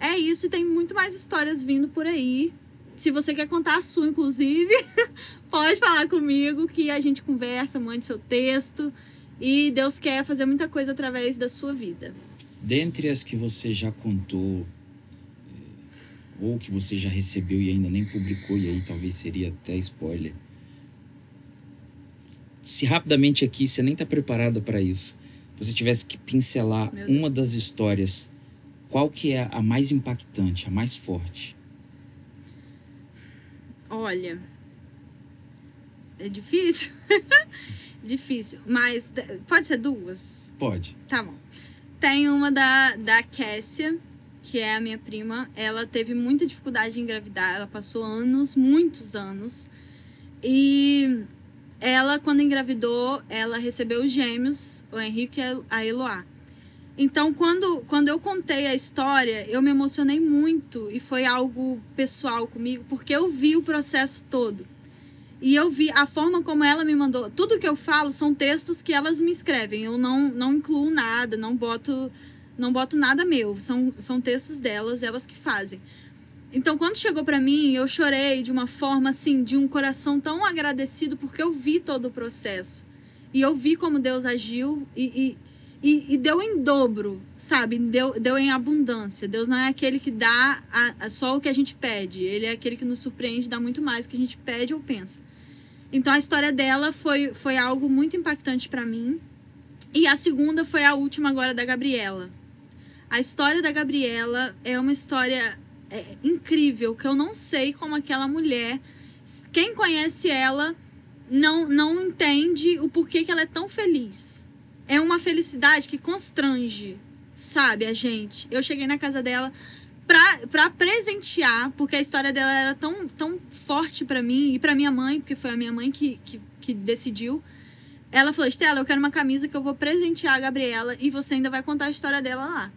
é isso e tem muito mais histórias vindo por aí. Se você quer contar a sua, inclusive, pode falar comigo que a gente conversa, mande seu texto. E Deus quer fazer muita coisa através da sua vida. Dentre as que você já contou, ou que você já recebeu e ainda nem publicou, e aí talvez seria até spoiler. Se rapidamente aqui você nem está preparada para isso, você tivesse que pincelar uma das histórias, qual que é a mais impactante, a mais forte? Olha, é difícil. difícil, mas pode ser duas? Pode. Tá bom. Tem uma da, da Kessia, que é a minha prima. Ela teve muita dificuldade em engravidar, ela passou anos, muitos anos. E ela, quando engravidou, ela recebeu os gêmeos, o Henrique e a Eloá. Então, quando, quando eu contei a história, eu me emocionei muito e foi algo pessoal comigo, porque eu vi o processo todo. E eu vi a forma como ela me mandou. Tudo que eu falo são textos que elas me escrevem. Eu não, não incluo nada, não boto, não boto nada meu. São, são textos delas, elas que fazem. Então, quando chegou para mim, eu chorei de uma forma assim, de um coração tão agradecido, porque eu vi todo o processo. E eu vi como Deus agiu e, e, e, e deu em dobro, sabe? Deu, deu em abundância. Deus não é aquele que dá a, a só o que a gente pede. Ele é aquele que nos surpreende, dá muito mais do que a gente pede ou pensa. Então a história dela foi, foi algo muito impactante para mim. E a segunda foi a última agora da Gabriela. A história da Gabriela é uma história é, incrível, que eu não sei como aquela mulher, quem conhece ela, não, não entende o porquê que ela é tão feliz. É uma felicidade que constrange, sabe, a gente. Eu cheguei na casa dela pra, pra presentear, porque a história dela era tão, tão forte para mim e para minha mãe, porque foi a minha mãe que, que, que decidiu. Ela falou: Estela, eu quero uma camisa que eu vou presentear a Gabriela e você ainda vai contar a história dela lá.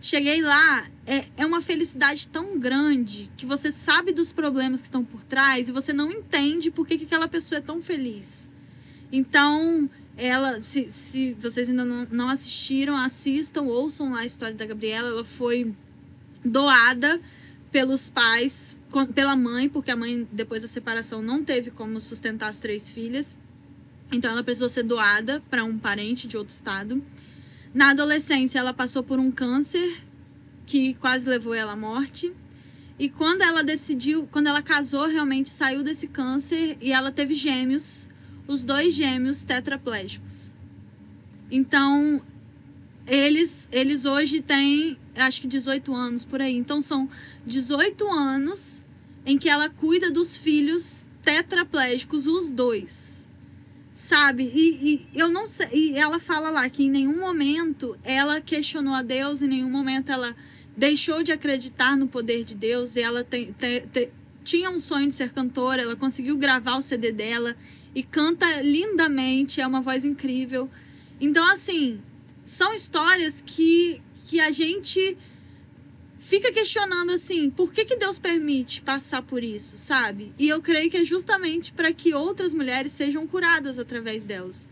Cheguei lá, é, é uma felicidade tão grande que você sabe dos problemas que estão por trás e você não entende por que, que aquela pessoa é tão feliz. Então, ela, se, se vocês ainda não, não assistiram, assistam, ouçam lá a história da Gabriela. Ela foi doada pelos pais, pela mãe, porque a mãe, depois da separação, não teve como sustentar as três filhas. Então, ela precisou ser doada para um parente de outro estado. Na adolescência, ela passou por um câncer que quase levou ela à morte. E quando ela decidiu, quando ela casou, realmente saiu desse câncer e ela teve gêmeos, os dois gêmeos tetraplégicos. Então, eles, eles hoje têm, acho que 18 anos por aí. Então, são 18 anos em que ela cuida dos filhos tetraplégicos, os dois. Sabe? E, e eu não sei. E ela fala lá que em nenhum momento ela questionou a Deus, em nenhum momento ela deixou de acreditar no poder de Deus. E ela tem, tem, tinha um sonho de ser cantora, ela conseguiu gravar o CD dela e canta lindamente, é uma voz incrível. Então, assim, são histórias que, que a gente fica questionando assim, por que, que Deus permite passar por isso, sabe? E eu creio que é justamente para que outras mulheres sejam curadas através delas.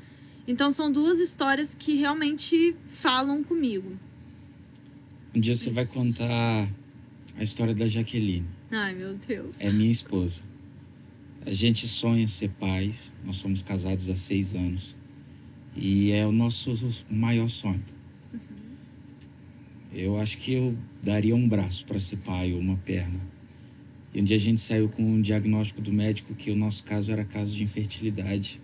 Então são duas histórias que realmente falam comigo. Um dia você isso. vai contar a história da Jaqueline. Ai, meu Deus. É minha esposa. A gente sonha ser pais. Nós somos casados há seis anos. E é o nosso maior sonho. Eu acho que eu daria um braço para ser pai ou uma perna. E um dia a gente saiu com um diagnóstico do médico que o nosso caso era caso de infertilidade.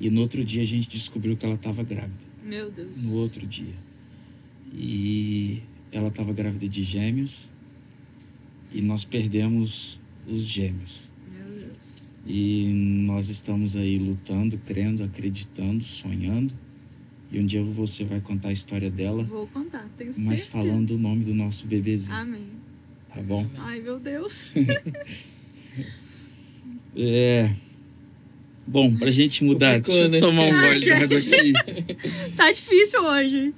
E no outro dia a gente descobriu que ela estava grávida. Meu Deus. No outro dia. E ela estava grávida de gêmeos. E nós perdemos os gêmeos. E nós estamos aí lutando, crendo, acreditando, sonhando. E um dia você vai contar a história dela. Vou contar, tenho certeza. Mas falando o nome do nosso bebezinho. Amém. Tá bom? Ai, meu Deus. é. Bom, pra gente mudar, deixa eu tomar um gole de água aqui. tá difícil hoje.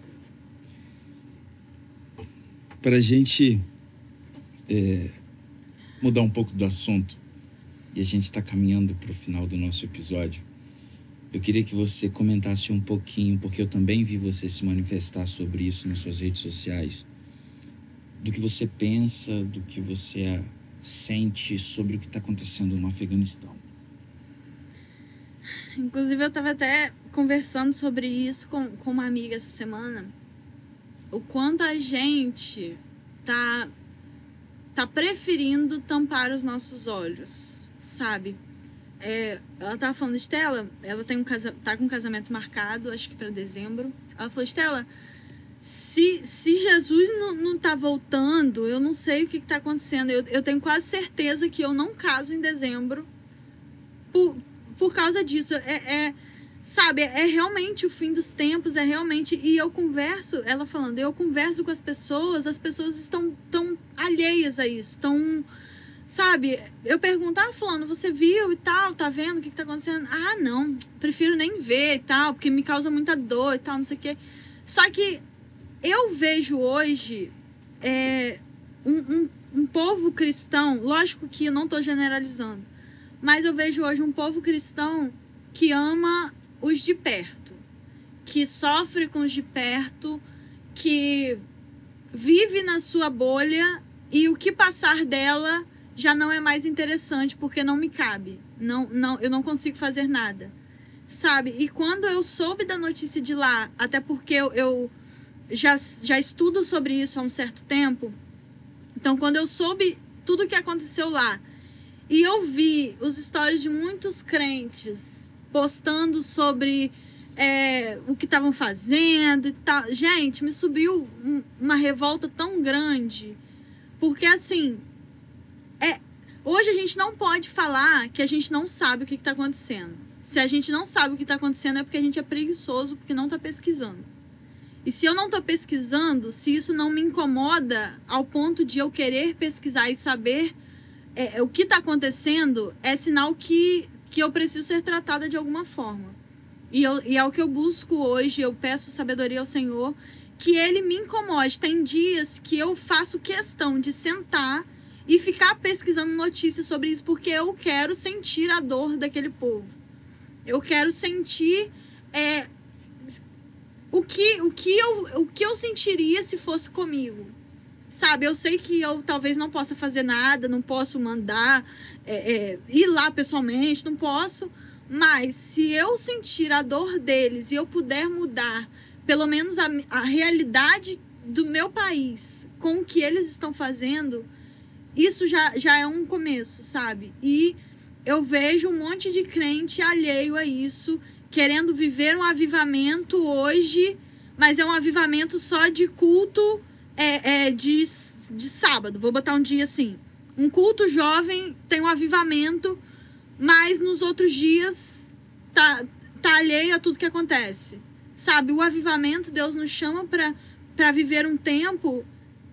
Pra gente é, mudar um pouco do assunto e a gente está caminhando para o final do nosso episódio, eu queria que você comentasse um pouquinho, porque eu também vi você se manifestar sobre isso nas suas redes sociais, do que você pensa, do que você sente sobre o que está acontecendo no Afeganistão. Inclusive, eu estava até conversando sobre isso com, com uma amiga essa semana. O quanto a gente tá, tá preferindo tampar os nossos olhos sabe? É, ela tava falando, Estela, ela tem um casa, tá com um casamento marcado, acho que para dezembro. Ela falou, Estela, se, se Jesus não, não tá voltando, eu não sei o que, que tá acontecendo. Eu, eu tenho quase certeza que eu não caso em dezembro por, por causa disso. É, é, sabe, é realmente o fim dos tempos, é realmente. E eu converso, ela falando, eu converso com as pessoas, as pessoas estão tão alheias a isso, estão Sabe, eu pergunto, ah, fulano, você viu e tal, tá vendo o que, que tá acontecendo? Ah, não, prefiro nem ver e tal, porque me causa muita dor e tal, não sei o quê. Só que eu vejo hoje é, um, um, um povo cristão, lógico que eu não tô generalizando, mas eu vejo hoje um povo cristão que ama os de perto, que sofre com os de perto, que vive na sua bolha e o que passar dela já não é mais interessante porque não me cabe. Não, não, eu não consigo fazer nada. Sabe? E quando eu soube da notícia de lá, até porque eu, eu já, já estudo sobre isso há um certo tempo, então quando eu soube tudo o que aconteceu lá, E eu vi os stories de muitos crentes postando sobre é, o que estavam fazendo e tal. Gente, me subiu um- uma revolta tão grande. Porque assim, hoje a gente não pode falar que a gente não sabe o que está acontecendo. Se a gente não sabe o que está acontecendo é porque a gente é preguiçoso, porque não está pesquisando. E se eu não estou pesquisando, se isso não me incomoda ao ponto de eu querer pesquisar e saber é, o que está acontecendo, é sinal que, que eu preciso ser tratada de alguma forma. E, eu, e é o que eu busco hoje, eu peço sabedoria ao Senhor, que Ele me incomode. Tem dias que eu faço questão de sentar e ficar pesquisando notícias sobre isso, porque eu quero sentir a dor daquele povo. Eu quero sentir é, o, que, o, que eu, o que eu sentiria se fosse comigo. Sabe, eu sei que eu talvez não possa fazer nada, não posso mandar, é, é, ir lá pessoalmente, não posso. Mas se eu sentir a dor deles e eu puder mudar pelo menos a, a realidade do meu país com o que eles estão fazendo, isso já, já é um começo, sabe? E eu vejo um monte de crente alheio a isso, querendo viver um avivamento hoje, mas é um avivamento só de culto é, é, de, de sábado. Vou botar um dia assim. Um culto jovem tem um avivamento, mas nos outros dias tá, tá alheio a tudo que acontece. Sabe, o avivamento, Deus nos chama para viver um tempo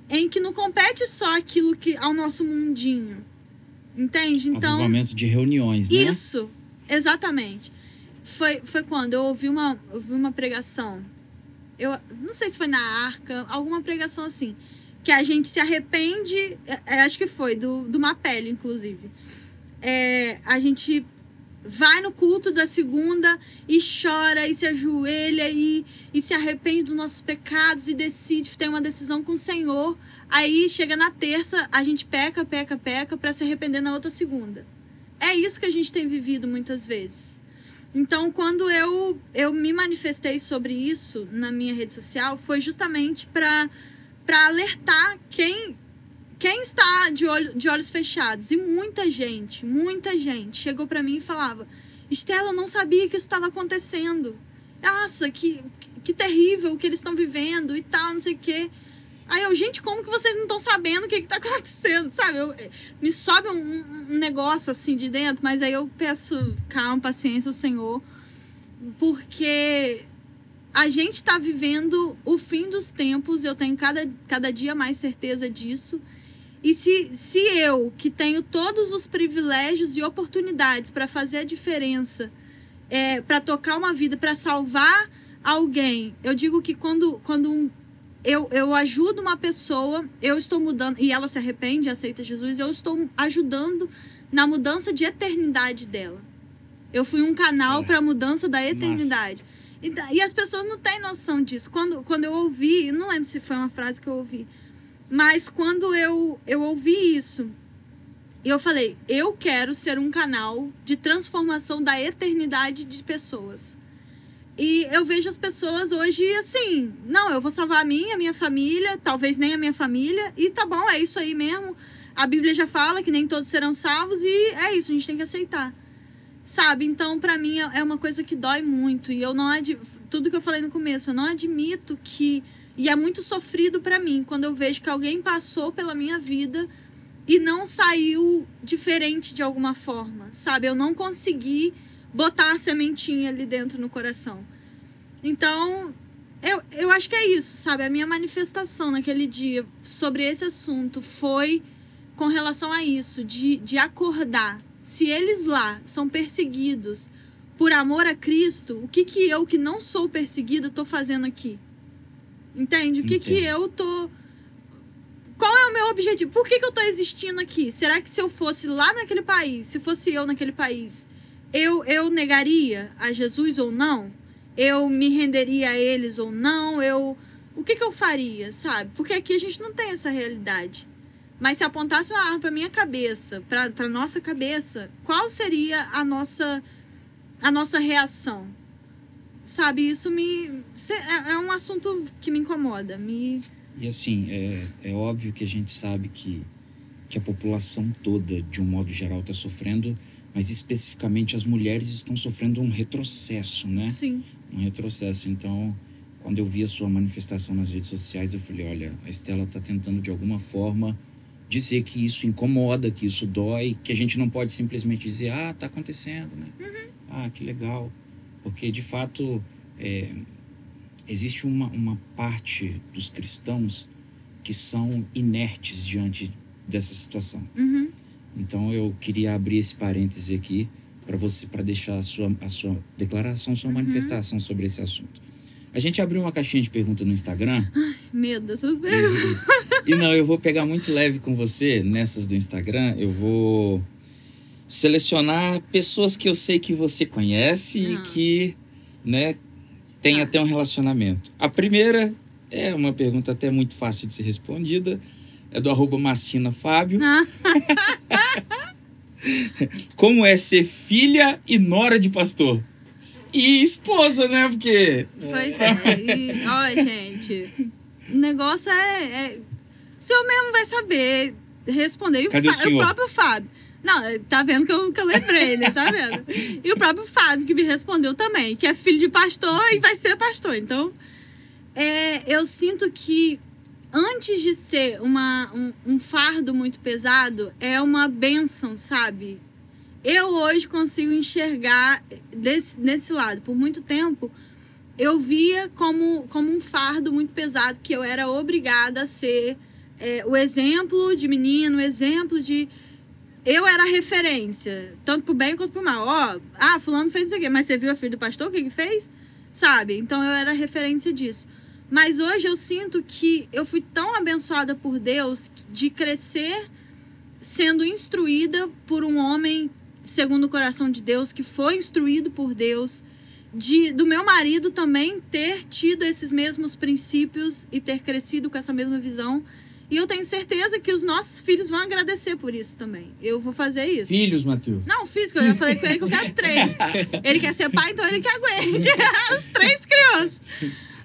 em que não compete só aquilo que ao nosso mundinho. Entende? Então, Avivamento de reuniões, né? isso, exatamente. Foi, foi quando eu ouvi uma, ouvi uma pregação. Eu não sei se foi na arca, alguma pregação assim. Que a gente se arrepende, é, é, acho que foi, do, do Mapele, inclusive. É, a gente vai no culto da segunda e chora e se ajoelha e, e se arrepende dos nossos pecados e decide ter uma decisão com o Senhor. Aí chega na terça, a gente peca, peca, peca para se arrepender na outra segunda. É isso que a gente tem vivido muitas vezes. Então, quando eu, eu me manifestei sobre isso na minha rede social, foi justamente para alertar quem, quem está de, olho, de olhos fechados. E muita gente, muita gente chegou para mim e falava: Estela, eu não sabia que isso estava acontecendo. Nossa, que, que terrível o que eles estão vivendo e tal, não sei o quê. Aí eu, gente, como que vocês não estão sabendo o que, está acontecendo, sabe? Eu, me sobe um, um, negócio assim de dentro, mas aí eu peço calma, paciência Senhor, porque a gente está vivendo o fim dos tempos, eu tenho cada, cada dia mais certeza disso. E se, se eu, que tenho todos os privilégios e oportunidades para fazer a diferença, é, para tocar uma vida, para salvar alguém, eu digo que quando, quando um, eu, eu ajudo uma pessoa, eu estou mudando, e ela se arrepende e aceita Jesus, eu estou ajudando na mudança de eternidade dela. Eu fui um canal é. para a mudança da eternidade. E, e, as pessoas não têm noção disso. Quando, quando eu ouvi, não lembro se foi uma frase que eu ouvi, mas quando eu, eu ouvi isso, eu falei: eu quero ser um canal de transformação da eternidade de pessoas. E eu vejo as pessoas hoje assim: não, eu vou salvar a minha, a minha família, talvez nem a minha família, e tá bom, é isso aí mesmo. A Bíblia já fala que nem todos serão salvos, e é isso, a gente tem que aceitar. Sabe? Então, para mim, é uma coisa que dói muito. E eu não ad... Tudo que eu falei no começo, eu não admito que. E é muito sofrido para mim quando eu vejo que alguém passou pela minha vida e não saiu diferente de alguma forma, sabe? Eu não consegui botar a sementinha ali dentro no coração. Então, eu, eu acho que é isso, sabe? A minha manifestação naquele dia sobre esse assunto foi com relação a isso, de, de acordar. Se eles lá são perseguidos por amor a Cristo, o que que eu, que não sou perseguida, tô fazendo aqui? Entende? O que que eu tô... Qual é o meu objetivo? Por que que eu tô existindo aqui? Será que se eu fosse lá naquele país, se fosse eu naquele país, eu, eu negaria a Jesus ou não? Eu me renderia a eles ou não? Eu o que, que eu faria, sabe? Porque aqui a gente não tem essa realidade. Mas se apontasse uma arma para minha cabeça, para nossa cabeça, qual seria a nossa a nossa reação? Sabe, isso me é, é um assunto que me incomoda, me E assim, é, é óbvio que a gente sabe que que a população toda, de um modo geral, está sofrendo, mas especificamente as mulheres estão sofrendo um retrocesso, né? Sim. Um retrocesso. Então, quando eu vi a sua manifestação nas redes sociais, eu falei: olha, a Estela está tentando de alguma forma dizer que isso incomoda, que isso dói, que a gente não pode simplesmente dizer: ah, tá acontecendo, né? Uhum. Ah, que legal. Porque, de fato, é, existe uma, uma parte dos cristãos que são inertes diante dessa situação. Uhum. Então eu queria abrir esse parêntese aqui para você para deixar a sua, a sua declaração, sua manifestação sobre esse assunto. A gente abriu uma caixinha de pergunta no Instagram. Medo dessas perguntas. E, e não, eu vou pegar muito leve com você nessas do Instagram. Eu vou selecionar pessoas que eu sei que você conhece e Ah. que, né, tem Ah. até um relacionamento. A primeira é uma pergunta até muito fácil de ser respondida. É do arroba Macina Fábio. Ah. Como é ser filha e nora de pastor? E esposa, né? Porque. Pois é. E, ó, gente, o negócio é, é- O senhor mesmo vai saber responder. E o, Cadê o senhor? próprio Fábio. Não, tá vendo que eu, que eu lembrei, né? Tá vendo? E o próprio Fábio que me respondeu também, que é filho de pastor e vai ser pastor. Então, é, eu sinto que antes de ser uma, um, um fardo muito pesado, é uma bênção, sabe? Eu hoje consigo enxergar desse, nesse lado. Por muito tempo, eu via como, como um fardo muito pesado, que eu era obrigada a ser é, o exemplo de menino, o exemplo de. Eu era referência, tanto pro bem quanto pro mal. Ó, ah, fulano fez isso aqui, mas você viu a filha do pastor, o que que fez? Sabe? Então eu era referência disso. Mas hoje eu sinto que eu fui tão abençoada por Deus de crescer sendo instruída por um homem segundo o coração de Deus, que foi instruído por Deus, de do meu marido também ter tido esses mesmos princípios e ter crescido com essa mesma visão. E eu tenho certeza que os nossos filhos vão agradecer por isso também. Eu vou fazer isso. Filhos, Matheus. Não, físico, eu já falei com ele que eu quero três. Ele quer ser pai, então ele que aguente as três crianças.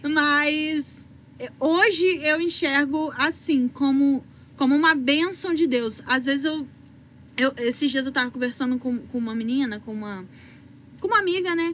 Mas eh, hoje eu enxergo assim, como, como uma bênção de Deus. Às vezes eu, eu. Esses dias eu tava conversando com, com uma menina, com uma, com uma amiga, né?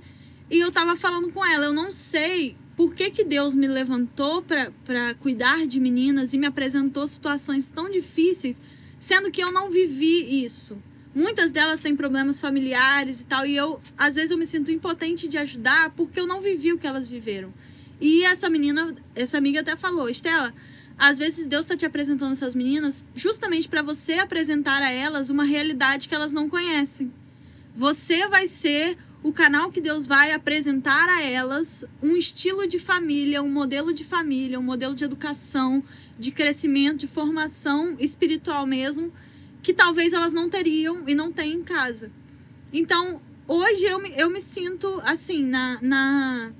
E eu tava falando com ela, eu não sei por que, que Deus me levantou para cuidar de meninas e me apresentou situações tão difíceis, sendo que eu não vivi isso. Muitas delas têm problemas familiares e tal, e eu, às vezes, eu me sinto impotente de ajudar porque eu não vivi o que elas viveram. E essa menina, essa amiga até falou, Estela, às vezes Deus está te apresentando essas meninas justamente para você apresentar a elas uma realidade que elas não conhecem. Você vai ser o canal que Deus vai apresentar a elas um estilo de família, um modelo de família, um modelo de educação, de crescimento, de formação espiritual mesmo, que talvez elas não teriam e não têm em casa. Então, hoje eu me, eu me sinto assim, na, na,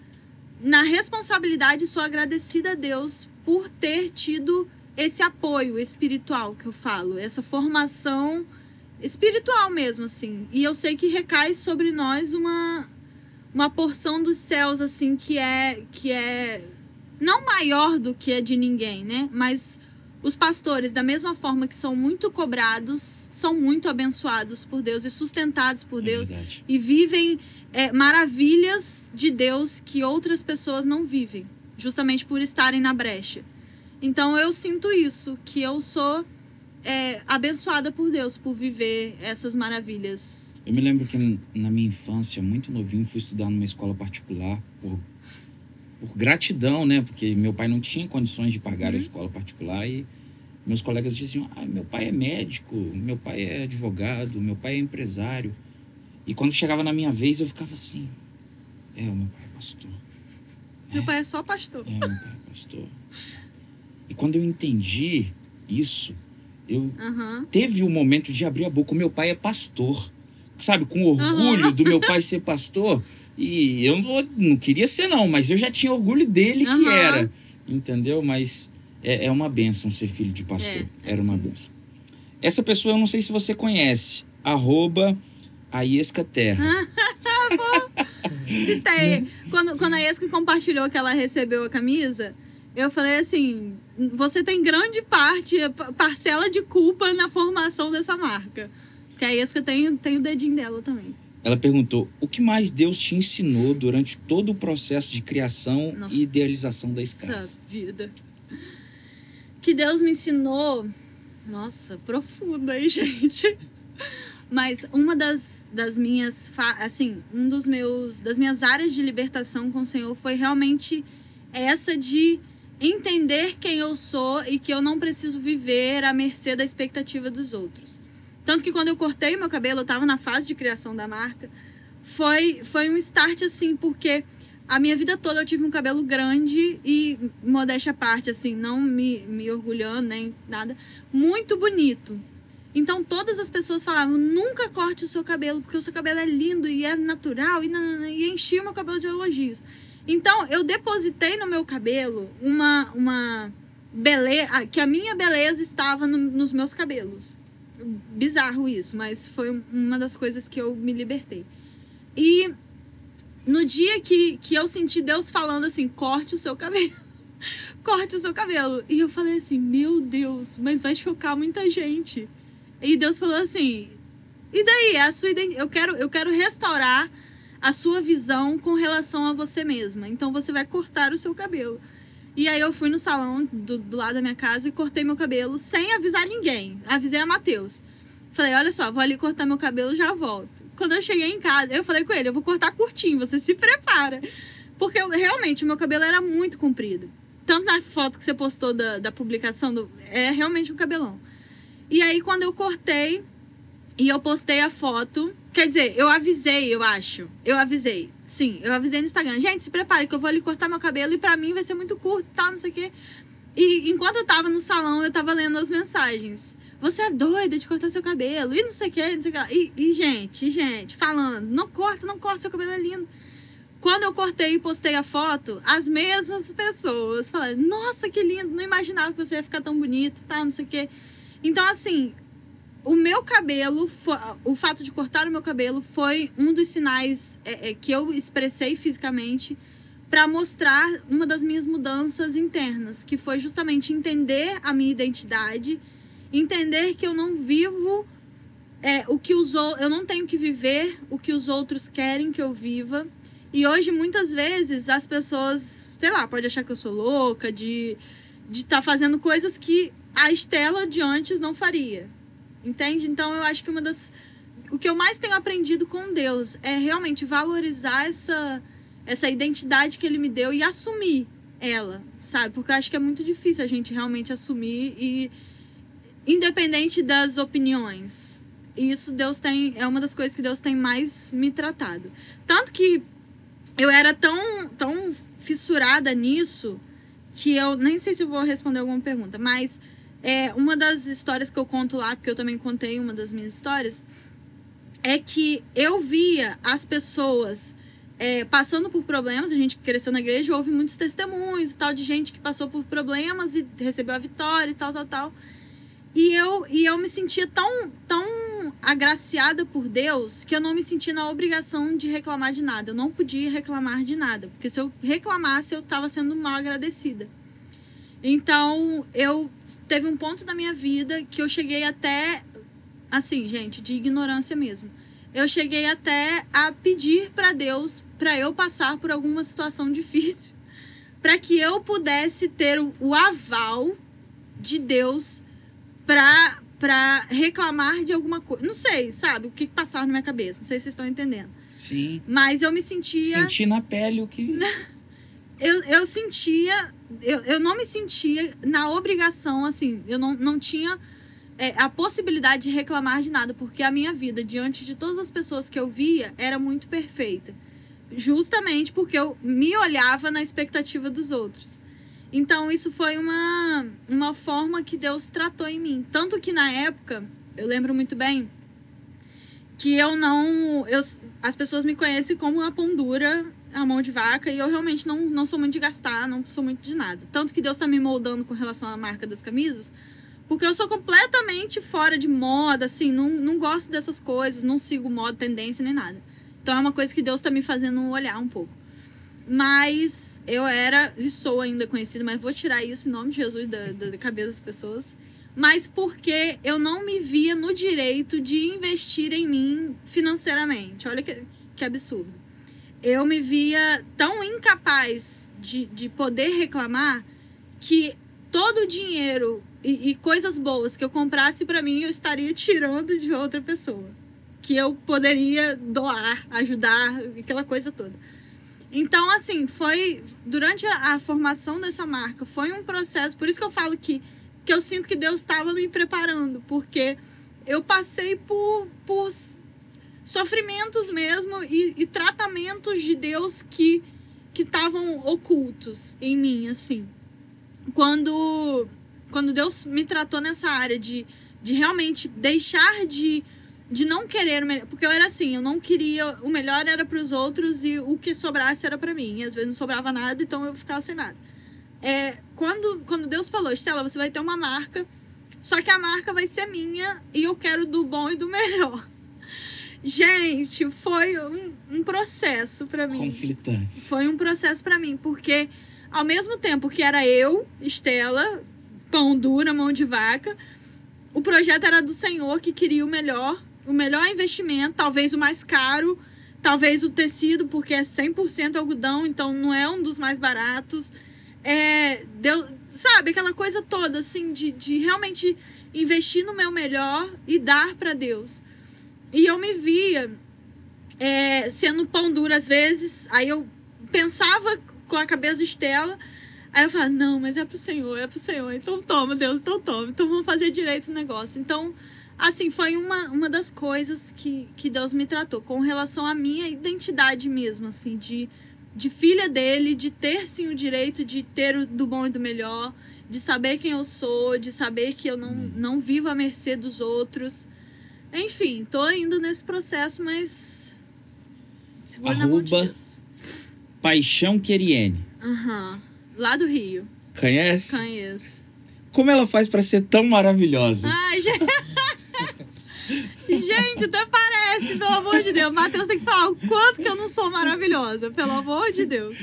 na responsabilidade, sou agradecida a Deus por ter tido esse apoio espiritual que eu falo, essa formação espiritual mesmo, assim. E eu sei que recai sobre nós uma, uma porção dos céus, assim, que é, que é não maior do que a de ninguém, né? Mas os pastores, da mesma forma que são muito cobrados, são muito abençoados por Deus e sustentados por É Deus verdade. e vivem é, maravilhas de Deus que outras pessoas não vivem, justamente por estarem na brecha. Então eu sinto isso, que eu sou é, abençoada por Deus por viver essas maravilhas. Eu me lembro que na minha infância, muito novinho, fui estudar numa escola particular por, por gratidão, né? Porque meu pai não tinha condições de pagar a escola particular e meus colegas diziam: ah, meu pai é médico, meu pai é advogado, meu pai é empresário. E quando chegava na minha vez, eu ficava assim: é, o meu pai é pastor. Meu pai é só pastor. É, meu pai é pastor. E quando eu entendi isso, eu Aham. teve o momento de abrir a boca. O meu pai é pastor. Sabe, com orgulho do meu pai ser pastor. E eu não, não queria ser, não, mas eu já tinha orgulho dele que Aham. era. Entendeu? Mas é, é uma benção ser filho de pastor. É, é era uma sim. benção. Essa pessoa eu não sei se você conhece. Arroba Aiesca Terra. Citei. Quando, quando a Esca compartilhou que ela recebeu a camisa, eu falei assim: você tem grande parte, parcela de culpa na formação dessa marca. Que é isso que tem, tem o dedinho dela também. Ela perguntou: o que mais Deus te ensinou durante todo o processo de criação Nossa. e idealização da Scars? vida. Que Deus me ensinou. Nossa, profunda aí, gente. Mas uma das, das minhas, assim, um dos meus, das minhas áreas de libertação com o Senhor foi realmente essa de entender quem eu sou e que eu não preciso viver à mercê da expectativa dos outros. Tanto que quando eu cortei meu cabelo, eu estava na fase de criação da marca, foi, foi um start assim, porque a minha vida toda eu tive um cabelo grande e, modéstia à parte, assim, não me, me orgulhando nem nada, muito bonito. Então todas as pessoas falavam: nunca corte o seu cabelo, porque o seu cabelo é lindo e é natural, e, e enchia meu cabelo de elogios. Então eu depositei no meu cabelo uma, uma beleza, que a minha beleza estava no, nos meus cabelos bizarro isso, mas foi uma das coisas que eu me libertei. E no dia que, que eu senti Deus falando assim: corte o seu cabelo. corte o seu cabelo. E eu falei assim: meu Deus, mas vai chocar muita gente. E Deus falou assim: e daí? A sua eu quero, eu quero restaurar a sua visão com relação a você mesma. Então você vai cortar o seu cabelo. E aí eu fui no salão do, do lado da minha casa e cortei meu cabelo sem avisar ninguém. Avisei a Matheus. Falei, olha só, vou ali cortar meu cabelo já volto. Quando eu cheguei em casa, eu falei com ele, eu vou cortar curtinho, você se prepara. Porque eu, realmente o meu cabelo era muito comprido. Tanto na foto que você postou da, da publicação, do, é realmente um cabelão. E aí quando eu cortei e eu postei a foto, quer dizer, eu avisei, eu acho. Eu avisei. Sim, eu avisei no Instagram. Gente, se prepare que eu vou ali cortar meu cabelo e pra mim vai ser muito curto, tal, não sei o quê. E enquanto eu tava no salão, eu tava lendo as mensagens. Você é doida de cortar seu cabelo, e não sei o que, não sei o que. E, e, gente, gente, falando, não corta, não corta, seu cabelo é lindo. Quando eu cortei e postei a foto, as mesmas pessoas falaram: Nossa, que lindo, não imaginava que você ia ficar tão bonito, tal, não sei o que. Então, assim, o meu cabelo, o fato de cortar o meu cabelo foi um dos sinais é, é, que eu expressei fisicamente para mostrar uma das minhas mudanças internas, que foi justamente entender a minha identidade, entender que eu não vivo é, o que os eu não tenho que viver o que os outros querem que eu viva. E hoje muitas vezes as pessoas, sei lá, pode achar que eu sou louca de de estar tá fazendo coisas que a Estela de antes não faria. Entende? Então eu acho que uma das o que eu mais tenho aprendido com Deus é realmente valorizar essa essa identidade que ele me deu e assumir ela, sabe? Porque eu acho que é muito difícil a gente realmente assumir e independente das opiniões. E isso Deus tem é uma das coisas que Deus tem mais me tratado. Tanto que eu era tão tão fissurada nisso que eu nem sei se eu vou responder alguma pergunta, mas é uma das histórias que eu conto lá, porque eu também contei uma das minhas histórias, é que eu via as pessoas é, passando por problemas, a gente que cresceu na igreja houve muitos testemunhos e tal de gente que passou por problemas e recebeu a vitória e tal, tal, tal. E eu, e eu me sentia tão, tão agraciada por Deus que eu não me sentia na obrigação de reclamar de nada. Eu não podia reclamar de nada, porque se eu reclamasse eu estava sendo mal agradecida. Então, eu teve um ponto da minha vida que eu cheguei até assim, gente, de ignorância mesmo eu cheguei até a pedir para Deus para eu passar por alguma situação difícil, para que eu pudesse ter o, aval de Deus para para reclamar de alguma coisa. Não sei, sabe, o que passava na minha cabeça. Não sei se vocês estão entendendo. Sim. Mas eu me sentia. Senti na pele o que. eu, eu sentia. Eu, eu não me sentia na obrigação, assim. Eu não, não tinha é, a possibilidade de reclamar de nada, porque a minha vida, diante de todas as pessoas que eu via, era muito perfeita. Justamente porque eu me olhava na expectativa dos outros. Então, isso foi uma, uma forma que Deus tratou em mim. Tanto que na época, eu lembro muito bem, que eu não. Eu, as pessoas me conhecem como uma pão dura, a mão de vaca, e eu realmente não, não sou muito de gastar, não sou muito de nada. Tanto que Deus está me moldando com relação à marca das camisas, porque eu sou completamente fora de moda, assim, não, não gosto dessas coisas, não sigo moda, tendência nem nada. Então é uma coisa que Deus está me fazendo olhar um pouco. Mas eu era e sou ainda conhecida, mas vou tirar isso em nome de Jesus da, da cabeça das pessoas. Mas porque eu não me via no direito de investir em mim financeiramente. Olha que, que absurdo. Eu me via tão incapaz de, de poder reclamar que todo o dinheiro e, e coisas boas que eu comprasse para mim eu estaria tirando de outra pessoa. Que eu poderia doar, ajudar, aquela coisa toda. Então, assim, foi. Durante a, a, formação dessa marca, foi um processo. Por isso que eu falo que, que eu sinto que Deus estava me preparando, porque eu passei por, por sofrimentos mesmo e, e tratamentos de Deus que que estavam ocultos em mim, assim. Quando, quando Deus me tratou nessa área de, de realmente deixar de de não querer o melhor. Porque eu era assim, eu não queria. O melhor era para os outros e o que sobrasse era para mim. E às vezes não sobrava nada, então eu ficava sem nada. É, quando, quando Deus falou, Estela, você vai ter uma marca, só que a marca vai ser minha e eu quero do bom e do melhor. Gente, foi um, um processo para mim. Conflitante. Foi um processo para mim, porque ao mesmo tempo que era eu, Estela, pão dura, mão de vaca, o projeto era do Senhor que queria o melhor o melhor investimento, talvez o mais caro, talvez o tecido, porque é 100% algodão, então não é um dos mais baratos. É, deu, sabe, aquela coisa toda, assim, de, de realmente investir no meu melhor e dar para Deus. E eu me via é, sendo pão duro às vezes, aí eu pensava com a cabeça de Estela, aí eu falava, não, mas é pro Senhor, é pro Senhor, então toma, Deus, então toma, então vamos fazer direito o negócio. Então, Assim, foi uma, uma das coisas que, que Deus me tratou com relação à minha identidade mesmo, assim, de, de filha dele, de ter sim o direito de ter o do bom e do melhor, de saber quem eu sou, de saber que eu não, não vivo à mercê dos outros. Enfim, tô ainda nesse processo, mas. Segura Arroba na mão de Deus. Paixão Queriene. Aham. Uhum. Lá do Rio. Conhece? Conheço. Como ela faz para ser tão maravilhosa? Ai, gente. Gente, até parece, pelo amor de Deus. Matheus tem que falar o quanto que eu não sou maravilhosa, pelo amor de Deus.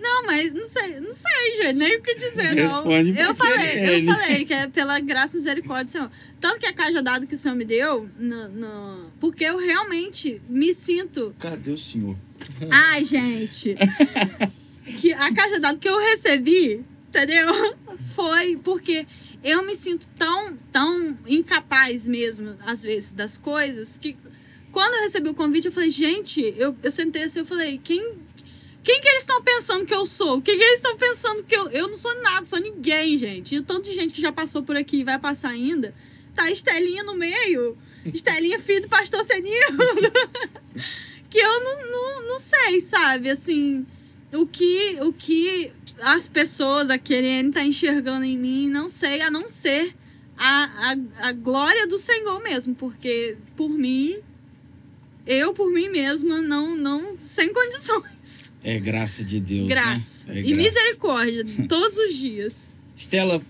Não, mas não sei, não sei, gente, nem o que dizer, não. Responde eu falei, eu falei que é pela graça e misericórdia do Senhor. Tanto que a caixa dado que o Senhor me deu, no, no, porque eu realmente me sinto. Cadê o Senhor? Ai, gente. que a caixa dado que eu recebi, entendeu? Foi porque eu me sinto tão, tão incapaz mesmo, às vezes, das coisas, que quando eu recebi o convite, eu falei, gente, eu, eu sentei assim, eu falei, quem, quem que eles estão pensando que eu sou? O que, que eles estão pensando que eu... Eu não sou nada, sou ninguém, gente. E o tanto de gente que já passou por aqui e vai passar ainda, tá a Estelinha no meio. Estelinha, filho do pastor Senildo. que eu não, não, não sei, sabe? Assim, o que, o que as pessoas, a querendo tá enxergando em mim, não sei, a não ser a, a, a glória do Senhor mesmo, porque por mim, eu por mim mesma, não, não, sem condições. É graça de Deus. Né? Graça. Né? É e graça. misericórdia, todos os dias. Estela,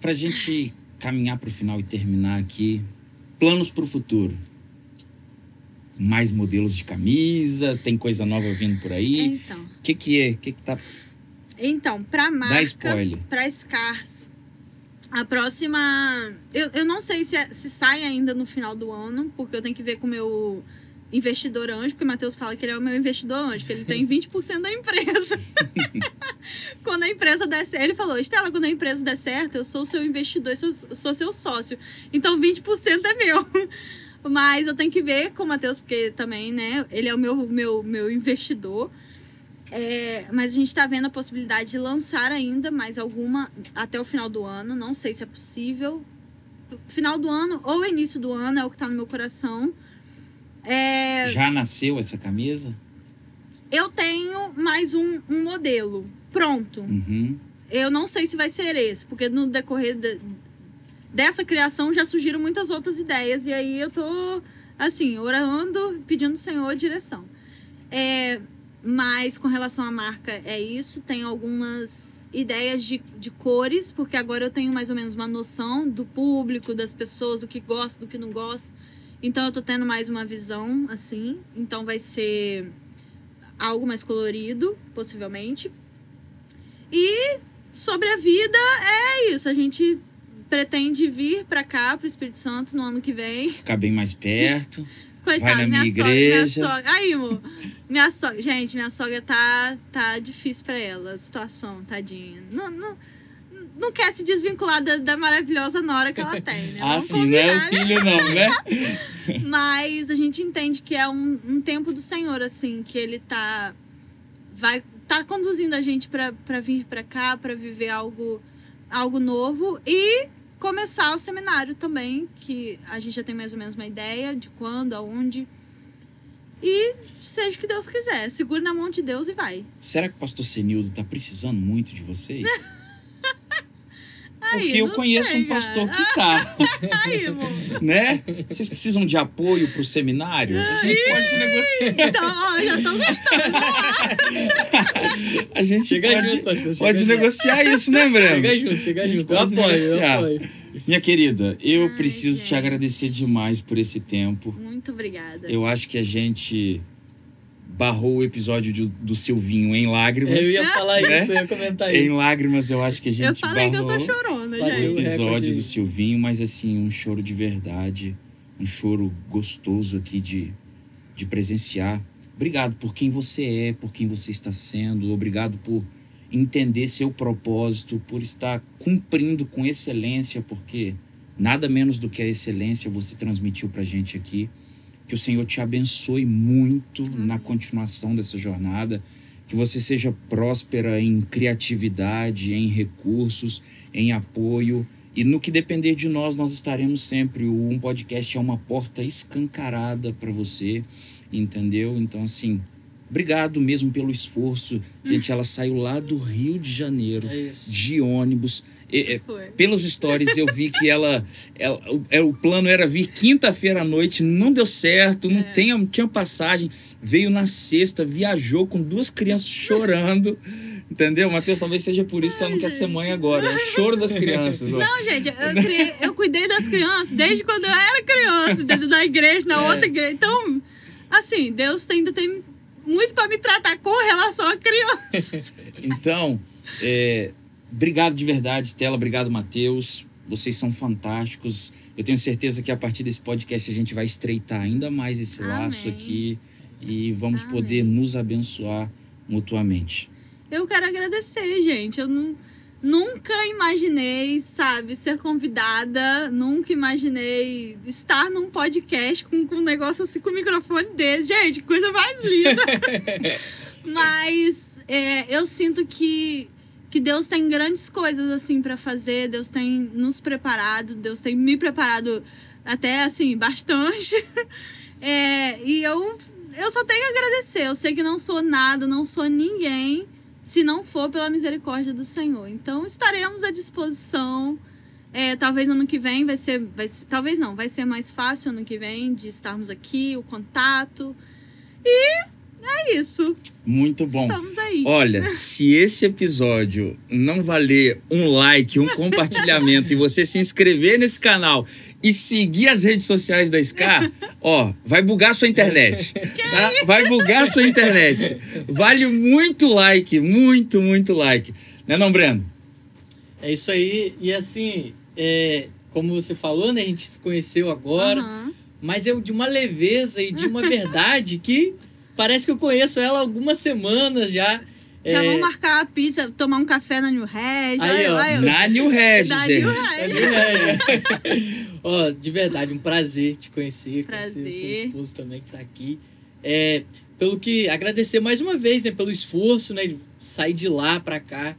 pra gente caminhar pro final e terminar aqui, planos pro futuro mais modelos de camisa, tem coisa nova vindo por aí. Então. O que, que é? O que, que tá então, para marca, para Scars, a próxima. Eu, eu não sei se, é, se sai ainda no final do ano, porque eu tenho que ver com o meu investidor anjo, porque o Matheus fala que ele é o meu investidor anjo, que ele tem 20% da empresa. quando a empresa der certo, ele falou, Estela, quando a empresa der certo, eu sou seu investidor, eu sou, sou seu sócio. Então 20% é meu. Mas eu tenho que ver com o Matheus, porque também, né, ele é o meu, meu, meu investidor. É, mas a gente está vendo a possibilidade de lançar ainda mais alguma até o final do ano. Não sei se é possível. Final do ano ou início do ano é o que está no meu coração. É... Já nasceu essa camisa? Eu tenho mais um, um modelo pronto. Uhum. Eu não sei se vai ser esse, porque no decorrer de, dessa criação já surgiram muitas outras ideias. E aí eu tô, assim, orando, pedindo ao Senhor direção. É, mas com relação à marca, é isso. Tem algumas ideias de, de cores, porque agora eu tenho mais ou menos uma noção do público, das pessoas, do que gosta, do que não gosta. Então eu tô tendo mais uma visão, assim. Então vai ser. algo mais colorido, possivelmente. E sobre a vida, é isso. A gente pretende vir para cá, pro Espírito Santo, no ano que vem. Ficar bem mais perto. Coitada, Vai na minha minha sogra, minha igreja. sogra. Aí, amor. Minha sogra. Gente, minha sogra tá, tá difícil pra ela, a situação, tadinha. Não, não, não quer se desvincular da, da maravilhosa nora que ela tem, né? Ah, sim, não é o né? filho, não, né? Mas a gente entende que é um, um tempo do Senhor, assim, que ele tá. Vai. Tá conduzindo a gente pra vir pra cá, pra viver algo, algo novo e começar o seminário também, que a gente já tem mais ou menos uma ideia de quando, aonde. E seja o que Deus quiser. Segure na mão de Deus e vai. Será que o pastor Senildo tá precisando muito de vocês? Aí, Porque eu conheço sei, um pastor cara. que tá, Aí, né? Vocês precisam de apoio pro seminário? A gente pode negociar. Então, ó, já estão gostando. A gente Chega pode, junto, pastor, chega pode junto. negociar isso, né, Breno? Chega junto, chega junto. Eu apoio, eu negociar. apoio. Minha querida, eu Ai, preciso te gente. agradecer demais por esse tempo. Muito obrigada. Eu acho que a gente barrou o episódio do, do Silvinho em lágrimas. Eu ia falar Né? isso, eu ia comentar Em isso. lágrimas, eu acho que a gente Eu falei que eu barrou sou chorona, Valeu. o episódio do Silvinho, mas assim, um choro de verdade, um choro gostoso aqui de, de presenciar. Obrigado por quem você é, por quem você está sendo, obrigado por entender seu propósito, por estar cumprindo com excelência, porque nada menos do que a excelência você transmitiu pra gente aqui. Que o Senhor te abençoe muito na continuação dessa jornada. Que você seja próspera em criatividade, em recursos, em apoio. E no que depender de nós, nós estaremos sempre. O Um Podcast é uma porta escancarada para você, entendeu? Então, assim, obrigado mesmo pelo esforço. Gente, ela saiu lá do Rio de Janeiro, É de ônibus. É, pelos stories eu vi que ela, ela o, é, o plano era vir quinta-feira à noite, não deu certo, não tinha, tinha passagem, veio na sexta, viajou com duas crianças chorando, entendeu? Matheus, talvez seja por isso que ela não quer ser mãe agora, é o choro das crianças. ó. Não, gente, eu, criei- eu cuidei das crianças desde quando eu era criança, dentro da igreja, na É. outra igreja. Então, assim, Deus ainda tem muito para me tratar com relação a crianças. Então, é, obrigado de verdade, Stella. Obrigado, Matheus. Vocês são fantásticos. Eu tenho certeza que a partir desse podcast a gente vai estreitar ainda mais esse laço Amém. aqui e vamos Amém. poder nos abençoar mutuamente. Eu quero agradecer, gente. Eu não, nunca imaginei, sabe, ser convidada. Nunca imaginei estar num podcast com, com um negócio assim, com um microfone desse. Gente, que coisa mais linda. Mas é, eu sinto que, que Deus tem grandes coisas, assim, para fazer. Deus tem nos preparado. Deus tem me preparado até, assim, bastante. É, e eu, eu só tenho a agradecer. Eu sei que não sou nada, não sou ninguém se não for pela misericórdia do Senhor. Então estaremos à disposição. É, talvez ano que vem vai ser, vai ser- talvez não, vai ser mais fácil ano que vem de estarmos aqui, o contato. E é isso. Muito bom. Estamos aí. Olha, se esse episódio não valer um like, um compartilhamento e você se inscrever nesse canal e seguir as redes sociais da Scar, ó, vai bugar sua internet. Tá? Vai bugar sua internet. Vale muito like, muito, muito like. Né não, Breno? É isso aí. E assim, é, como você falou, né? A gente se conheceu agora. Aham. Mas é de uma leveza e de uma verdade que parece que eu conheço ela há algumas semanas já. Já É, vamos marcar a pizza, tomar um café na New Red. Aí, ó, olha, Na New Regis, da gente. New Red. Ó, de verdade, um prazer te conhecer. Conhecer o seu Prazer. esposo também que tá aqui. É, pelo que agradecer mais uma vez, né, pelo esforço, né, de sair de lá pra cá.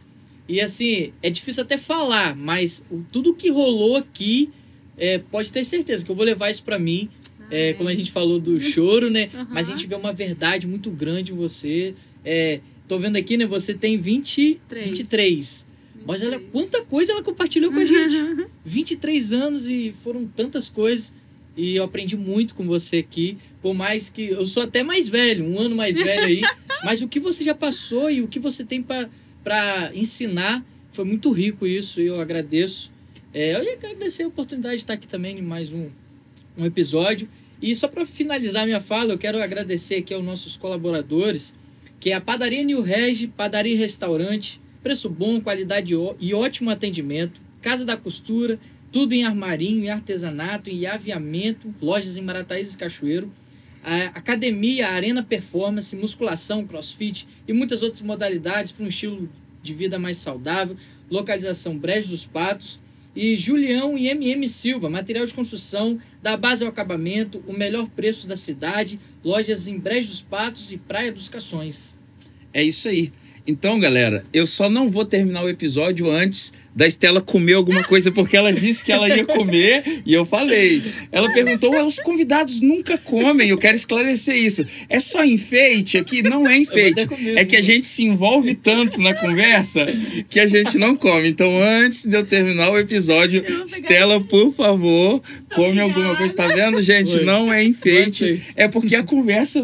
E assim, é difícil até falar, mas o- tudo que rolou aqui, é, pode ter certeza que eu vou levar isso pra mim. É, Amém. como a gente falou do choro, né? Aham. Mas a gente vê uma verdade muito grande em você. É, tô vendo aqui, né? Você tem 20, Três. 23. Mas olha 23. quanta coisa ela compartilhou com a gente. 23 anos e foram tantas coisas. E eu aprendi muito com você aqui. Por mais que eu sou até mais velho, um ano mais velho aí. mas o que você já passou e o que você tem para ensinar foi muito rico isso. E eu agradeço. É, eu ia agradecer a oportunidade de estar aqui também em mais um, um episódio. E só para finalizar minha fala, eu quero agradecer aqui aos nossos colaboradores que é a Padaria New Regi, Padaria e Restaurante, preço bom, qualidade e ótimo atendimento, Casa da Costura, tudo em armarinho, em artesanato, em aviamento, lojas em Marataízes e Cachoeiro, a academia, Arena Performance, musculação, crossfit e muitas outras modalidades para um estilo de vida mais saudável, localização Brejo dos Patos, e Julião e MM Silva, material de construção, da base ao acabamento, o melhor preço da cidade, lojas em Brejo dos Patos e Praia dos Cações. É isso aí. Então, galera, eu só não vou terminar o episódio antes da Estela comer alguma coisa, porque ela disse que ela ia comer e eu falei. Ela perguntou: os convidados nunca comem, eu quero esclarecer isso. É só enfeite aqui? Não é enfeite. É que a gente se envolve tanto na conversa que a gente não come. Então, antes de eu terminar o episódio, Estela, por favor, come alguma coisa. Tá vendo, gente? Não é enfeite. É porque a conversa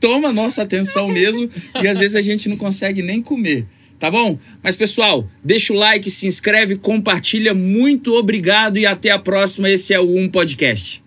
toma nossa atenção mesmo e às vezes a gente não consegue nem comer. Tá bom? Mas pessoal, deixa o like, se inscreve, compartilha. Muito obrigado e até a próxima. Esse é o Um Podcast.